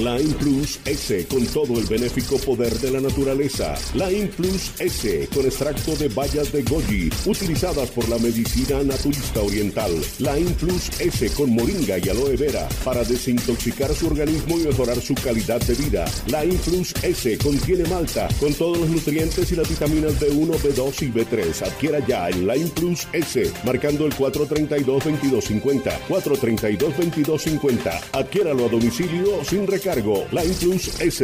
Line Plus S con todo el benéfico poder de la naturaleza. Line Plus S con extracto de bayas de goji utilizadas por la medicina naturista oriental. Line Plus S con moringa y aloe vera para desintoxicar su organismo y mejorar su calidad de vida. Line Plus S contiene malta con todos los nutrientes y las vitaminas B1, B2 y B3. Adquiera ya el Line Plus S marcando el 432-2250. 432-2250. Adquiéralo a domicilio sin recargo la Plus S.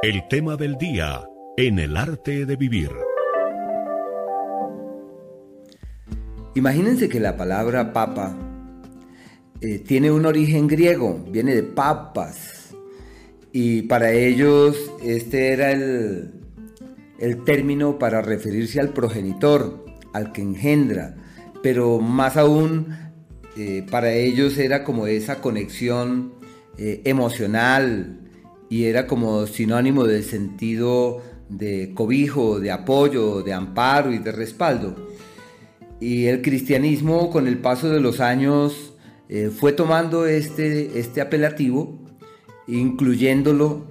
El tema del día en el arte de vivir. Imagínense que la palabra papa eh, tiene un origen griego, viene de papas. Y para ellos este era el, el término para referirse al progenitor, al que engendra. Pero más aún, eh, para ellos era como esa conexión eh, emocional, y era como sinónimo del sentido de cobijo, de apoyo, de amparo y de respaldo. Y el cristianismo con el paso de los años eh, fue tomando este, este apelativo, incluyéndolo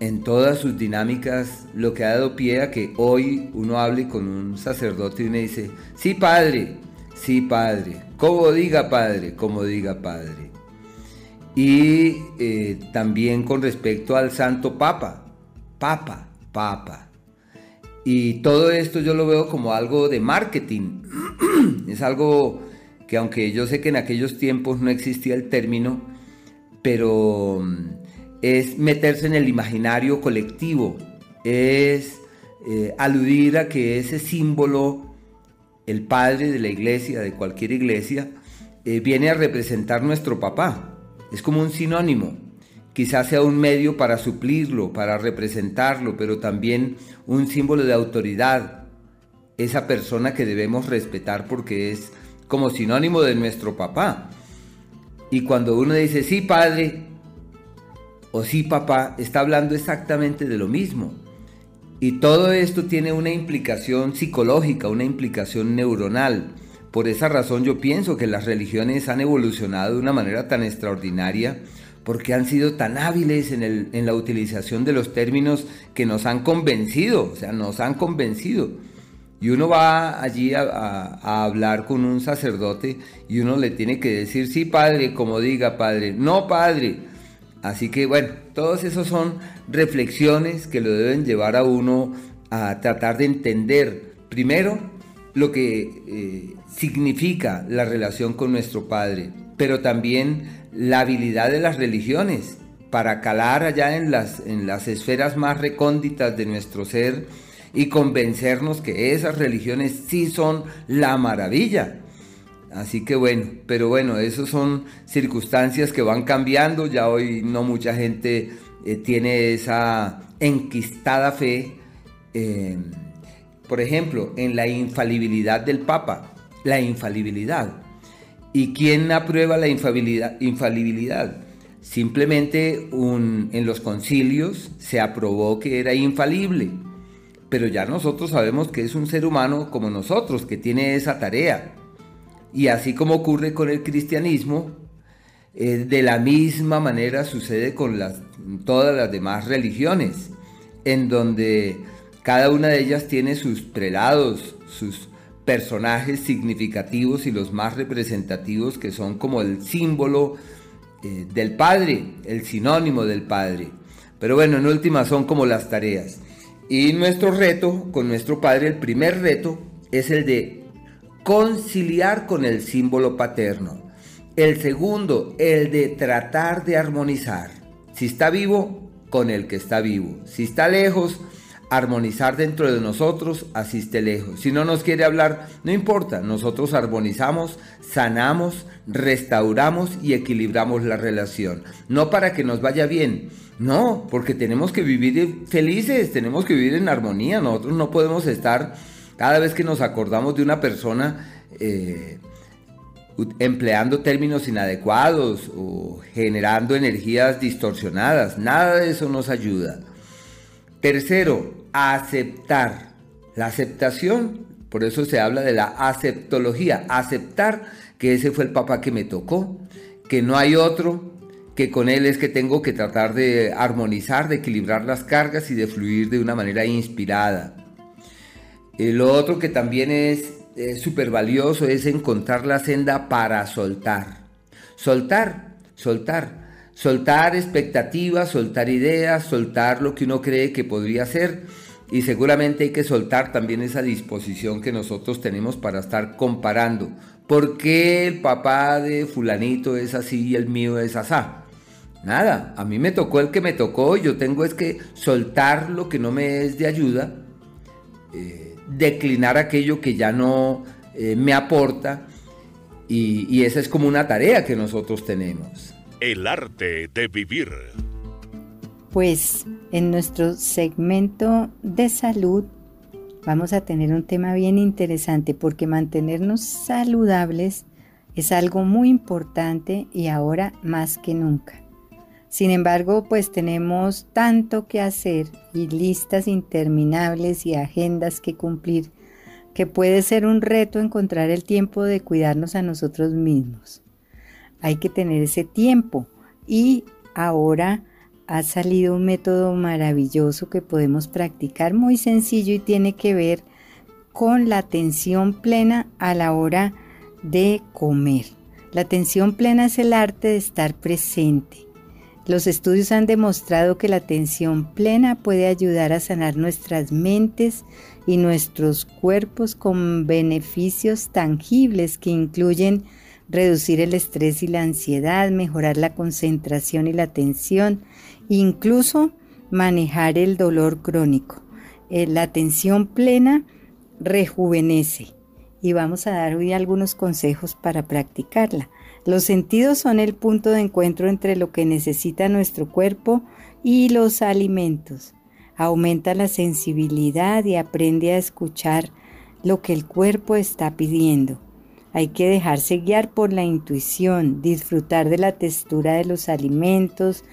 en todas sus dinámicas, lo que ha dado pie a que hoy uno hable con un sacerdote y me dice, sí padre, sí padre, como diga padre, como diga padre y eh, también con respecto al Santo Papa, Papa, Papa. Y todo esto yo lo veo como algo de marketing. es algo que aunque yo sé que en aquellos tiempos no existía el término, pero mm, es meterse en el imaginario colectivo, es eh, aludir a que ese símbolo, el padre de la iglesia, de cualquier iglesia, eh, viene a representar nuestro papá es como un sinónimo. Quizás sea un medio para suplirlo, para representarlo, pero también un símbolo de autoridad. Esa persona que debemos respetar porque es como sinónimo de nuestro papá. Y cuando uno dice sí padre o sí papá, está hablando exactamente de lo mismo. Y todo esto tiene una implicación psicológica, una implicación neuronal. Por esa razón yo pienso que las religiones han evolucionado de una manera tan extraordinaria porque han sido tan hábiles en, la utilización de los términos que nos han convencido, o sea, nos han convencido. Y uno va allí a, hablar con un sacerdote y uno le tiene que decir, sí, padre, como diga, padre, no, padre. Así que bueno, todos esos son reflexiones que lo deben llevar a uno a tratar de entender primero lo que eh, significa la relación con nuestro Padre, pero también la habilidad de las religiones para calar allá en las, en las esferas más recónditas de nuestro ser y convencernos que esas religiones sí son la maravilla. Así que bueno, pero bueno, esas son circunstancias que van cambiando, ya hoy no mucha gente eh, tiene esa enquistada fe, por ejemplo, en la infalibilidad del Papa, la infalibilidad. ¿Y quién aprueba la infalibilidad? infalibilidad? Simplemente en los concilios se aprobó que era infalible, pero ya nosotros sabemos que es un ser humano como nosotros, que tiene esa tarea. Y así como ocurre con el cristianismo, eh, de la misma manera sucede con las, todas las demás religiones, en donde cada una de ellas tiene sus prelados, sus personajes significativos y los más representativos que son como el símbolo eh, del Padre, el sinónimo del Padre. Pero bueno, en última son como las tareas. Y nuestro reto con nuestro Padre, el primer reto, es el de conciliar con el símbolo paterno. El segundo, el de tratar de armonizar. Si está vivo, con el que está vivo. Si está lejos, armonizar dentro de nosotros, asiste lejos. Si no nos quiere hablar, no importa, nosotros armonizamos, sanamos, restauramos y equilibramos la relación. No para que nos vaya bien, no, porque tenemos que vivir felices, tenemos que vivir en armonía. Nosotros no podemos estar, cada vez que nos acordamos de una persona, eh, empleando términos inadecuados o generando energías distorsionadas. Nada de eso nos ayuda. Tercero, aceptar. La aceptación, por eso se habla de la aceptología, aceptar que ese fue el papá que me tocó, que no hay otro, que con él es que tengo que tratar de armonizar, de equilibrar las cargas y de fluir de una manera inspirada. Lo otro que también es súper valioso es encontrar la senda para soltar. Soltar, soltar. Soltar expectativas, soltar ideas, soltar lo que uno cree que podría ser. Y seguramente hay que soltar también esa disposición que nosotros tenemos para estar comparando. ¿Por qué el papá de fulanito es así y el mío es asá? Nada, a mí me tocó el que me tocó, yo tengo es que soltar lo que no me es de ayuda, eh, declinar aquello que ya no eh, me aporta y, y esa es como una tarea que nosotros tenemos. El arte de vivir. Pues en nuestro segmento de salud vamos a tener un tema bien interesante porque mantenernos saludables es algo muy importante y ahora más que nunca. Sin embargo, pues tenemos tanto que hacer y listas interminables y agendas que cumplir que puede ser un reto encontrar el tiempo de cuidarnos a nosotros mismos hay que tener ese tiempo. Y ahora ha salido un método maravilloso que podemos practicar, muy sencillo y tiene que ver con la atención plena a la hora de comer. La atención plena es el arte de estar presente. Los estudios han demostrado que la atención plena puede ayudar a sanar nuestras mentes y nuestros cuerpos con beneficios tangibles que incluyen reducir el estrés y la ansiedad, mejorar la concentración y la atención, incluso manejar el dolor crónico. Eh, la atención plena rejuvenece y vamos a dar hoy algunos consejos para practicarla. Los sentidos son el punto de encuentro entre lo que necesita nuestro cuerpo y los alimentos. Aumenta la sensibilidad y aprende a escuchar lo que el cuerpo está pidiendo. Hay que dejarse guiar por la intuición, disfrutar de la textura de los alimentos,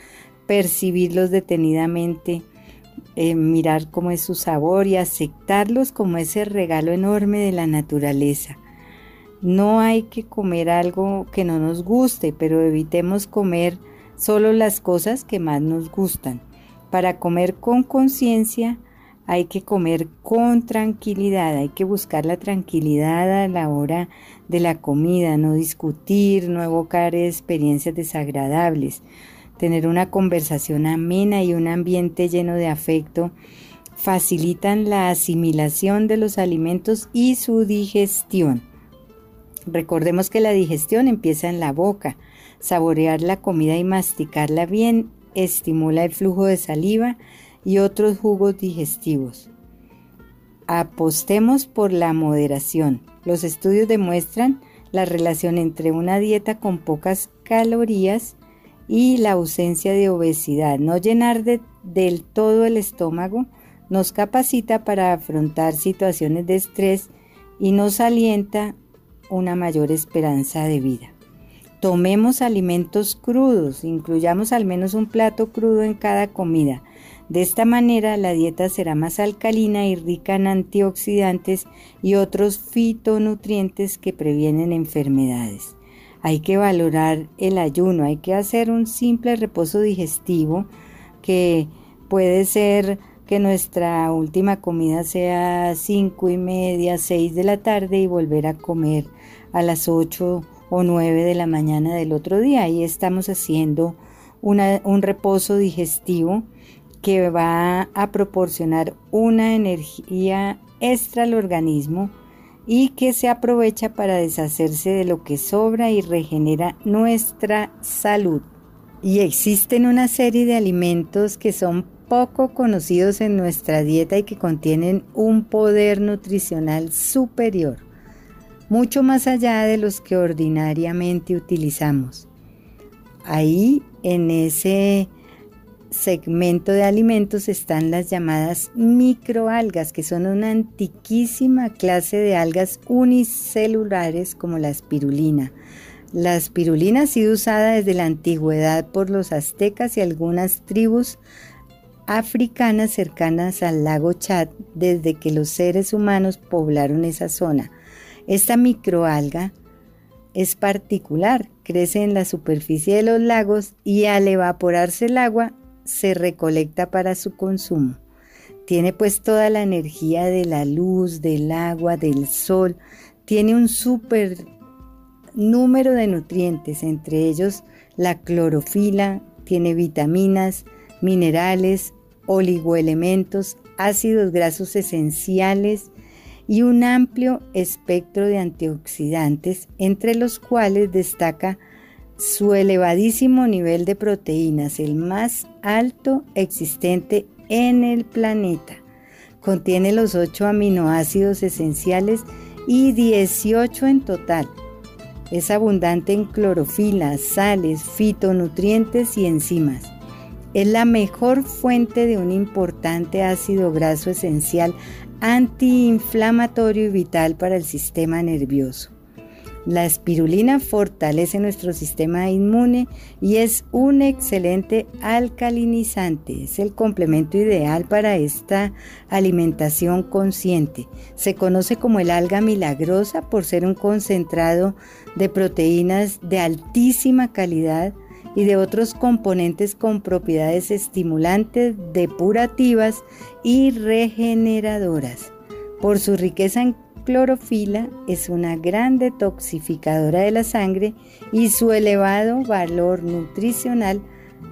percibirlos detenidamente, eh, mirar cómo es su sabor y aceptarlos como ese regalo enorme de la naturaleza. No hay que comer algo que no nos guste, pero evitemos comer solo las cosas que más nos gustan. Para comer con conciencia hay que comer con tranquilidad, hay que buscar la tranquilidad a la hora de la comida, no discutir, no evocar experiencias desagradables, tener una conversación amena y un ambiente lleno de afecto facilitan la asimilación de los alimentos y su digestión. Recordemos que la digestión empieza en la boca. Saborear la comida y masticarla bien estimula el flujo de saliva y otros jugos digestivos. Apostemos por la moderación. Los estudios demuestran la relación entre una dieta con pocas calorías y la ausencia de obesidad. No llenar del todo el estómago nos capacita para afrontar situaciones de estrés y nos alienta una mayor esperanza de vida. Tomemos alimentos crudos, incluyamos al menos un plato crudo en cada comida. De esta manera la dieta será más alcalina y rica en antioxidantes y otros fitonutrientes que previenen enfermedades. Hay que valorar el ayuno, hay que hacer un simple reposo digestivo que puede ser que nuestra última comida sea cinco y media, seis de la tarde y volver a comer a las 8 o 9 de la mañana del otro día. Ahí estamos haciendo un reposo digestivo que va a proporcionar una energía extra al organismo y que se aprovecha para deshacerse de lo que sobra y regenera nuestra salud. Y existen una serie de alimentos que son poco conocidos en nuestra dieta y que contienen un poder nutricional superior, mucho más allá de los que ordinariamente utilizamos. Ahí, en ese segmento de alimentos están las llamadas microalgas, que son una antiquísima clase de algas unicelulares como la espirulina. La espirulina ha sido usada desde la antigüedad por los aztecas y algunas tribus africanas cercanas al lago Chad desde que los seres humanos poblaron esa zona. Esta microalga es particular, crece en la superficie de los lagos y al evaporarse el agua se recolecta para su consumo. Tiene pues toda la energía de la luz, del agua, del sol. Tiene un súper número de nutrientes, entre ellos la clorofila, tiene vitaminas, minerales, oligoelementos, ácidos grasos esenciales y un amplio espectro de antioxidantes, entre los cuales destaca su elevadísimo nivel de proteínas, el más alto existente en el planeta. Contiene los 8 aminoácidos esenciales y 18 en total. Es abundante en clorofila, sales, fitonutrientes y enzimas. Es la mejor fuente de un importante ácido graso esencial antiinflamatorio y vital para el sistema nervioso. La espirulina fortalece nuestro sistema inmune y es un excelente alcalinizante. Es el complemento ideal para esta alimentación consciente. Se conoce como el alga milagrosa por ser un concentrado de proteínas de altísima calidad y de otros componentes con propiedades estimulantes, depurativas y regeneradoras. Por su riqueza en clorofila es una gran detoxificadora de la sangre y su elevado valor nutricional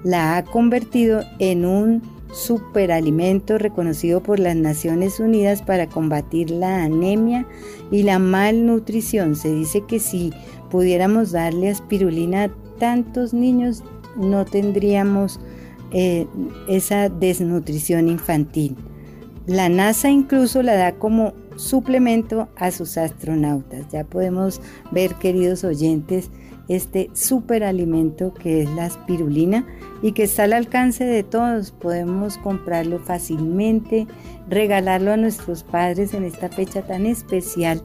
la ha convertido en un superalimento reconocido por las Naciones Unidas para combatir la anemia y la malnutrición. Se dice que si pudiéramos darle aspirulina tantos niños no tendríamos eh, esa desnutrición infantil. La NASA incluso la da como suplemento a sus astronautas. Ya podemos ver, queridos oyentes, este superalimento que es la espirulina y que está al alcance de todos. Podemos comprarlo fácilmente, regalarlo a nuestros padres en esta fecha tan especial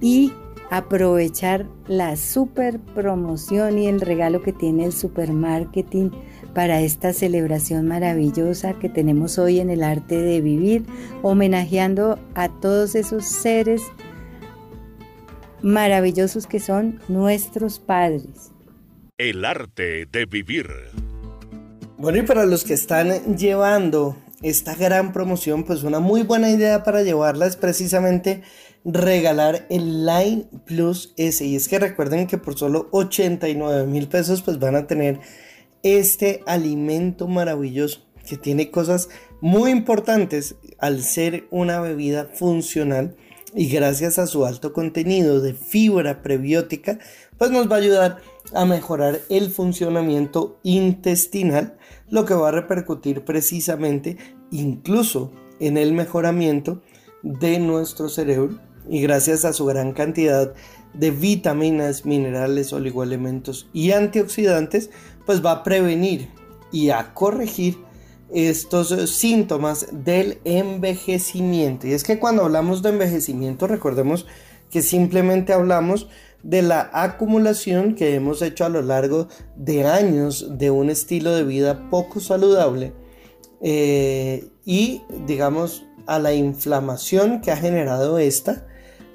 y aprovechar la super promoción y el regalo que tiene el supermarketing para esta celebración maravillosa que tenemos hoy en el arte de vivir, homenajeando a todos esos seres maravillosos que son nuestros padres. El arte de vivir. Bueno, y para los que están llevando esta gran promoción, pues una muy buena idea para llevarla es precisamente regalar el Line Plus S. Y es que recuerden que por solo 89 mil pesos pues van a tener este alimento maravilloso que tiene cosas muy importantes al ser una bebida funcional y gracias a su alto contenido de fibra prebiótica pues nos va a ayudar a mejorar el funcionamiento intestinal lo que va a repercutir precisamente incluso en el mejoramiento de nuestro cerebro y gracias a su gran cantidad de vitaminas, minerales, oligoelementos y antioxidantes, pues va a prevenir y a corregir estos síntomas del envejecimiento. Y es que cuando hablamos de envejecimiento, recordemos que simplemente hablamos de la acumulación que hemos hecho a lo largo de años de un estilo de vida poco saludable eh, y digamos a la inflamación que ha generado esta,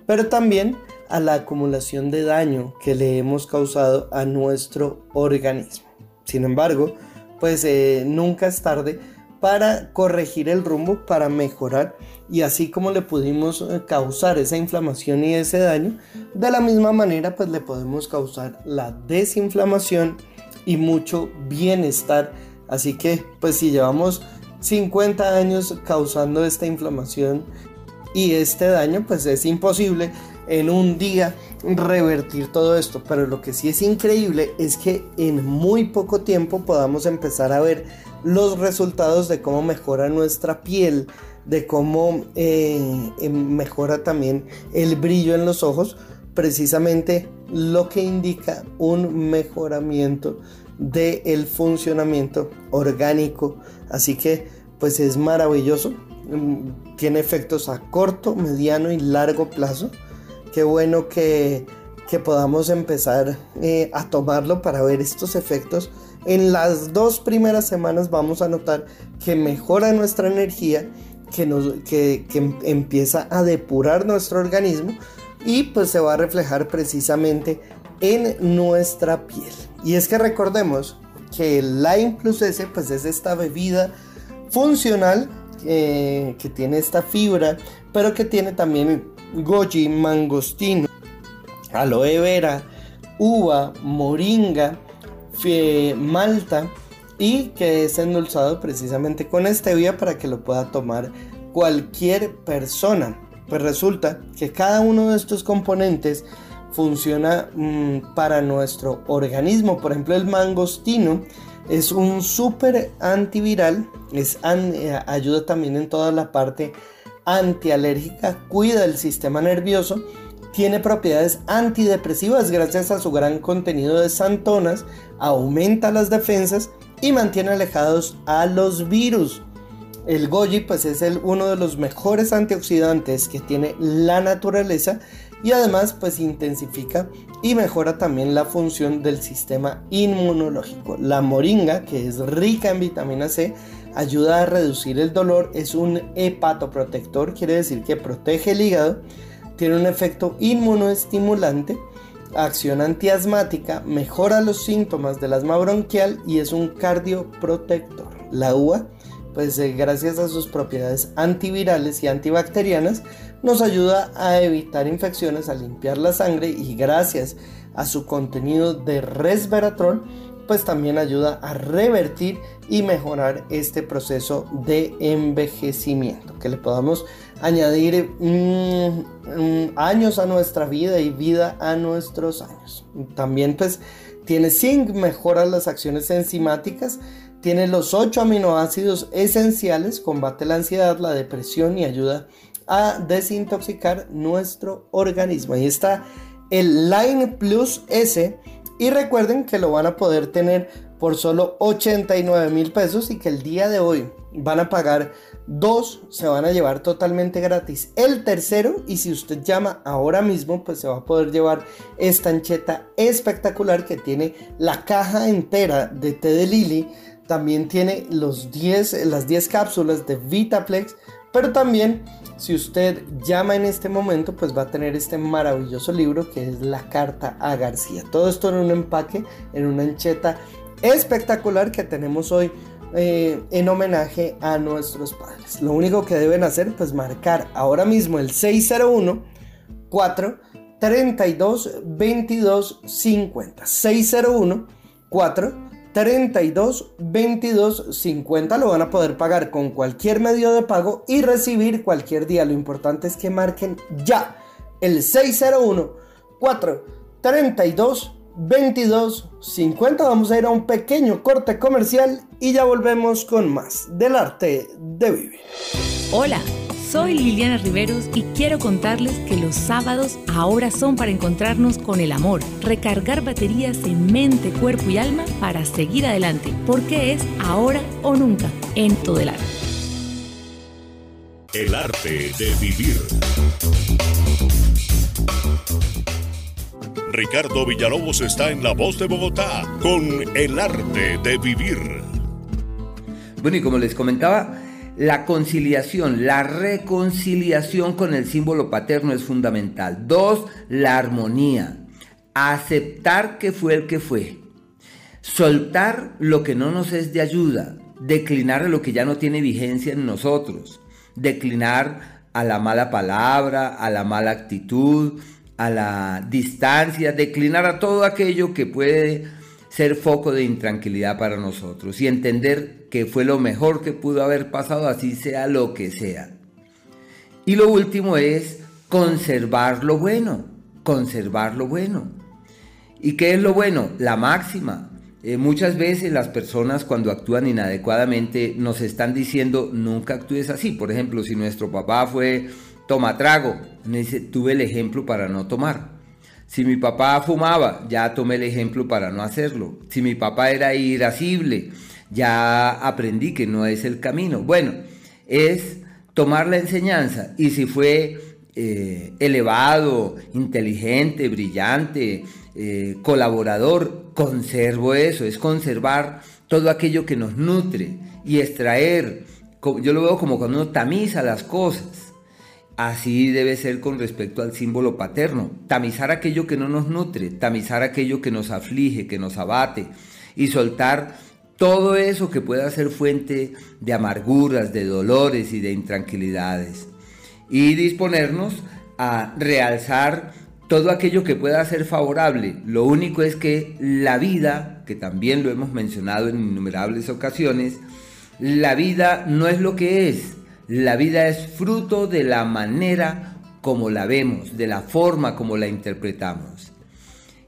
pero también a la acumulación de daño que le hemos causado a nuestro organismo. Sin embargo, pues eh, nunca es tarde para corregir el rumbo, para mejorar y así como le pudimos eh, causar esa inflamación y ese daño, de la misma manera pues le podemos causar la desinflamación y mucho bienestar. Así que pues si llevamos 50 años causando esta inflamación y este daño, pues es imposible en un día revertir todo esto. Pero lo que sí es increíble es que en muy poco tiempo podamos empezar a ver los resultados de cómo mejora nuestra piel, de cómo eh, em, mejora también el brillo en los ojos, precisamente lo que indica un mejoramiento del funcionamiento orgánico. Así que pues es maravilloso. Mm, tiene efectos a corto, mediano y largo plazo. Qué bueno que, podamos empezar eh, a tomarlo para ver estos efectos. En las dos primeras semanas vamos a notar que mejora nuestra energía, que, nos, que, que empieza a depurar nuestro organismo y pues se va a reflejar precisamente en nuestra piel. Y es que recordemos que el Lime Plus S pues es esta bebida funcional eh, que tiene esta fibra, pero que tiene también goji, mangostino, aloe vera, uva, moringa, malta y que es endulzado precisamente con stevia para que lo pueda tomar cualquier persona. Pues resulta que cada uno de estos componentes funciona mm, para nuestro organismo. Por ejemplo, el mangostino es un súper antiviral, es eh, ayuda también en toda la parte antialérgica, cuida el sistema nervioso, tiene propiedades antidepresivas gracias a su gran contenido de santonas, aumenta las defensas y mantiene alejados a los virus. El goji pues es uno de los mejores antioxidantes que tiene la naturaleza y además pues intensifica y mejora también la función del sistema inmunológico. La moringa, que es rica en vitamina C, ayuda a reducir el dolor, es un hepatoprotector, quiere decir que protege el hígado, tiene un efecto inmunoestimulante, acción antiasmática, mejora los síntomas del asma bronquial y es un cardioprotector. La uva, pues eh, gracias a sus propiedades antivirales y antibacterianas, nos ayuda a evitar infecciones, a limpiar la sangre y gracias a su contenido de resveratrol, pues también ayuda a revertir y mejorar este proceso de envejecimiento, que le podamos añadir mm, mm, años a nuestra vida y vida a nuestros años. También pues tiene zinc, mejora las acciones enzimáticas, tiene los 8 aminoácidos esenciales, combate la ansiedad, la depresión y ayuda a desintoxicar nuestro organismo. Ahí está el Line Plus S. Y recuerden que lo van a poder tener por solo 89 mil pesos y que el día de hoy van a pagar dos, se van a llevar totalmente gratis el tercero. Y si usted llama ahora mismo pues se va a poder llevar esta ancheta espectacular que tiene la caja entera de té de Lili, también tiene los 10, las 10 cápsulas de Vitaplex, pero también si usted llama en este momento, pues va a tener este maravilloso libro que es La Carta a García. Todo esto en un empaque, en una ancheta espectacular que tenemos hoy eh, en homenaje a nuestros padres. Lo único que deben hacer pues marcar ahora mismo el 601 4 32 22 50 601 4 32 22 50 lo van a poder pagar con cualquier medio de pago y recibir cualquier día. Lo importante es que marquen ya el 601 4 32 22 50. Vamos a ir a un pequeño corte comercial y ya volvemos con más del arte de vivir. Hola. Soy Liliana Riveros y quiero contarles que los sábados ahora son para encontrarnos con el amor, recargar baterías en mente, cuerpo y alma para seguir adelante, porque es ahora o nunca en todo el arte. El arte de vivir. Ricardo Villalobos está en La Voz de Bogotá con El arte de vivir. Bueno, y como les comentaba, la conciliación, la reconciliación con el símbolo paterno es fundamental. Dos, la armonía. Aceptar que fue el que fue. Soltar lo que no nos es de ayuda. Declinar lo que ya no tiene vigencia en nosotros. Declinar a la mala palabra, a la mala actitud, a la distancia. Declinar a todo aquello que puede ser foco de intranquilidad para nosotros y entender que fue lo mejor que pudo haber pasado, así sea lo que sea. Y lo último es conservar lo bueno, conservar lo bueno. ¿Y qué es lo bueno? La máxima. Eh, muchas veces las personas cuando actúan inadecuadamente nos están diciendo nunca actúes así. Por ejemplo, si nuestro papá fue toma trago, tuve el ejemplo para no tomar. Si mi papá fumaba, ya tomé el ejemplo para no hacerlo. Si mi papá era irascible, ya aprendí que no es el camino. Bueno, es tomar la enseñanza y si fue eh, elevado, inteligente, brillante, eh, colaborador, conservo eso, es conservar todo aquello que nos nutre y extraer, yo lo veo como cuando uno tamiza las cosas Así debe ser con respecto al símbolo paterno, tamizar aquello que no nos nutre, tamizar aquello que nos aflige, que nos abate y soltar todo eso que pueda ser fuente de amarguras, de dolores y de intranquilidades. Y disponernos a realzar todo aquello que pueda ser favorable. Lo único es que la vida, que también lo hemos mencionado en innumerables ocasiones, la vida no es lo que es, la vida es fruto de la manera como la vemos, de la forma como la interpretamos.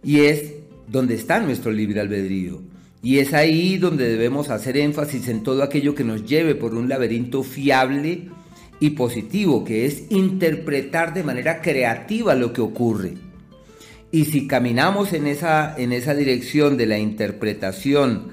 Y es donde está nuestro libre albedrío. Y es ahí donde debemos hacer énfasis en todo aquello que nos lleve por un laberinto fiable y positivo, que es interpretar de manera creativa lo que ocurre. Y si caminamos en esa, en esa dirección de la interpretación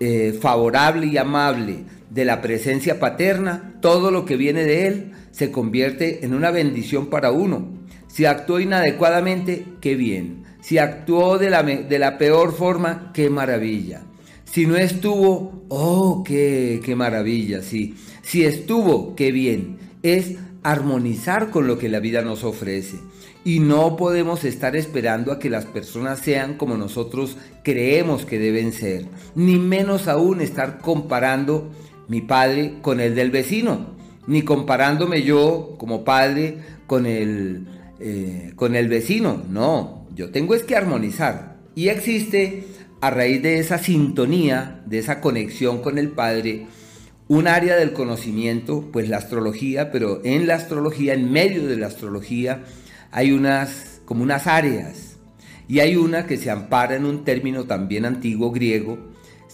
eh, favorable y amable de la presencia paterna, todo lo que viene de él se convierte en una bendición para uno. Si actuó inadecuadamente, qué bien. Si actuó de la, de la peor forma, qué maravilla. Si no estuvo, oh, qué, qué maravilla, sí. Si estuvo, qué bien. Es armonizar con lo que la vida nos ofrece. Y no podemos estar esperando a que las personas sean como nosotros creemos que deben ser. Ni menos aún estar comparando mi padre con el del vecino, ni comparándome yo como padre con el, eh, con el vecino. No, yo tengo es que armonizar. Y existe, a raíz de esa sintonía, de esa conexión con el padre, un área del conocimiento, pues la astrología, pero en la astrología, en medio de la astrología, hay unas, como unas áreas. Y hay una que se ampara en un término también antiguo griego,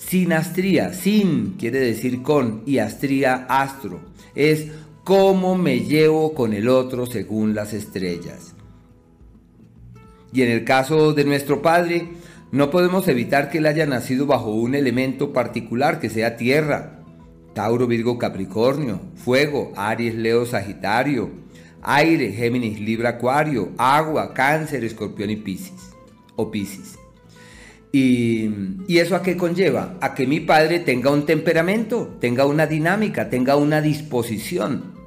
Sinastría, sin quiere decir con y astría astro. Es cómo me llevo con el otro según las estrellas. Y en el caso de nuestro Padre, no podemos evitar que él haya nacido bajo un elemento particular que sea tierra. Tauro, Virgo, Capricornio, fuego, Aries, Leo, Sagitario, aire, Géminis, Libra, Acuario, agua, Cáncer, Escorpión y Piscis o Piscis. Y, eso a qué conlleva? A que mi padre tenga un temperamento, tenga una dinámica, tenga una disposición.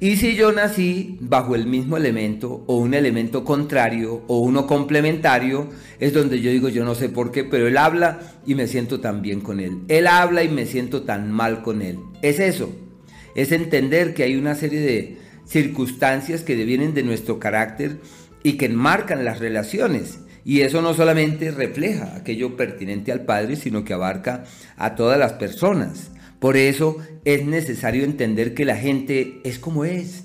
Y si yo nací bajo el mismo elemento o un elemento contrario o uno complementario, es donde yo digo yo no sé por qué, pero él habla y me siento tan bien con él. Él habla y me siento tan mal con él. Es eso, es entender que hay una serie de circunstancias que devienen de nuestro carácter y que enmarcan las relaciones. Y eso no solamente refleja aquello pertinente al Padre, sino que abarca a todas las personas. Por eso es necesario entender que la gente es como es.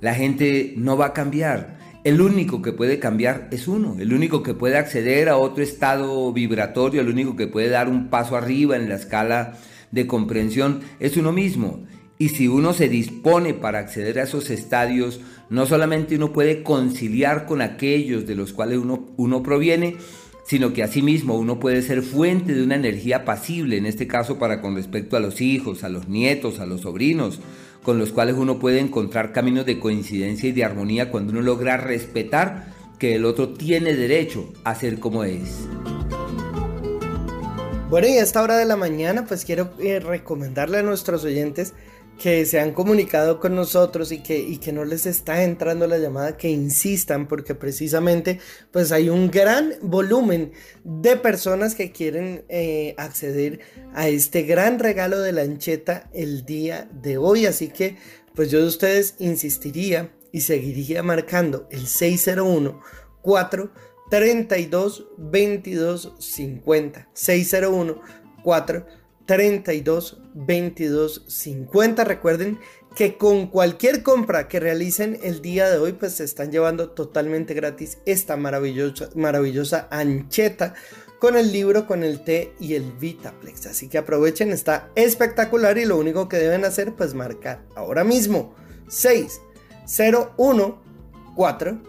La gente no va a cambiar. El único que puede cambiar es uno. El único que puede acceder a otro estado vibratorio, el único que puede dar un paso arriba en la escala de comprensión es uno mismo. Y si uno se dispone para acceder a esos estadios, no solamente uno puede conciliar con aquellos de los cuales uno, uno proviene, sino que asimismo uno puede ser fuente de una energía pasible, en este caso para con respecto a los hijos, a los nietos, a los sobrinos, con los cuales uno puede encontrar caminos de coincidencia y de armonía cuando uno logra respetar que el otro tiene derecho a ser como es. Bueno, y a esta hora de la mañana, pues quiero eh, recomendarle a nuestros oyentes que se han comunicado con nosotros y que, no les está entrando la llamada, que insistan porque precisamente pues hay un gran volumen de personas que quieren eh, acceder a este gran regalo de la ancheta el día de hoy. Así que pues yo de ustedes insistiría y seguiría marcando el 601 4 32 22 50 601 4 32 22 50. Recuerden que con cualquier compra que realicen el día de hoy, pues se están llevando totalmente gratis esta maravillosa, ancheta con el libro, con el té y el Vitaplex. Así que aprovechen, está espectacular y lo único que deben hacer, pues marcar ahora mismo 6 0 1 4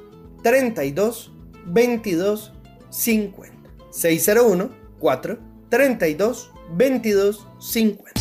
32 22 50 601 4 32 2250.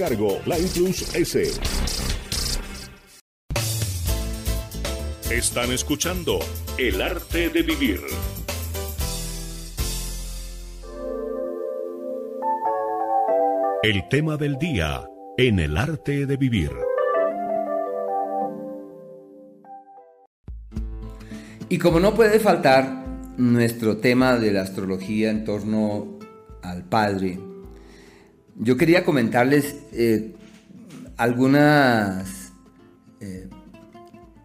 cargo, la Plus S. Están escuchando El arte de vivir. El tema del día en el arte de vivir. Y como no puede faltar nuestro tema de la astrología en torno al Padre, yo quería comentarles eh, algunas eh,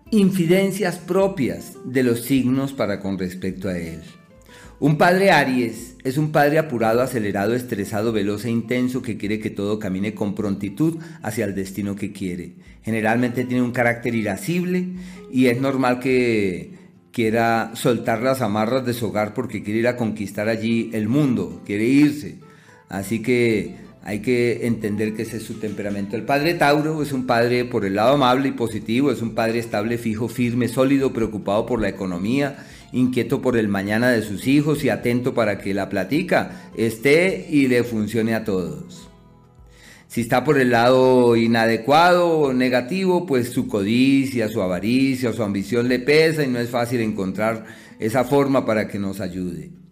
infidencias propias de los signos para con respecto a él. Un padre Aries es un padre apurado, acelerado, estresado, veloz e intenso que quiere que todo camine con prontitud hacia el destino que quiere. Generalmente tiene un carácter irascible y es normal que quiera soltar las amarras de su hogar porque quiere ir a conquistar allí el mundo, quiere irse. Así que hay que entender que ese es su temperamento. El padre Tauro es un padre por el lado amable y positivo, es un padre estable, fijo, firme, sólido, preocupado por la economía, inquieto por el mañana de sus hijos y atento para que la platica esté y le funcione a todos. Si está por el lado inadecuado o negativo, pues su codicia, su avaricia su ambición le pesa y no es fácil encontrar esa forma para que nos ayude.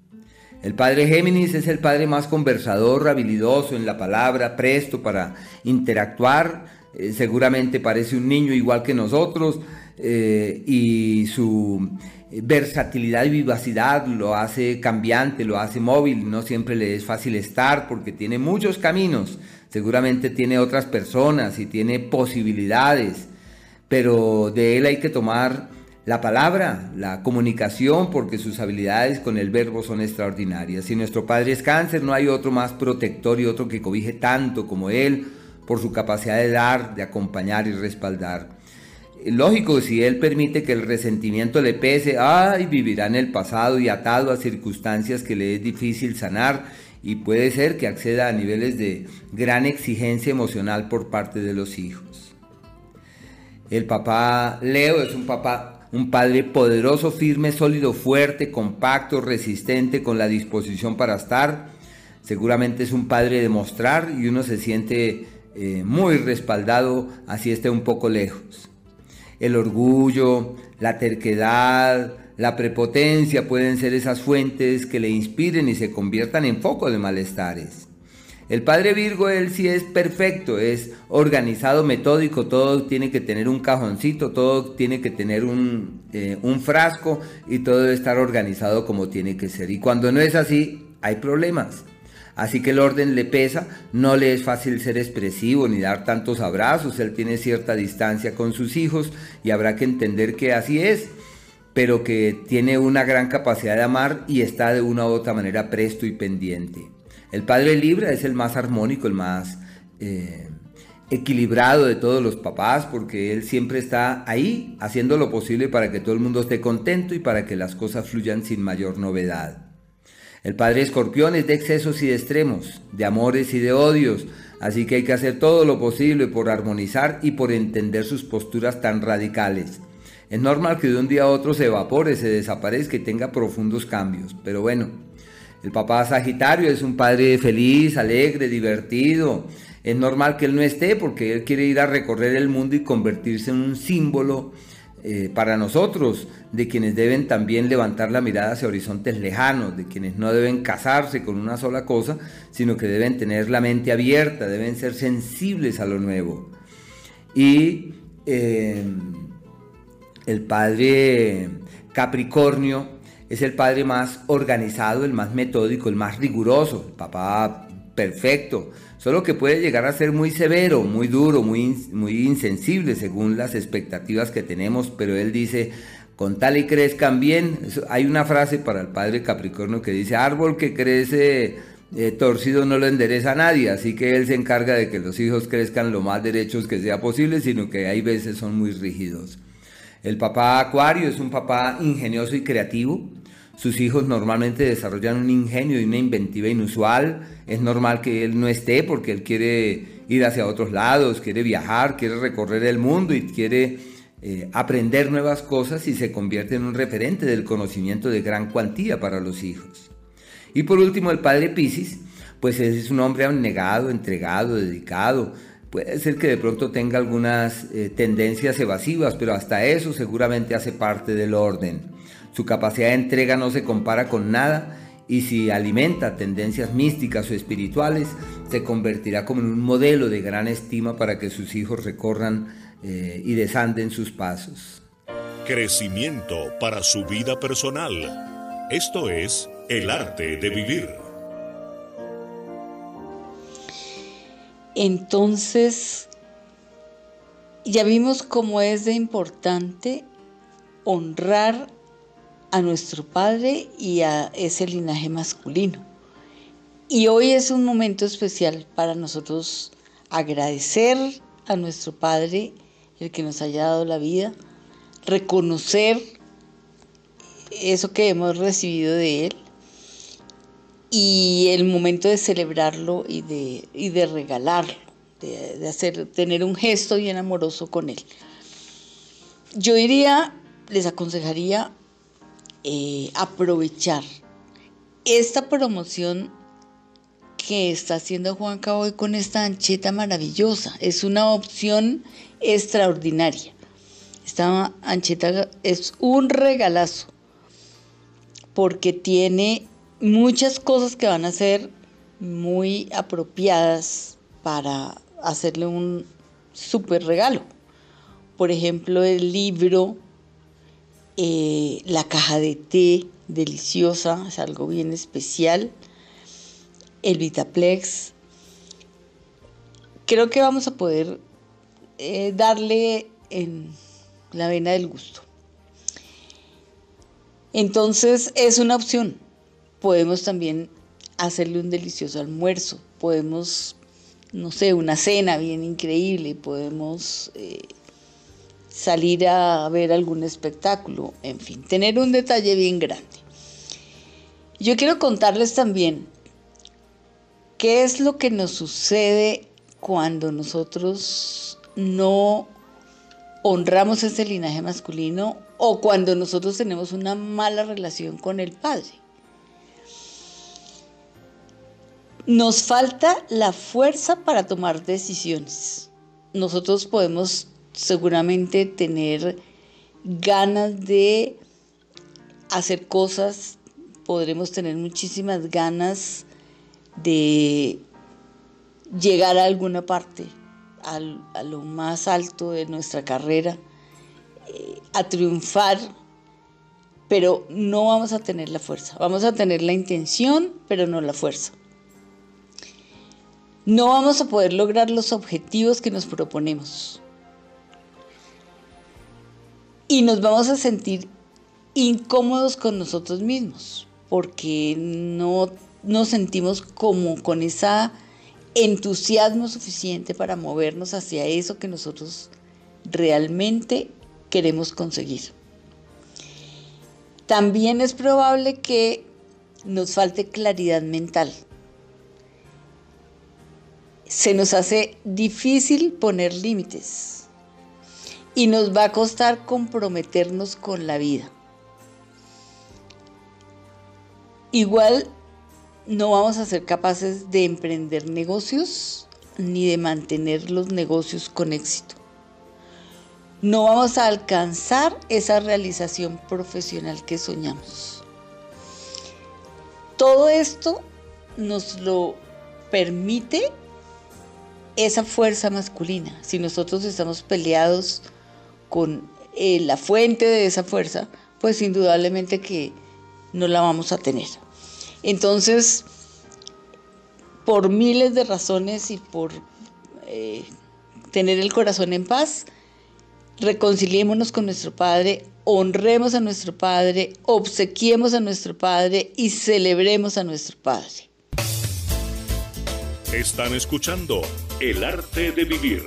El padre Géminis es el padre más conversador, habilidoso en la palabra, presto para interactuar. Eh, seguramente parece un niño igual que nosotros eh, y su versatilidad y vivacidad lo hace cambiante, lo hace móvil. No siempre le es fácil estar porque tiene muchos caminos. Seguramente tiene otras personas y tiene posibilidades, pero de él hay que tomar la palabra, la comunicación, porque sus habilidades con el verbo son extraordinarias. Si nuestro Padre es cáncer, no hay otro más protector y otro que cobije tanto como Él por su capacidad de dar, de acompañar y respaldar. Lógico, si Él permite que el resentimiento le pese, ay, vivirá en el pasado y atado a circunstancias que le es difícil sanar y puede ser que acceda a niveles de gran exigencia emocional por parte de los hijos. El papá Leo es un papá, un padre poderoso, firme, sólido, fuerte, compacto, resistente, con la disposición para estar. Seguramente es un padre de mostrar y uno se siente eh, muy respaldado, así esté un poco lejos. El orgullo, la terquedad, la prepotencia pueden ser esas fuentes que le inspiren y se conviertan en foco de malestares. El padre Virgo, él sí es perfecto, es organizado, metódico, todo tiene que tener un cajoncito, todo tiene que tener un, eh, un frasco y todo debe estar organizado como tiene que ser. Y cuando no es así, hay problemas. Así que el orden le pesa, no le es fácil ser expresivo ni dar tantos abrazos, él tiene cierta distancia con sus hijos y habrá que entender que así es, pero que tiene una gran capacidad de amar y está de una u otra manera presto y pendiente. El padre Libra es el más armónico, el más eh, equilibrado de todos los papás, porque él siempre está ahí haciendo lo posible para que todo el mundo esté contento y para que las cosas fluyan sin mayor novedad. El padre escorpión es de excesos y de extremos, de amores y de odios, así que hay que hacer todo lo posible por armonizar y por entender sus posturas tan radicales. Es normal que de un día a otro se evapore, se desaparezca y tenga profundos cambios, pero bueno, el papá Sagitario es un padre feliz, alegre, divertido. Es normal que él no esté porque él quiere ir a recorrer el mundo y convertirse en un símbolo eh, para nosotros, de quienes deben también levantar la mirada hacia horizontes lejanos, de quienes no deben casarse con una sola cosa, sino que deben tener la mente abierta, deben ser sensibles a lo nuevo. Y eh, el padre Capricornio es el padre más organizado, el más metódico, el más riguroso, el papá perfecto, solo que puede llegar a ser muy severo, muy duro, muy, insensible según las expectativas que tenemos, pero él dice, con tal y crezcan bien, hay una frase para el padre Capricornio que dice, árbol que crece eh, torcido no lo endereza a nadie, así que él se encarga de que los hijos crezcan lo más derechos que sea posible, sino que hay veces son muy rígidos. El papá Acuario es un papá ingenioso y creativo, sus hijos normalmente desarrollan un ingenio y una inventiva inusual. Es normal que él no esté porque él quiere ir hacia otros lados, quiere viajar, quiere recorrer el mundo y quiere eh, aprender nuevas cosas y se convierte en un referente del conocimiento de gran cuantía para los hijos. Y por último, el padre Piscis, pues es un hombre abnegado, entregado, dedicado. Puede ser que de pronto tenga algunas eh, tendencias evasivas, pero hasta eso seguramente hace parte del orden. Su capacidad de entrega no se compara con nada y si alimenta tendencias místicas o espirituales, se convertirá como en un modelo de gran estima para que sus hijos recorran eh, y desanden sus pasos. Crecimiento para su vida personal. Esto es el arte de vivir. Entonces, ya vimos cómo es de importante honrar a nuestro padre y a ese linaje masculino. Y hoy es un momento especial para nosotros agradecer a nuestro padre el que nos haya dado la vida, reconocer eso que hemos recibido de él y el momento de celebrarlo y de, de regalarlo, de, hacer, tener un gesto bien amoroso con él. Yo diría, les aconsejaría eh, aprovechar esta promoción que está haciendo Juan hoy con esta ancheta maravillosa. Es una opción extraordinaria. Esta ancheta es un regalazo porque tiene muchas cosas que van a ser muy apropiadas para hacerle un súper regalo. Por ejemplo, el libro eh, la caja de té deliciosa, es algo bien especial, el Vitaplex. Creo que vamos a poder eh, darle en la vena del gusto. Entonces es una opción. Podemos también hacerle un delicioso almuerzo, podemos, no sé, una cena bien increíble, podemos eh, salir a ver algún espectáculo, en fin, tener un detalle bien grande. Yo quiero contarles también qué es lo que nos sucede cuando nosotros no honramos ese linaje masculino o cuando nosotros tenemos una mala relación con el padre. Nos falta la fuerza para tomar decisiones. Nosotros podemos seguramente tener ganas de hacer cosas, podremos tener muchísimas ganas de llegar a alguna parte, a lo más alto de nuestra carrera, eh, a triunfar, pero no vamos a tener la fuerza. Vamos a tener la intención, pero no la fuerza. No vamos a poder lograr los objetivos que nos proponemos. Y nos vamos a sentir incómodos con nosotros mismos, porque no nos sentimos como con esa entusiasmo suficiente para movernos hacia eso que nosotros realmente queremos conseguir. También es probable que nos falte claridad mental. Se nos hace difícil poner límites y nos va a costar comprometernos con la vida. Igual no vamos a ser capaces de emprender negocios ni de mantener los negocios con éxito. No vamos a alcanzar esa realización profesional que soñamos. Todo esto nos lo permite esa fuerza masculina. Si nosotros estamos peleados con eh, la fuente de esa fuerza, pues indudablemente que no la vamos a tener. Entonces, por miles de razones y por eh, tener el corazón en paz, reconciliémonos con nuestro Padre, honremos a nuestro Padre, obsequiemos a nuestro Padre y celebremos a nuestro Padre. Están escuchando El arte de vivir.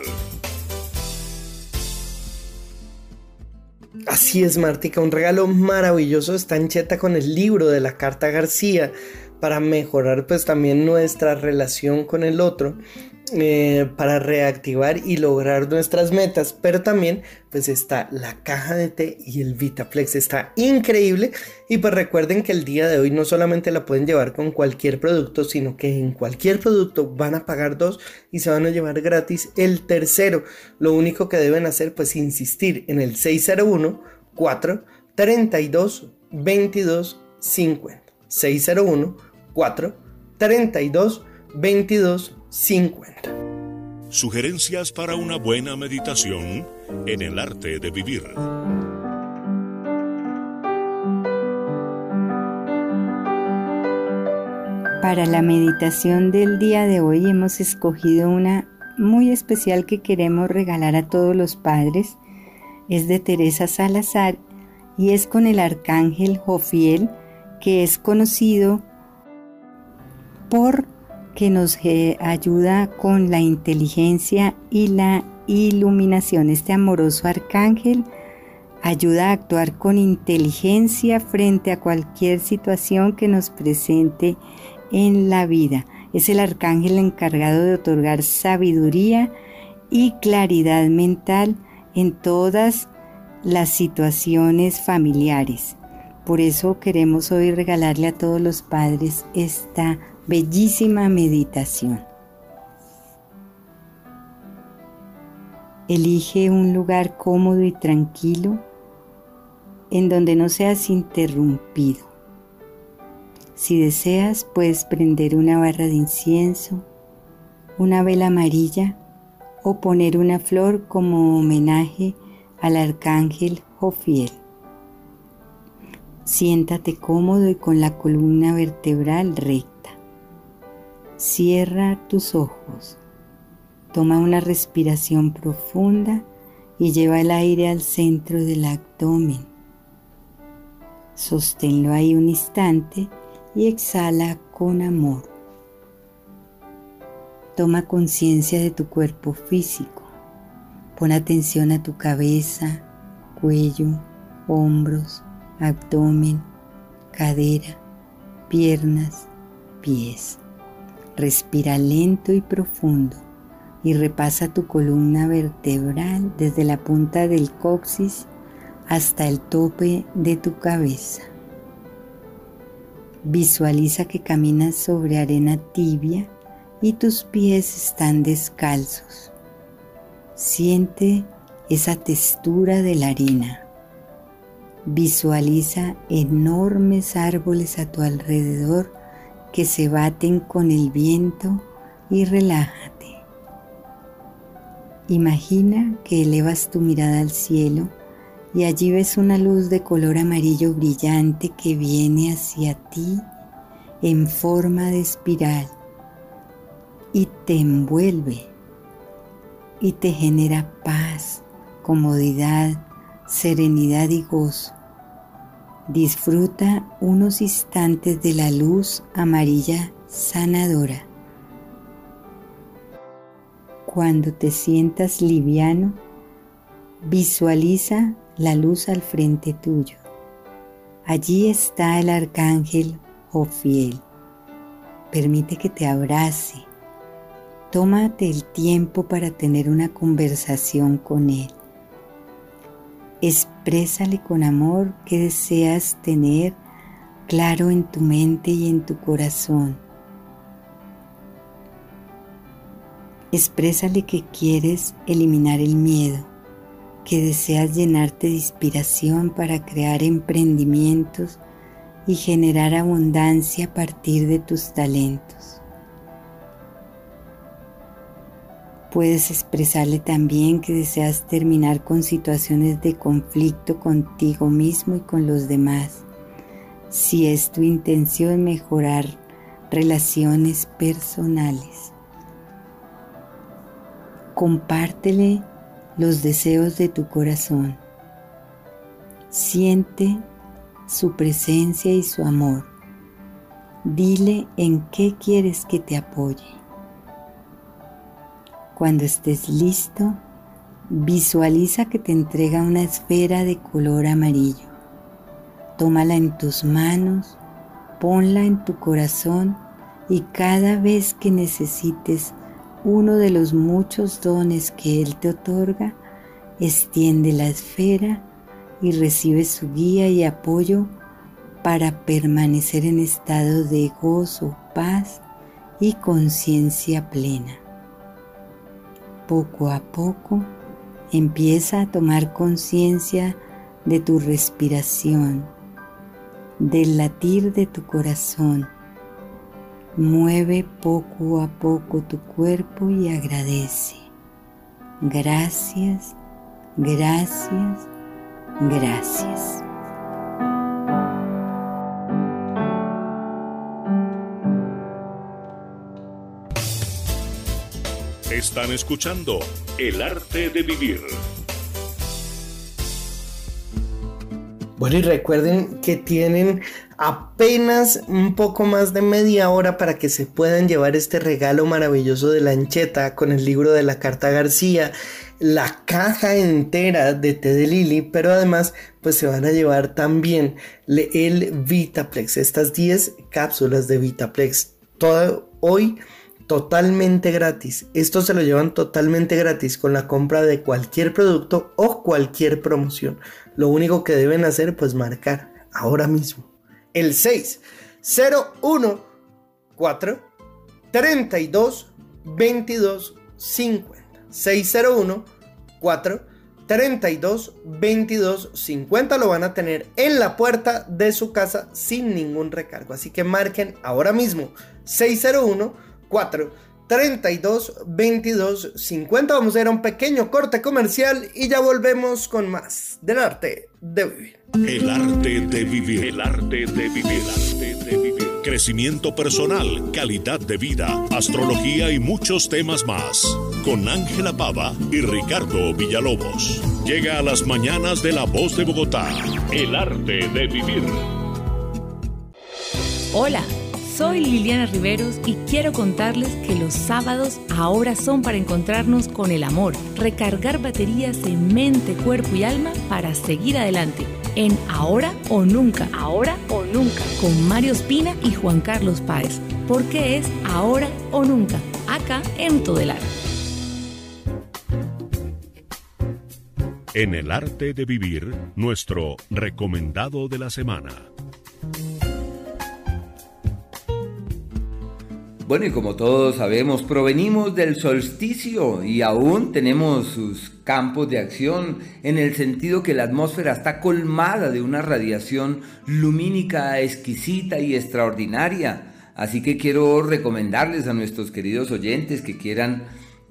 Así es, Martica, un regalo maravilloso está en Cheta con el libro de la Carta García para mejorar pues también nuestra relación con el otro, eh, para reactivar y lograr nuestras metas, pero también pues está la caja de té y el Vitaplex, está increíble y pues recuerden que el día de hoy no solamente la pueden llevar con cualquier producto, sino que en cualquier producto van a pagar dos y se van a llevar gratis el tercero. Lo único que deben hacer pues insistir en el 601 4 32 22 50 601 4 32 22 50. Sugerencias para una buena meditación en el arte de vivir. Para la meditación del día de hoy hemos escogido una muy especial que queremos regalar a todos los padres. Es de Teresa Salazar y es con el arcángel Jofiel, que es conocido por que nos eh, ayuda con la inteligencia y la iluminación. Este amoroso arcángel ayuda a actuar con inteligencia frente a cualquier situación que nos presente en la vida. Es el arcángel encargado de otorgar sabiduría y claridad mental en todas las situaciones familiares. Por eso queremos hoy regalarle a todos los padres esta bellísima meditación. Elige un lugar cómodo y tranquilo en donde no seas interrumpido. Si deseas, puedes prender una barra de incienso, una vela amarilla o poner una flor como homenaje al arcángel Jofiel. Siéntate cómodo y con la columna vertebral recta. Cierra tus ojos. Toma una respiración profunda y lleva el aire al centro del abdomen. Sosténlo ahí un instante y exhala con amor. Toma conciencia de tu cuerpo físico. Pon atención a tu cabeza, cuello, hombros, abdomen, cadera, piernas, pies. Respira lento y profundo y repasa tu columna vertebral desde la punta del coxis hasta el tope de tu cabeza. Visualiza que caminas sobre arena tibia y tus pies están descalzos. Siente esa textura de la arena. Visualiza enormes árboles a tu alrededor que se baten con el viento y relájate. Imagina que elevas tu mirada al cielo y allí ves una luz de color amarillo brillante que viene hacia ti en forma de espiral y te envuelve y te genera paz, comodidad, serenidad y gozo. Disfruta unos instantes de la luz amarilla sanadora. Cuando te sientas liviano, visualiza la luz al frente tuyo. Allí está el arcángel Jofiel. Permite que te abrace. Tómate el tiempo para tener una conversación con él. Exprésale con amor que deseas tener claro en tu mente y en tu corazón. Exprésale que quieres eliminar el miedo, que deseas llenarte de inspiración para crear emprendimientos y generar abundancia a partir de tus talentos. Puedes expresarle también que deseas terminar con situaciones de conflicto contigo mismo y con los demás. Si es tu intención mejorar relaciones personales. Compártele los deseos de tu corazón. Siente su presencia y su amor. Dile en qué quieres que te apoye. Cuando estés listo, visualiza que te entrega una esfera de color amarillo. Tómala en tus manos, ponla en tu corazón y cada vez que necesites uno de los muchos dones que Él te otorga, extiende la esfera y recibe su guía y apoyo para permanecer en estado de gozo, paz y conciencia plena poco a poco empieza a tomar conciencia de tu respiración, del latir de tu corazón. Mueve poco a poco tu cuerpo y agradece. Gracias, gracias, gracias. Están escuchando El arte de vivir. Bueno, y recuerden que tienen apenas un poco más de media hora para que se puedan llevar este regalo maravilloso de Lancheta con el libro de la Carta García, la caja entera de té de Lili, pero además pues se van a llevar también el Vitaplex, estas 10 cápsulas de Vitaplex. Todo hoy totalmente gratis. Esto se lo llevan totalmente gratis con la compra de cualquier producto o cualquier promoción. Lo único que deben hacer pues marcar ahora mismo el 6 01 4 32 22 50 601 4 32 22 50 lo van a tener en la puerta de su casa sin ningún recargo. Así que marquen ahora mismo 601 4 32 22 50. Vamos a ir a un pequeño corte comercial y ya volvemos con más del arte de vivir. El arte de vivir. El arte de vivir. El arte de vivir. Crecimiento personal, calidad de vida, astrología y muchos temas más. Con Ángela Pava y Ricardo Villalobos. Llega a las mañanas de la voz de Bogotá. El arte de vivir. Hola. Soy Liliana Riveros y quiero contarles que los sábados ahora son para encontrarnos con el amor, recargar baterías en mente, cuerpo y alma para seguir adelante. En Ahora o Nunca, Ahora o Nunca, con Mario Espina y Juan Carlos Páez, porque es Ahora o Nunca, acá en Todelar. En el arte de vivir, nuestro recomendado de la semana. Bueno, y como todos sabemos, provenimos del solsticio y aún tenemos sus campos de acción en el sentido que la atmósfera está colmada de una radiación lumínica exquisita y extraordinaria. Así que quiero recomendarles a nuestros queridos oyentes que quieran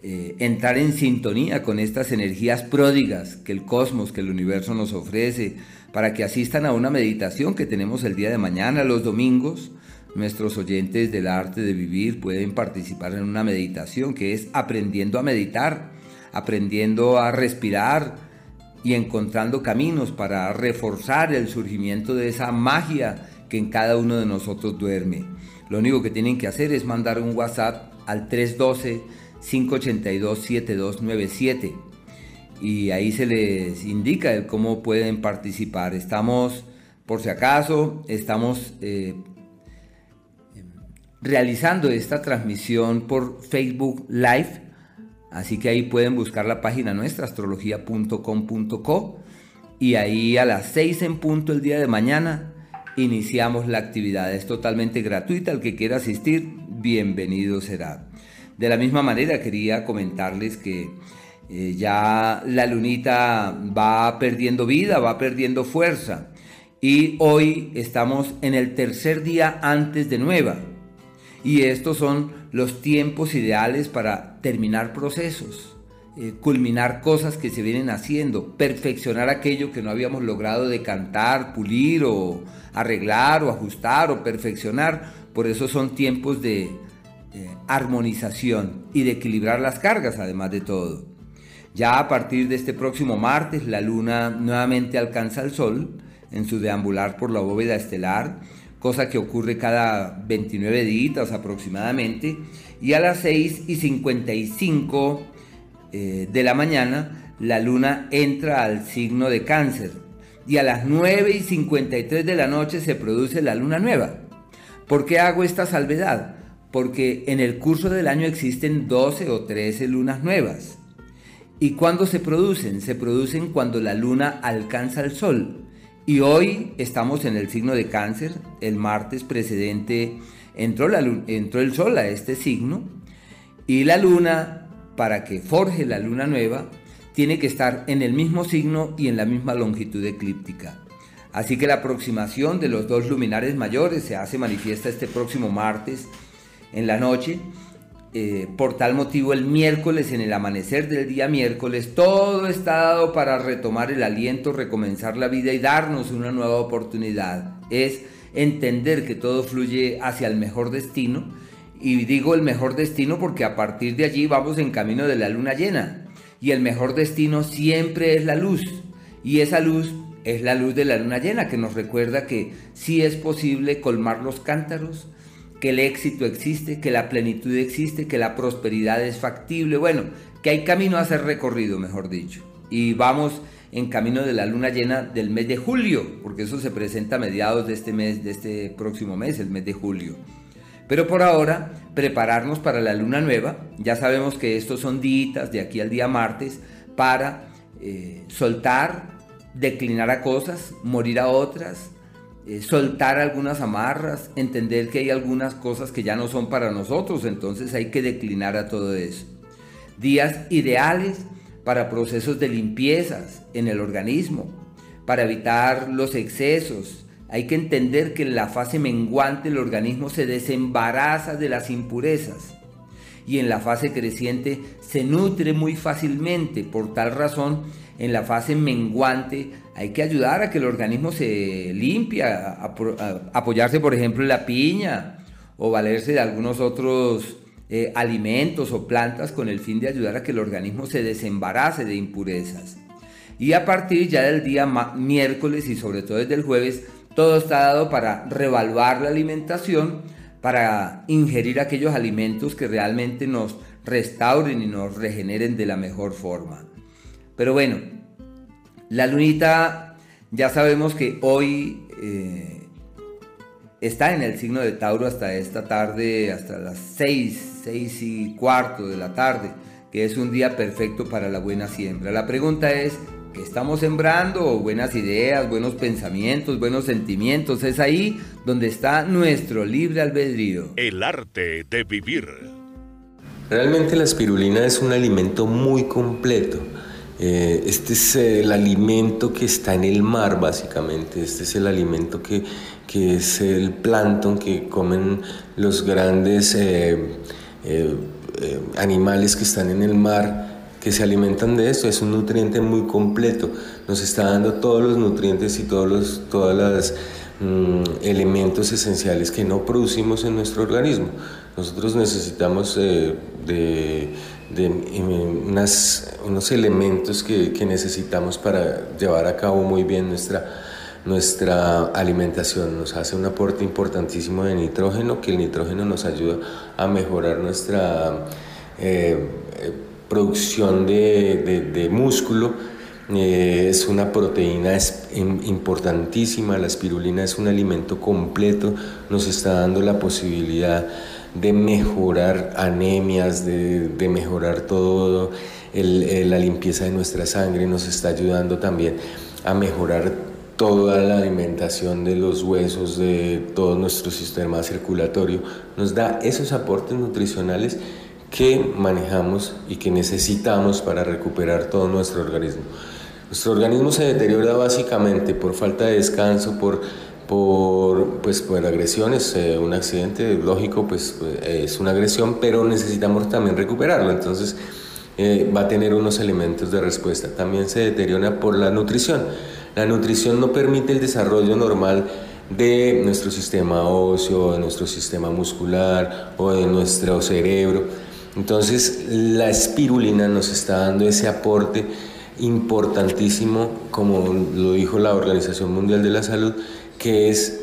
eh, entrar en sintonía con estas energías pródigas que el cosmos, que el universo nos ofrece, para que asistan a una meditación que tenemos el día de mañana, los domingos Nuestros oyentes del arte de vivir pueden participar en una meditación que es aprendiendo a meditar, aprendiendo a respirar y encontrando caminos para reforzar el surgimiento de esa magia que en cada uno de nosotros duerme. Lo único que tienen que hacer es mandar un WhatsApp al 312-582-7297 y ahí se les indica cómo pueden participar. Estamos, por si acaso, estamos eh, realizando esta transmisión por Facebook Live. Así que ahí pueden buscar la página nuestra, astrología.com.co. Y ahí a las 6 en punto el día de mañana iniciamos la actividad. Es totalmente gratuita. El que quiera asistir, bienvenido será. De la misma manera quería comentarles que eh, ya la lunita va perdiendo vida, va perdiendo fuerza. Y hoy estamos en el tercer día antes de nueva y estos son los tiempos ideales para terminar procesos, eh, culminar cosas que se vienen haciendo, perfeccionar aquello que no habíamos logrado decantar, pulir o arreglar o ajustar o perfeccionar. Por eso son tiempos de eh, armonización y de equilibrar las cargas, además de todo. Ya a partir de este próximo martes, la luna nuevamente alcanza el sol en su deambular por la bóveda estelar cosa que ocurre cada 29 días aproximadamente, y a las 6 y 55 eh, de la mañana la luna entra al signo de cáncer, y a las 9 y 53 de la noche se produce la luna nueva. ¿Por qué hago esta salvedad? Porque en el curso del año existen 12 o 13 lunas nuevas. ¿Y cuándo se producen? Se producen cuando la luna alcanza el sol. Y hoy estamos en el signo de cáncer. El martes precedente entró, la, entró el sol a este signo. Y la luna, para que forje la luna nueva, tiene que estar en el mismo signo y en la misma longitud eclíptica. Así que la aproximación de los dos luminares mayores se hace manifiesta este próximo martes en la noche eh, por tal motivo el miércoles, en el amanecer del día miércoles, todo está dado para retomar el aliento, recomenzar la vida y darnos una nueva oportunidad. Es entender que todo fluye hacia el mejor destino. Y digo el mejor destino porque a partir de allí vamos en camino de la luna llena. Y el mejor destino siempre es la luz. Y esa luz es la luz de la luna llena que nos recuerda que sí es posible colmar los cántaros, que el éxito existe, que la plenitud existe, que la prosperidad es factible, bueno, que hay camino a ser recorrido, mejor dicho. Y vamos en camino de la luna llena del mes de julio, porque eso se presenta a mediados de este mes, de este próximo mes, el mes de julio. Pero por ahora, prepararnos para la luna nueva. Ya sabemos que estos son días de aquí al día martes para eh, soltar, declinar a cosas, morir a otras, eh, soltar algunas amarras, entender que hay algunas cosas que ya no son para nosotros, entonces hay que declinar a todo eso. Días ideales para procesos de limpiezas en el organismo, para evitar los excesos. Hay que entender que en la fase menguante el organismo se desembaraza de las impurezas y en la fase creciente se nutre muy fácilmente. Por tal razón, en la fase menguante hay que ayudar a que el organismo se limpie, apoyarse por ejemplo en la piña o valerse de algunos otros eh, alimentos o plantas con el fin de ayudar a que el organismo se desembarace de impurezas. Y a partir ya del día miércoles y sobre todo desde el jueves, todo está dado para revaluar la alimentación, para ingerir aquellos alimentos que realmente nos restauren y nos regeneren de la mejor forma. Pero bueno, la lunita ya sabemos que hoy eh, está en el signo de Tauro hasta esta tarde, hasta las 6, 6 y cuarto de la tarde, que es un día perfecto para la buena siembra. La pregunta es, ¿qué estamos sembrando buenas ideas, buenos pensamientos, buenos sentimientos. Es ahí donde está nuestro libre albedrío. El arte de vivir. Realmente la espirulina es un alimento muy completo. Eh, este es el alimento que está en el mar, básicamente. Este es el alimento que, que es el plancton que comen los grandes eh, eh, animales que están en el mar que se alimentan de esto. Es un nutriente muy completo. Nos está dando todos los nutrientes y todos los todas las, mm, elementos esenciales que no producimos en nuestro organismo. Nosotros necesitamos de, de unas, unos elementos que, que, necesitamos para llevar a cabo muy bien nuestra, nuestra alimentación. Nos hace un aporte importantísimo de nitrógeno, que el nitrógeno nos ayuda a mejorar nuestra... Eh, producción de, de, músculo. Eh, es una proteína importantísima, la espirulina es un alimento completo, nos está dando la posibilidad de mejorar anemias, de, de mejorar todo, la limpieza de nuestra sangre, nos está ayudando también a mejorar toda la alimentación de los huesos, de todo nuestro sistema circulatorio, nos da esos aportes nutricionales que manejamos y que necesitamos para recuperar todo nuestro organismo. Nuestro organismo se deteriora básicamente por falta de descanso, por, por, pues, por agresiones. Eh, un accidente, lógico, pues es una agresión, pero necesitamos también recuperarlo. Entonces eh, va a tener unos elementos de respuesta. También se deteriora por la nutrición. La nutrición no permite el desarrollo normal de nuestro sistema óseo, de nuestro sistema muscular o de nuestro cerebro. Entonces la espirulina nos está dando ese aporte importantísimo, como lo dijo la Organización Mundial de la Salud, que es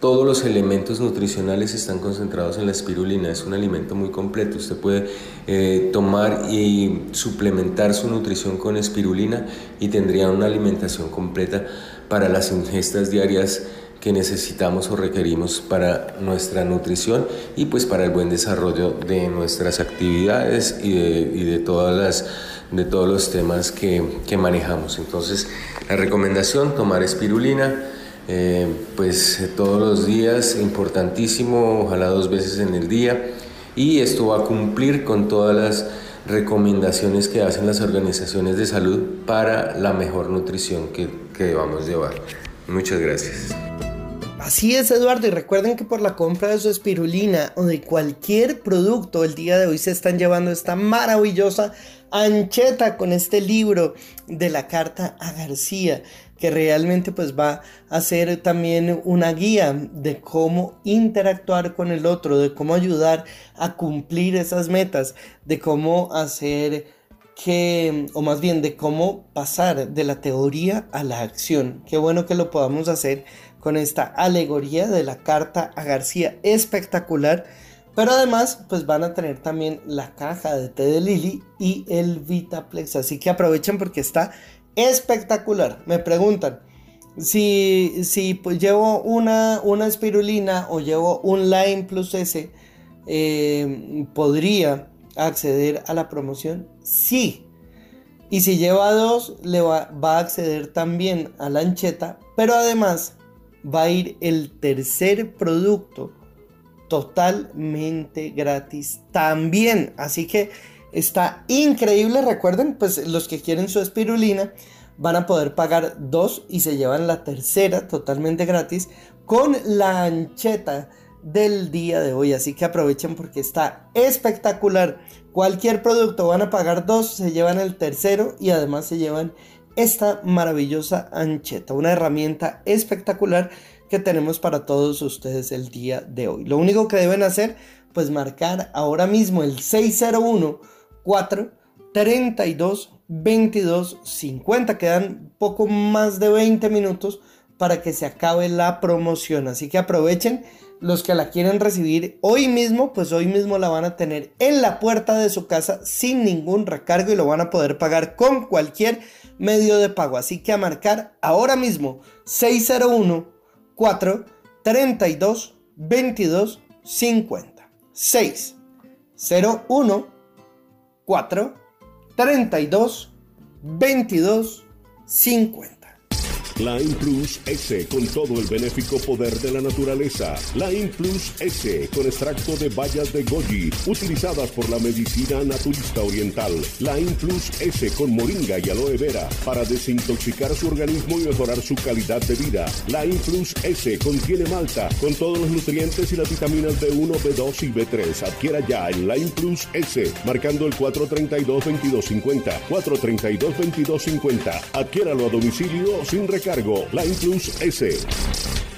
todos los elementos nutricionales están concentrados en la espirulina. Es un alimento muy completo. Usted puede eh, tomar y suplementar su nutrición con espirulina y tendría una alimentación completa para las ingestas diarias que necesitamos o requerimos para nuestra nutrición y pues para el buen desarrollo de nuestras actividades y de, todas las, de todos los temas que, manejamos. Entonces, la recomendación, tomar espirulina, eh, pues todos los días, importantísimo, ojalá dos veces en el día, y esto va a cumplir con todas las recomendaciones que hacen las organizaciones de salud para la mejor nutrición que, que debamos llevar. Muchas gracias. Así es, Eduardo, y recuerden que por la compra de su espirulina o de cualquier producto el día de hoy se están llevando esta maravillosa ancheta con este libro de la carta a García, que realmente pues va a ser también una guía de cómo interactuar con el otro, de cómo ayudar a cumplir esas metas, de cómo hacer que, o más bien de cómo pasar de la teoría a la acción. Qué bueno que lo podamos hacer con esta alegoría de la carta a García espectacular. Pero además, pues van a tener también la caja de té de Lili y el Vitaplex. Así que aprovechen porque está espectacular. Me preguntan si, si pues llevo una, una espirulina o llevo un Lime Plus S, eh, ¿podría acceder a la promoción? Sí. Y si lleva dos, le va, va a acceder también a la ancheta. Pero además va a ir el tercer producto totalmente gratis también. Así que está increíble. Recuerden, pues los que quieren su espirulina van a poder pagar dos y se llevan la tercera totalmente gratis con la ancheta del día de hoy. Así que aprovechen porque está espectacular. Cualquier producto van a pagar dos, se llevan el tercero y además se llevan esta maravillosa ancheta, una herramienta espectacular que tenemos para todos ustedes el día de hoy. Lo único que deben hacer, pues marcar ahora mismo el 601 4 32 22 50. Quedan poco más de 20 minutos para que se acabe la promoción. Así que aprovechen los que la quieren recibir hoy mismo, pues hoy mismo la van a tener en la puerta de su casa sin ningún recargo y lo van a poder pagar con cualquier medio de pago. Así que a marcar ahora mismo 601 4 32 22 50. 601 4 32 22 50. Line Plus S con todo el benéfico poder de la naturaleza. Line Plus S con extracto de bayas de goji utilizadas por la medicina naturista oriental. Line Plus S con moringa y aloe vera para desintoxicar su organismo y mejorar su calidad de vida. Line Plus S contiene malta con todos los nutrientes y las vitaminas B1, B2 y B3. Adquiera ya el Line Plus S marcando el 432-2250. 432-2250. Adquiéralo a domicilio sin recargo cargo, Line Plus S.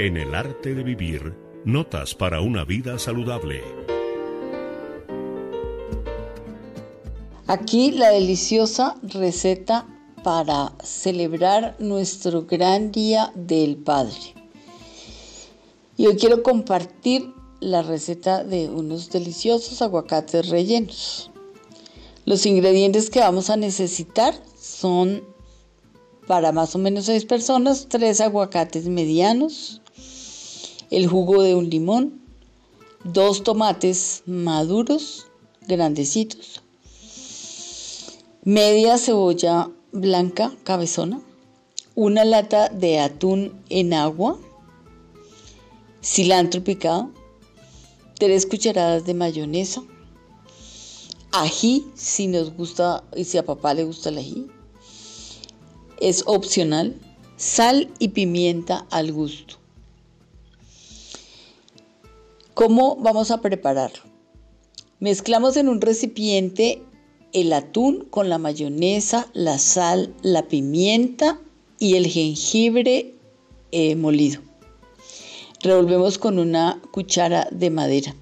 En el arte de vivir, notas para una vida saludable. Aquí la deliciosa receta para celebrar nuestro gran día del Padre. Y hoy quiero compartir la receta de unos deliciosos aguacates rellenos. Los ingredientes que vamos a necesitar son para más o menos seis personas, tres aguacates medianos, el jugo de un limón, dos tomates maduros, grandecitos, media cebolla blanca cabezona, una lata de atún en agua, cilantro picado, tres cucharadas de mayonesa, ají si nos gusta y si a papá le gusta el ají, es opcional, sal y pimienta al gusto. ¿Cómo vamos a prepararlo? Mezclamos en un recipiente el atún con la mayonesa, la sal, la pimienta y el jengibre eh, molido. Revolvemos con una cuchara de madera.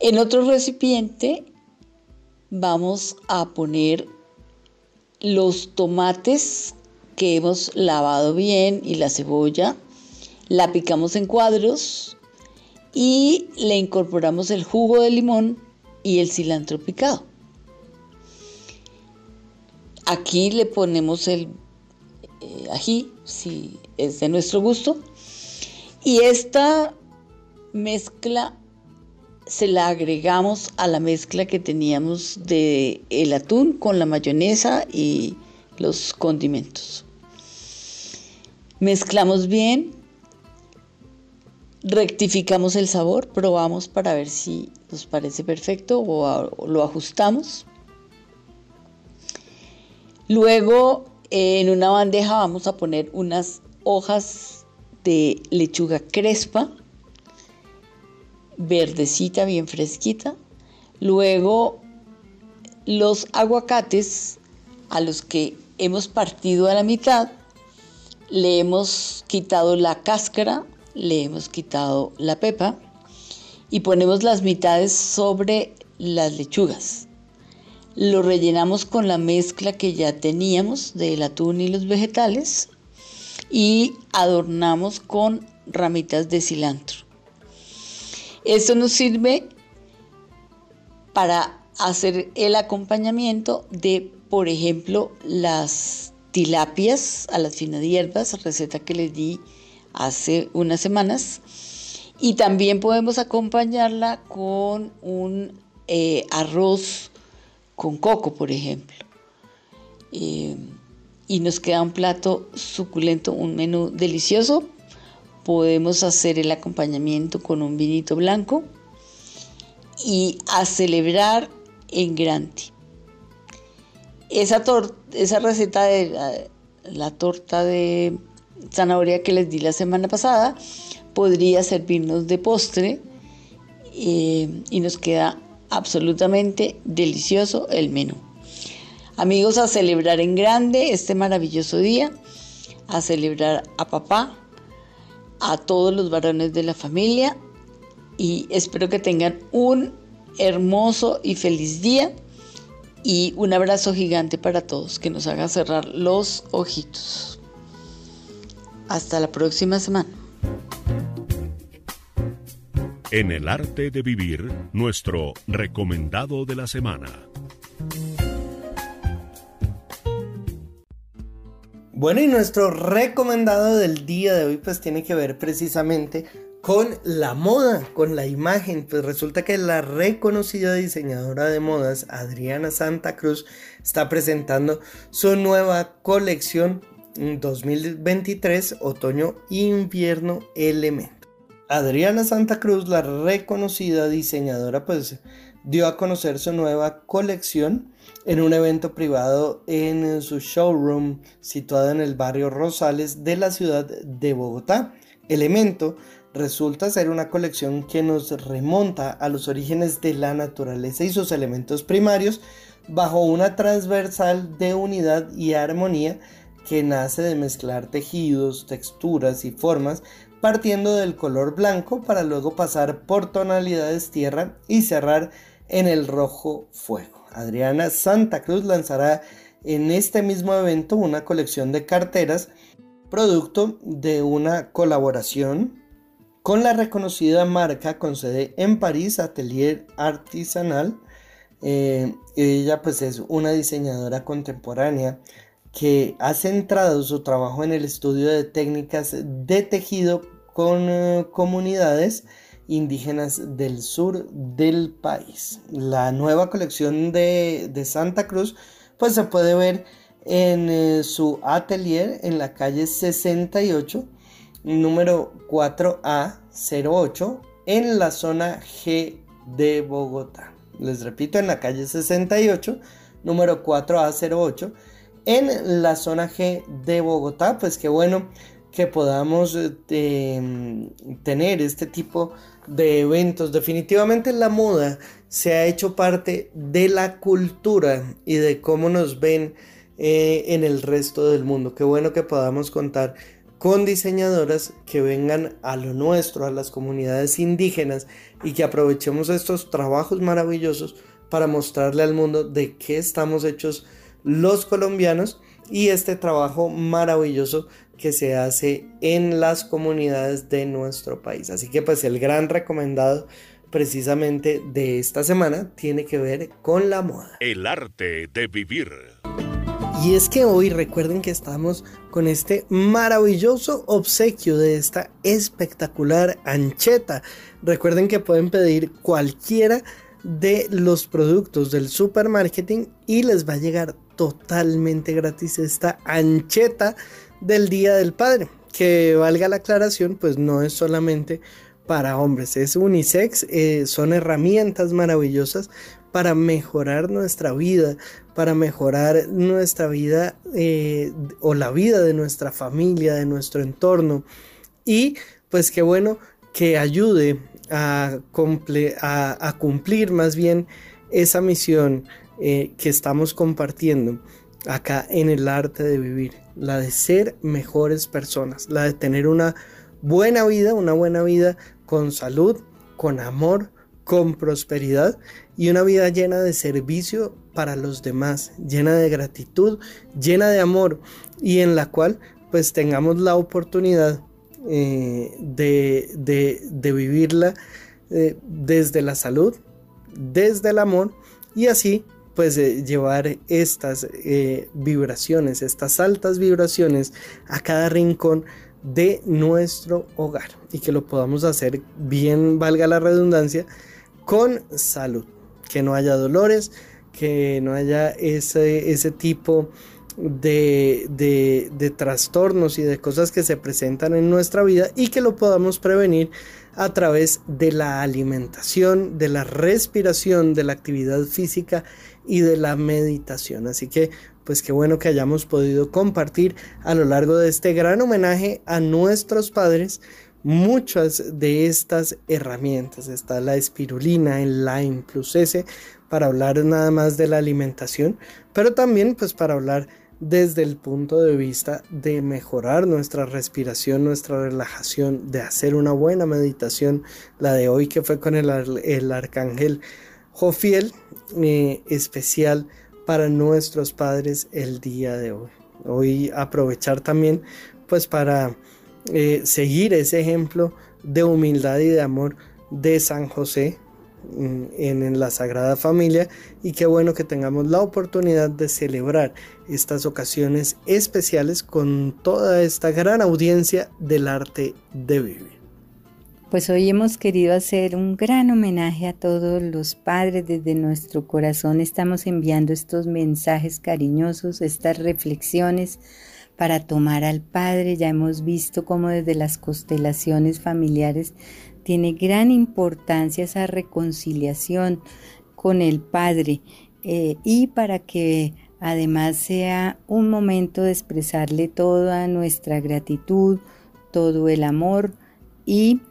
En otro recipiente vamos a poner los tomates que hemos lavado bien y la cebolla la picamos en cuadros y le incorporamos el jugo de limón y el cilantro picado. Aquí le ponemos el eh, ají, si es de nuestro gusto. Y esta mezcla se la agregamos a la mezcla que teníamos de el atún con la mayonesa y los condimentos. Mezclamos bien rectificamos el sabor, probamos para ver si nos parece perfecto o, lo ajustamos. Luego en una bandeja vamos a poner unas hojas de lechuga crespa, verdecita, bien fresquita. Luego los aguacates a los que hemos partido a la mitad, le hemos quitado la cáscara le hemos quitado la pepa y ponemos las mitades sobre las lechugas. Lo rellenamos con la mezcla que ya teníamos del atún y los vegetales y adornamos con ramitas de cilantro. Esto nos sirve para hacer el acompañamiento de, por ejemplo, las tilapias a las finas hierbas, receta que les di hace unas semanas. Y también podemos acompañarla con un eh, arroz con coco, por ejemplo. Eh, y nos queda un plato suculento, un menú delicioso. Podemos hacer el acompañamiento con un vinito blanco y a celebrar en grande. Esa, esa receta de la torta de zanahoria que les di la semana pasada podría servirnos de postre eh, y nos queda absolutamente delicioso el menú. Amigos, a celebrar en grande este maravilloso día, a celebrar a papá, a todos los varones de la familia y espero que tengan un hermoso y feliz día y un abrazo gigante para todos que nos haga cerrar los ojitos. Hasta la próxima semana. En el arte de vivir, nuestro recomendado de la semana. Bueno, y nuestro recomendado del día de hoy pues tiene que ver precisamente con la moda, con la imagen. Pues resulta que la reconocida diseñadora de modas, Adriana Santa Cruz, está presentando su nueva colección 2023, otoño-invierno elemento. Adriana Santa Cruz, la reconocida diseñadora, pues dio a conocer su nueva colección en un evento privado en su showroom situado en el barrio Rosales de la ciudad de Bogotá. Elemento resulta ser una colección que nos remonta a los orígenes de la naturaleza y sus elementos primarios bajo una transversal de unidad y armonía que nace de mezclar tejidos, texturas y formas partiendo del color blanco para luego pasar por tonalidades tierra y cerrar en el rojo fuego. Adriana Santa Cruz lanzará en este mismo evento una colección de carteras producto de una colaboración con la reconocida marca con sede en París, Atelier Artisanal. Eh, ella pues es una diseñadora contemporánea que ha centrado su trabajo en el estudio de técnicas de tejido con eh, comunidades indígenas del sur del país. La nueva colección de, Santa Cruz pues se puede ver en eh, su atelier en la calle 68 número 4A08 en la zona G de Bogotá. Les repito, en la calle 68, número 4A08, en la zona G de Bogotá. Pues qué bueno que podamos eh, tener este tipo de eventos. Definitivamente la moda se ha hecho parte de la cultura y de cómo nos ven eh, en el resto del mundo. Qué bueno que podamos contar con diseñadoras que vengan a lo nuestro, a las comunidades indígenas y que aprovechemos estos trabajos maravillosos para mostrarle al mundo de qué estamos hechos los colombianos y este trabajo maravilloso que se hace en las comunidades de nuestro país. Así que pues el gran recomendado precisamente de esta semana tiene que ver con la moda. El arte de vivir. Y es que hoy recuerden que estamos con este maravilloso obsequio de esta espectacular ancheta. Recuerden que pueden pedir cualquiera de los productos del supermarketing y les va a llegar totalmente gratis esta ancheta del Día del Padre. Que valga la aclaración, pues no es solamente para hombres, es unisex, eh, son herramientas maravillosas para mejorar nuestra vida, para mejorar nuestra vida eh, o la vida de nuestra familia, de nuestro entorno. Y pues qué bueno que ayude a, a, cumplir más bien esa misión eh, que estamos compartiendo acá en el arte de vivir, la de ser mejores personas, la de tener una buena vida, una buena vida con salud, con amor, con prosperidad y una vida llena de servicio para los demás, llena de gratitud, llena de amor y en la cual pues tengamos la oportunidad eh, de, vivirla eh, desde la salud, desde el amor y así pues eh, llevar estas vibraciones, estas altas vibraciones a cada rincón de nuestro hogar y que lo podamos hacer bien, valga la redundancia, con salud, que no haya dolores, que no haya ese, ese tipo de, de, trastornos y de cosas que se presentan en nuestra vida y que lo podamos prevenir a través de la alimentación, de la respiración, de la actividad física y de la meditación. Así que pues qué bueno que hayamos podido compartir a lo largo de este gran homenaje a nuestros padres muchas de estas herramientas. Está la espirulina, el Lime Plus S, para hablar nada más de la alimentación, pero también pues para hablar desde el punto de vista de mejorar nuestra respiración, nuestra relajación, de hacer una buena meditación, la de hoy que fue con el, el arcángel Jofiel, eh, especial para nuestros padres el día de hoy. Hoy aprovechar también pues para eh, seguir ese ejemplo de humildad y de amor de San José mm, en, la Sagrada Familia y qué bueno que tengamos la oportunidad de celebrar estas ocasiones especiales con toda esta gran audiencia del arte de vivir. Pues hoy hemos querido hacer un gran homenaje a todos los padres desde nuestro corazón. Estamos enviando estos mensajes cariñosos, estas reflexiones para tomar al Padre. Ya hemos visto cómo desde las constelaciones familiares tiene gran importancia esa reconciliación con el Padre eh, y para que además sea un momento de expresarle toda nuestra gratitud, todo el amor y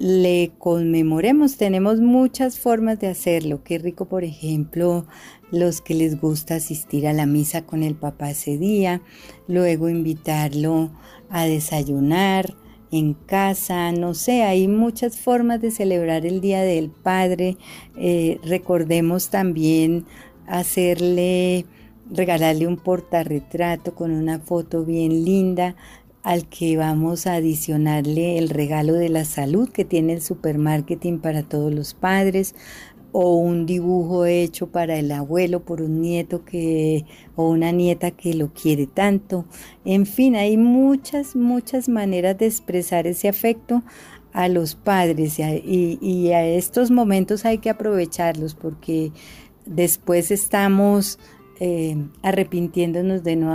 le conmemoremos. Tenemos muchas formas de hacerlo. Qué rico, por ejemplo, los que les gusta asistir a la misa con el papá ese día, luego invitarlo a desayunar en casa, no sé, hay muchas formas de celebrar el Día del Padre. Eh, recordemos también hacerle, regalarle un portarretrato con una foto bien linda al que vamos a adicionarle el regalo de la salud que tiene el supermarketing para todos los padres o un dibujo hecho para el abuelo por un nieto que o una nieta que lo quiere tanto. En fin, hay muchas, muchas maneras de expresar ese afecto a los padres y y a estos momentos hay que aprovecharlos porque después estamos eh, arrepintiéndonos de no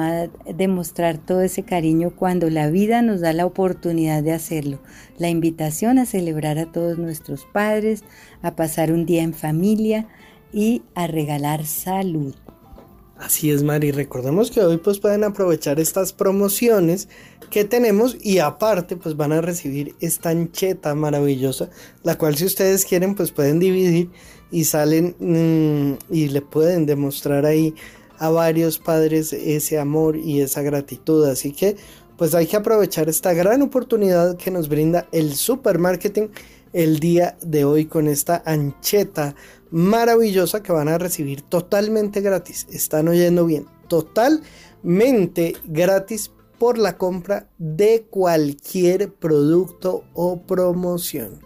demostrar todo ese cariño cuando la vida nos da la oportunidad de hacerlo. La invitación a celebrar a todos nuestros padres, a pasar un día en familia y a regalar salud. Así es, Mari. Recordemos que hoy pues pueden aprovechar estas promociones que tenemos y aparte pues van a recibir esta ancheta maravillosa, la cual si ustedes quieren pues pueden dividir y salen mm, y le pueden demostrar ahí a varios padres ese amor y esa gratitud. Así que pues hay que aprovechar esta gran oportunidad que nos brinda el supermarketing el día de hoy con esta ancheta maravillosa que van a recibir totalmente gratis. Están oyendo bien, totalmente gratis por la compra de cualquier producto o promoción.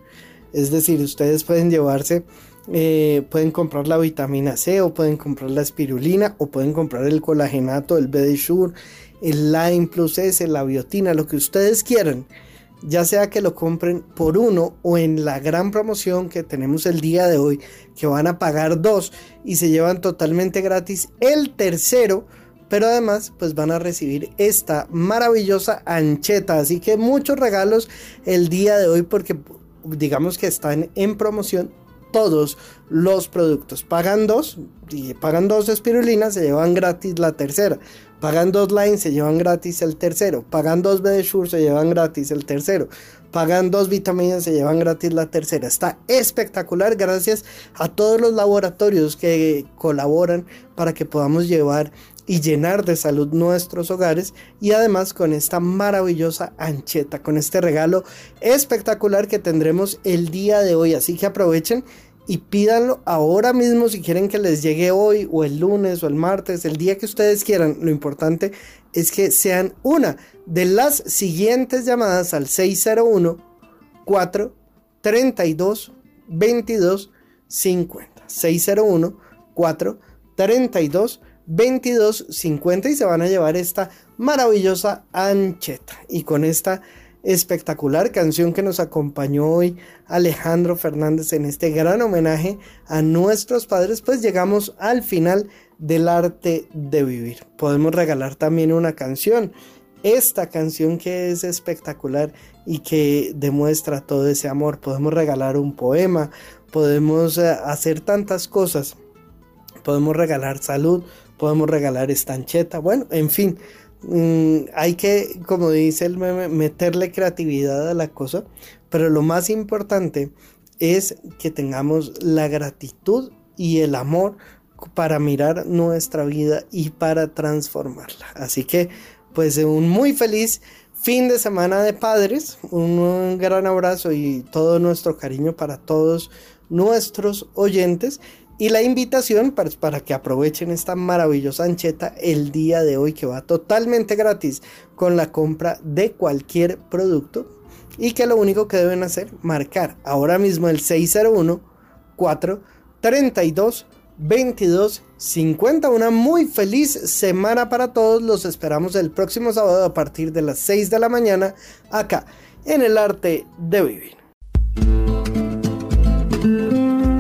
Es decir, ustedes pueden llevarse eh, pueden comprar la vitamina C o pueden comprar la espirulina o pueden comprar el colagenato, el BD el Lime Plus S, la biotina, lo que ustedes quieran. Ya sea que lo compren por uno o en la gran promoción que tenemos el día de hoy, que van a pagar dos y se llevan totalmente gratis el tercero, pero además pues van a recibir esta maravillosa ancheta. Así que muchos regalos el día de hoy porque digamos que están en promoción todos los productos. Pagan dos, y pagan dos espirulinas, se llevan gratis la tercera. Pagan dos lines, se llevan gratis el tercero. Pagan dos Bedeshur, se llevan gratis el tercero. Pagan dos vitaminas, se llevan gratis la tercera. Está espectacular gracias a todos los laboratorios que colaboran para que podamos llevar y llenar de salud nuestros hogares y además con esta maravillosa ancheta, con este regalo espectacular que tendremos el día de hoy. Así que aprovechen y pídanlo ahora mismo si quieren que les llegue hoy o el lunes o el martes, el día que ustedes quieran. Lo importante es que sean una de las siguientes llamadas al 601 4 32 22 50. 601 4 32 22.50 y se van a llevar esta maravillosa ancheta. Y con esta espectacular canción que nos acompañó hoy Alejandro Fernández en este gran homenaje a nuestros padres, pues llegamos al final del arte de vivir. Podemos regalar también una canción. Esta canción que es espectacular y que demuestra todo ese amor. Podemos regalar un poema, podemos eh, hacer tantas cosas. Podemos regalar salud, podemos regalar estancheta, bueno, en fin, mm, hay que, como dice el meme, meterle creatividad a la cosa, pero lo más importante es que tengamos la gratitud y el amor para mirar nuestra vida y para transformarla. Así que, pues un muy feliz fin de semana de padres, un gran abrazo y todo nuestro cariño para todos nuestros oyentes y la invitación para, para, que aprovechen esta maravillosa ancheta el día de hoy que va totalmente gratis con la compra de cualquier producto y que lo único que deben hacer marcar ahora mismo el 601 432 22 50. Una muy feliz semana para todos. Los esperamos el próximo sábado a partir de las 6 de la mañana acá en el arte de vivir.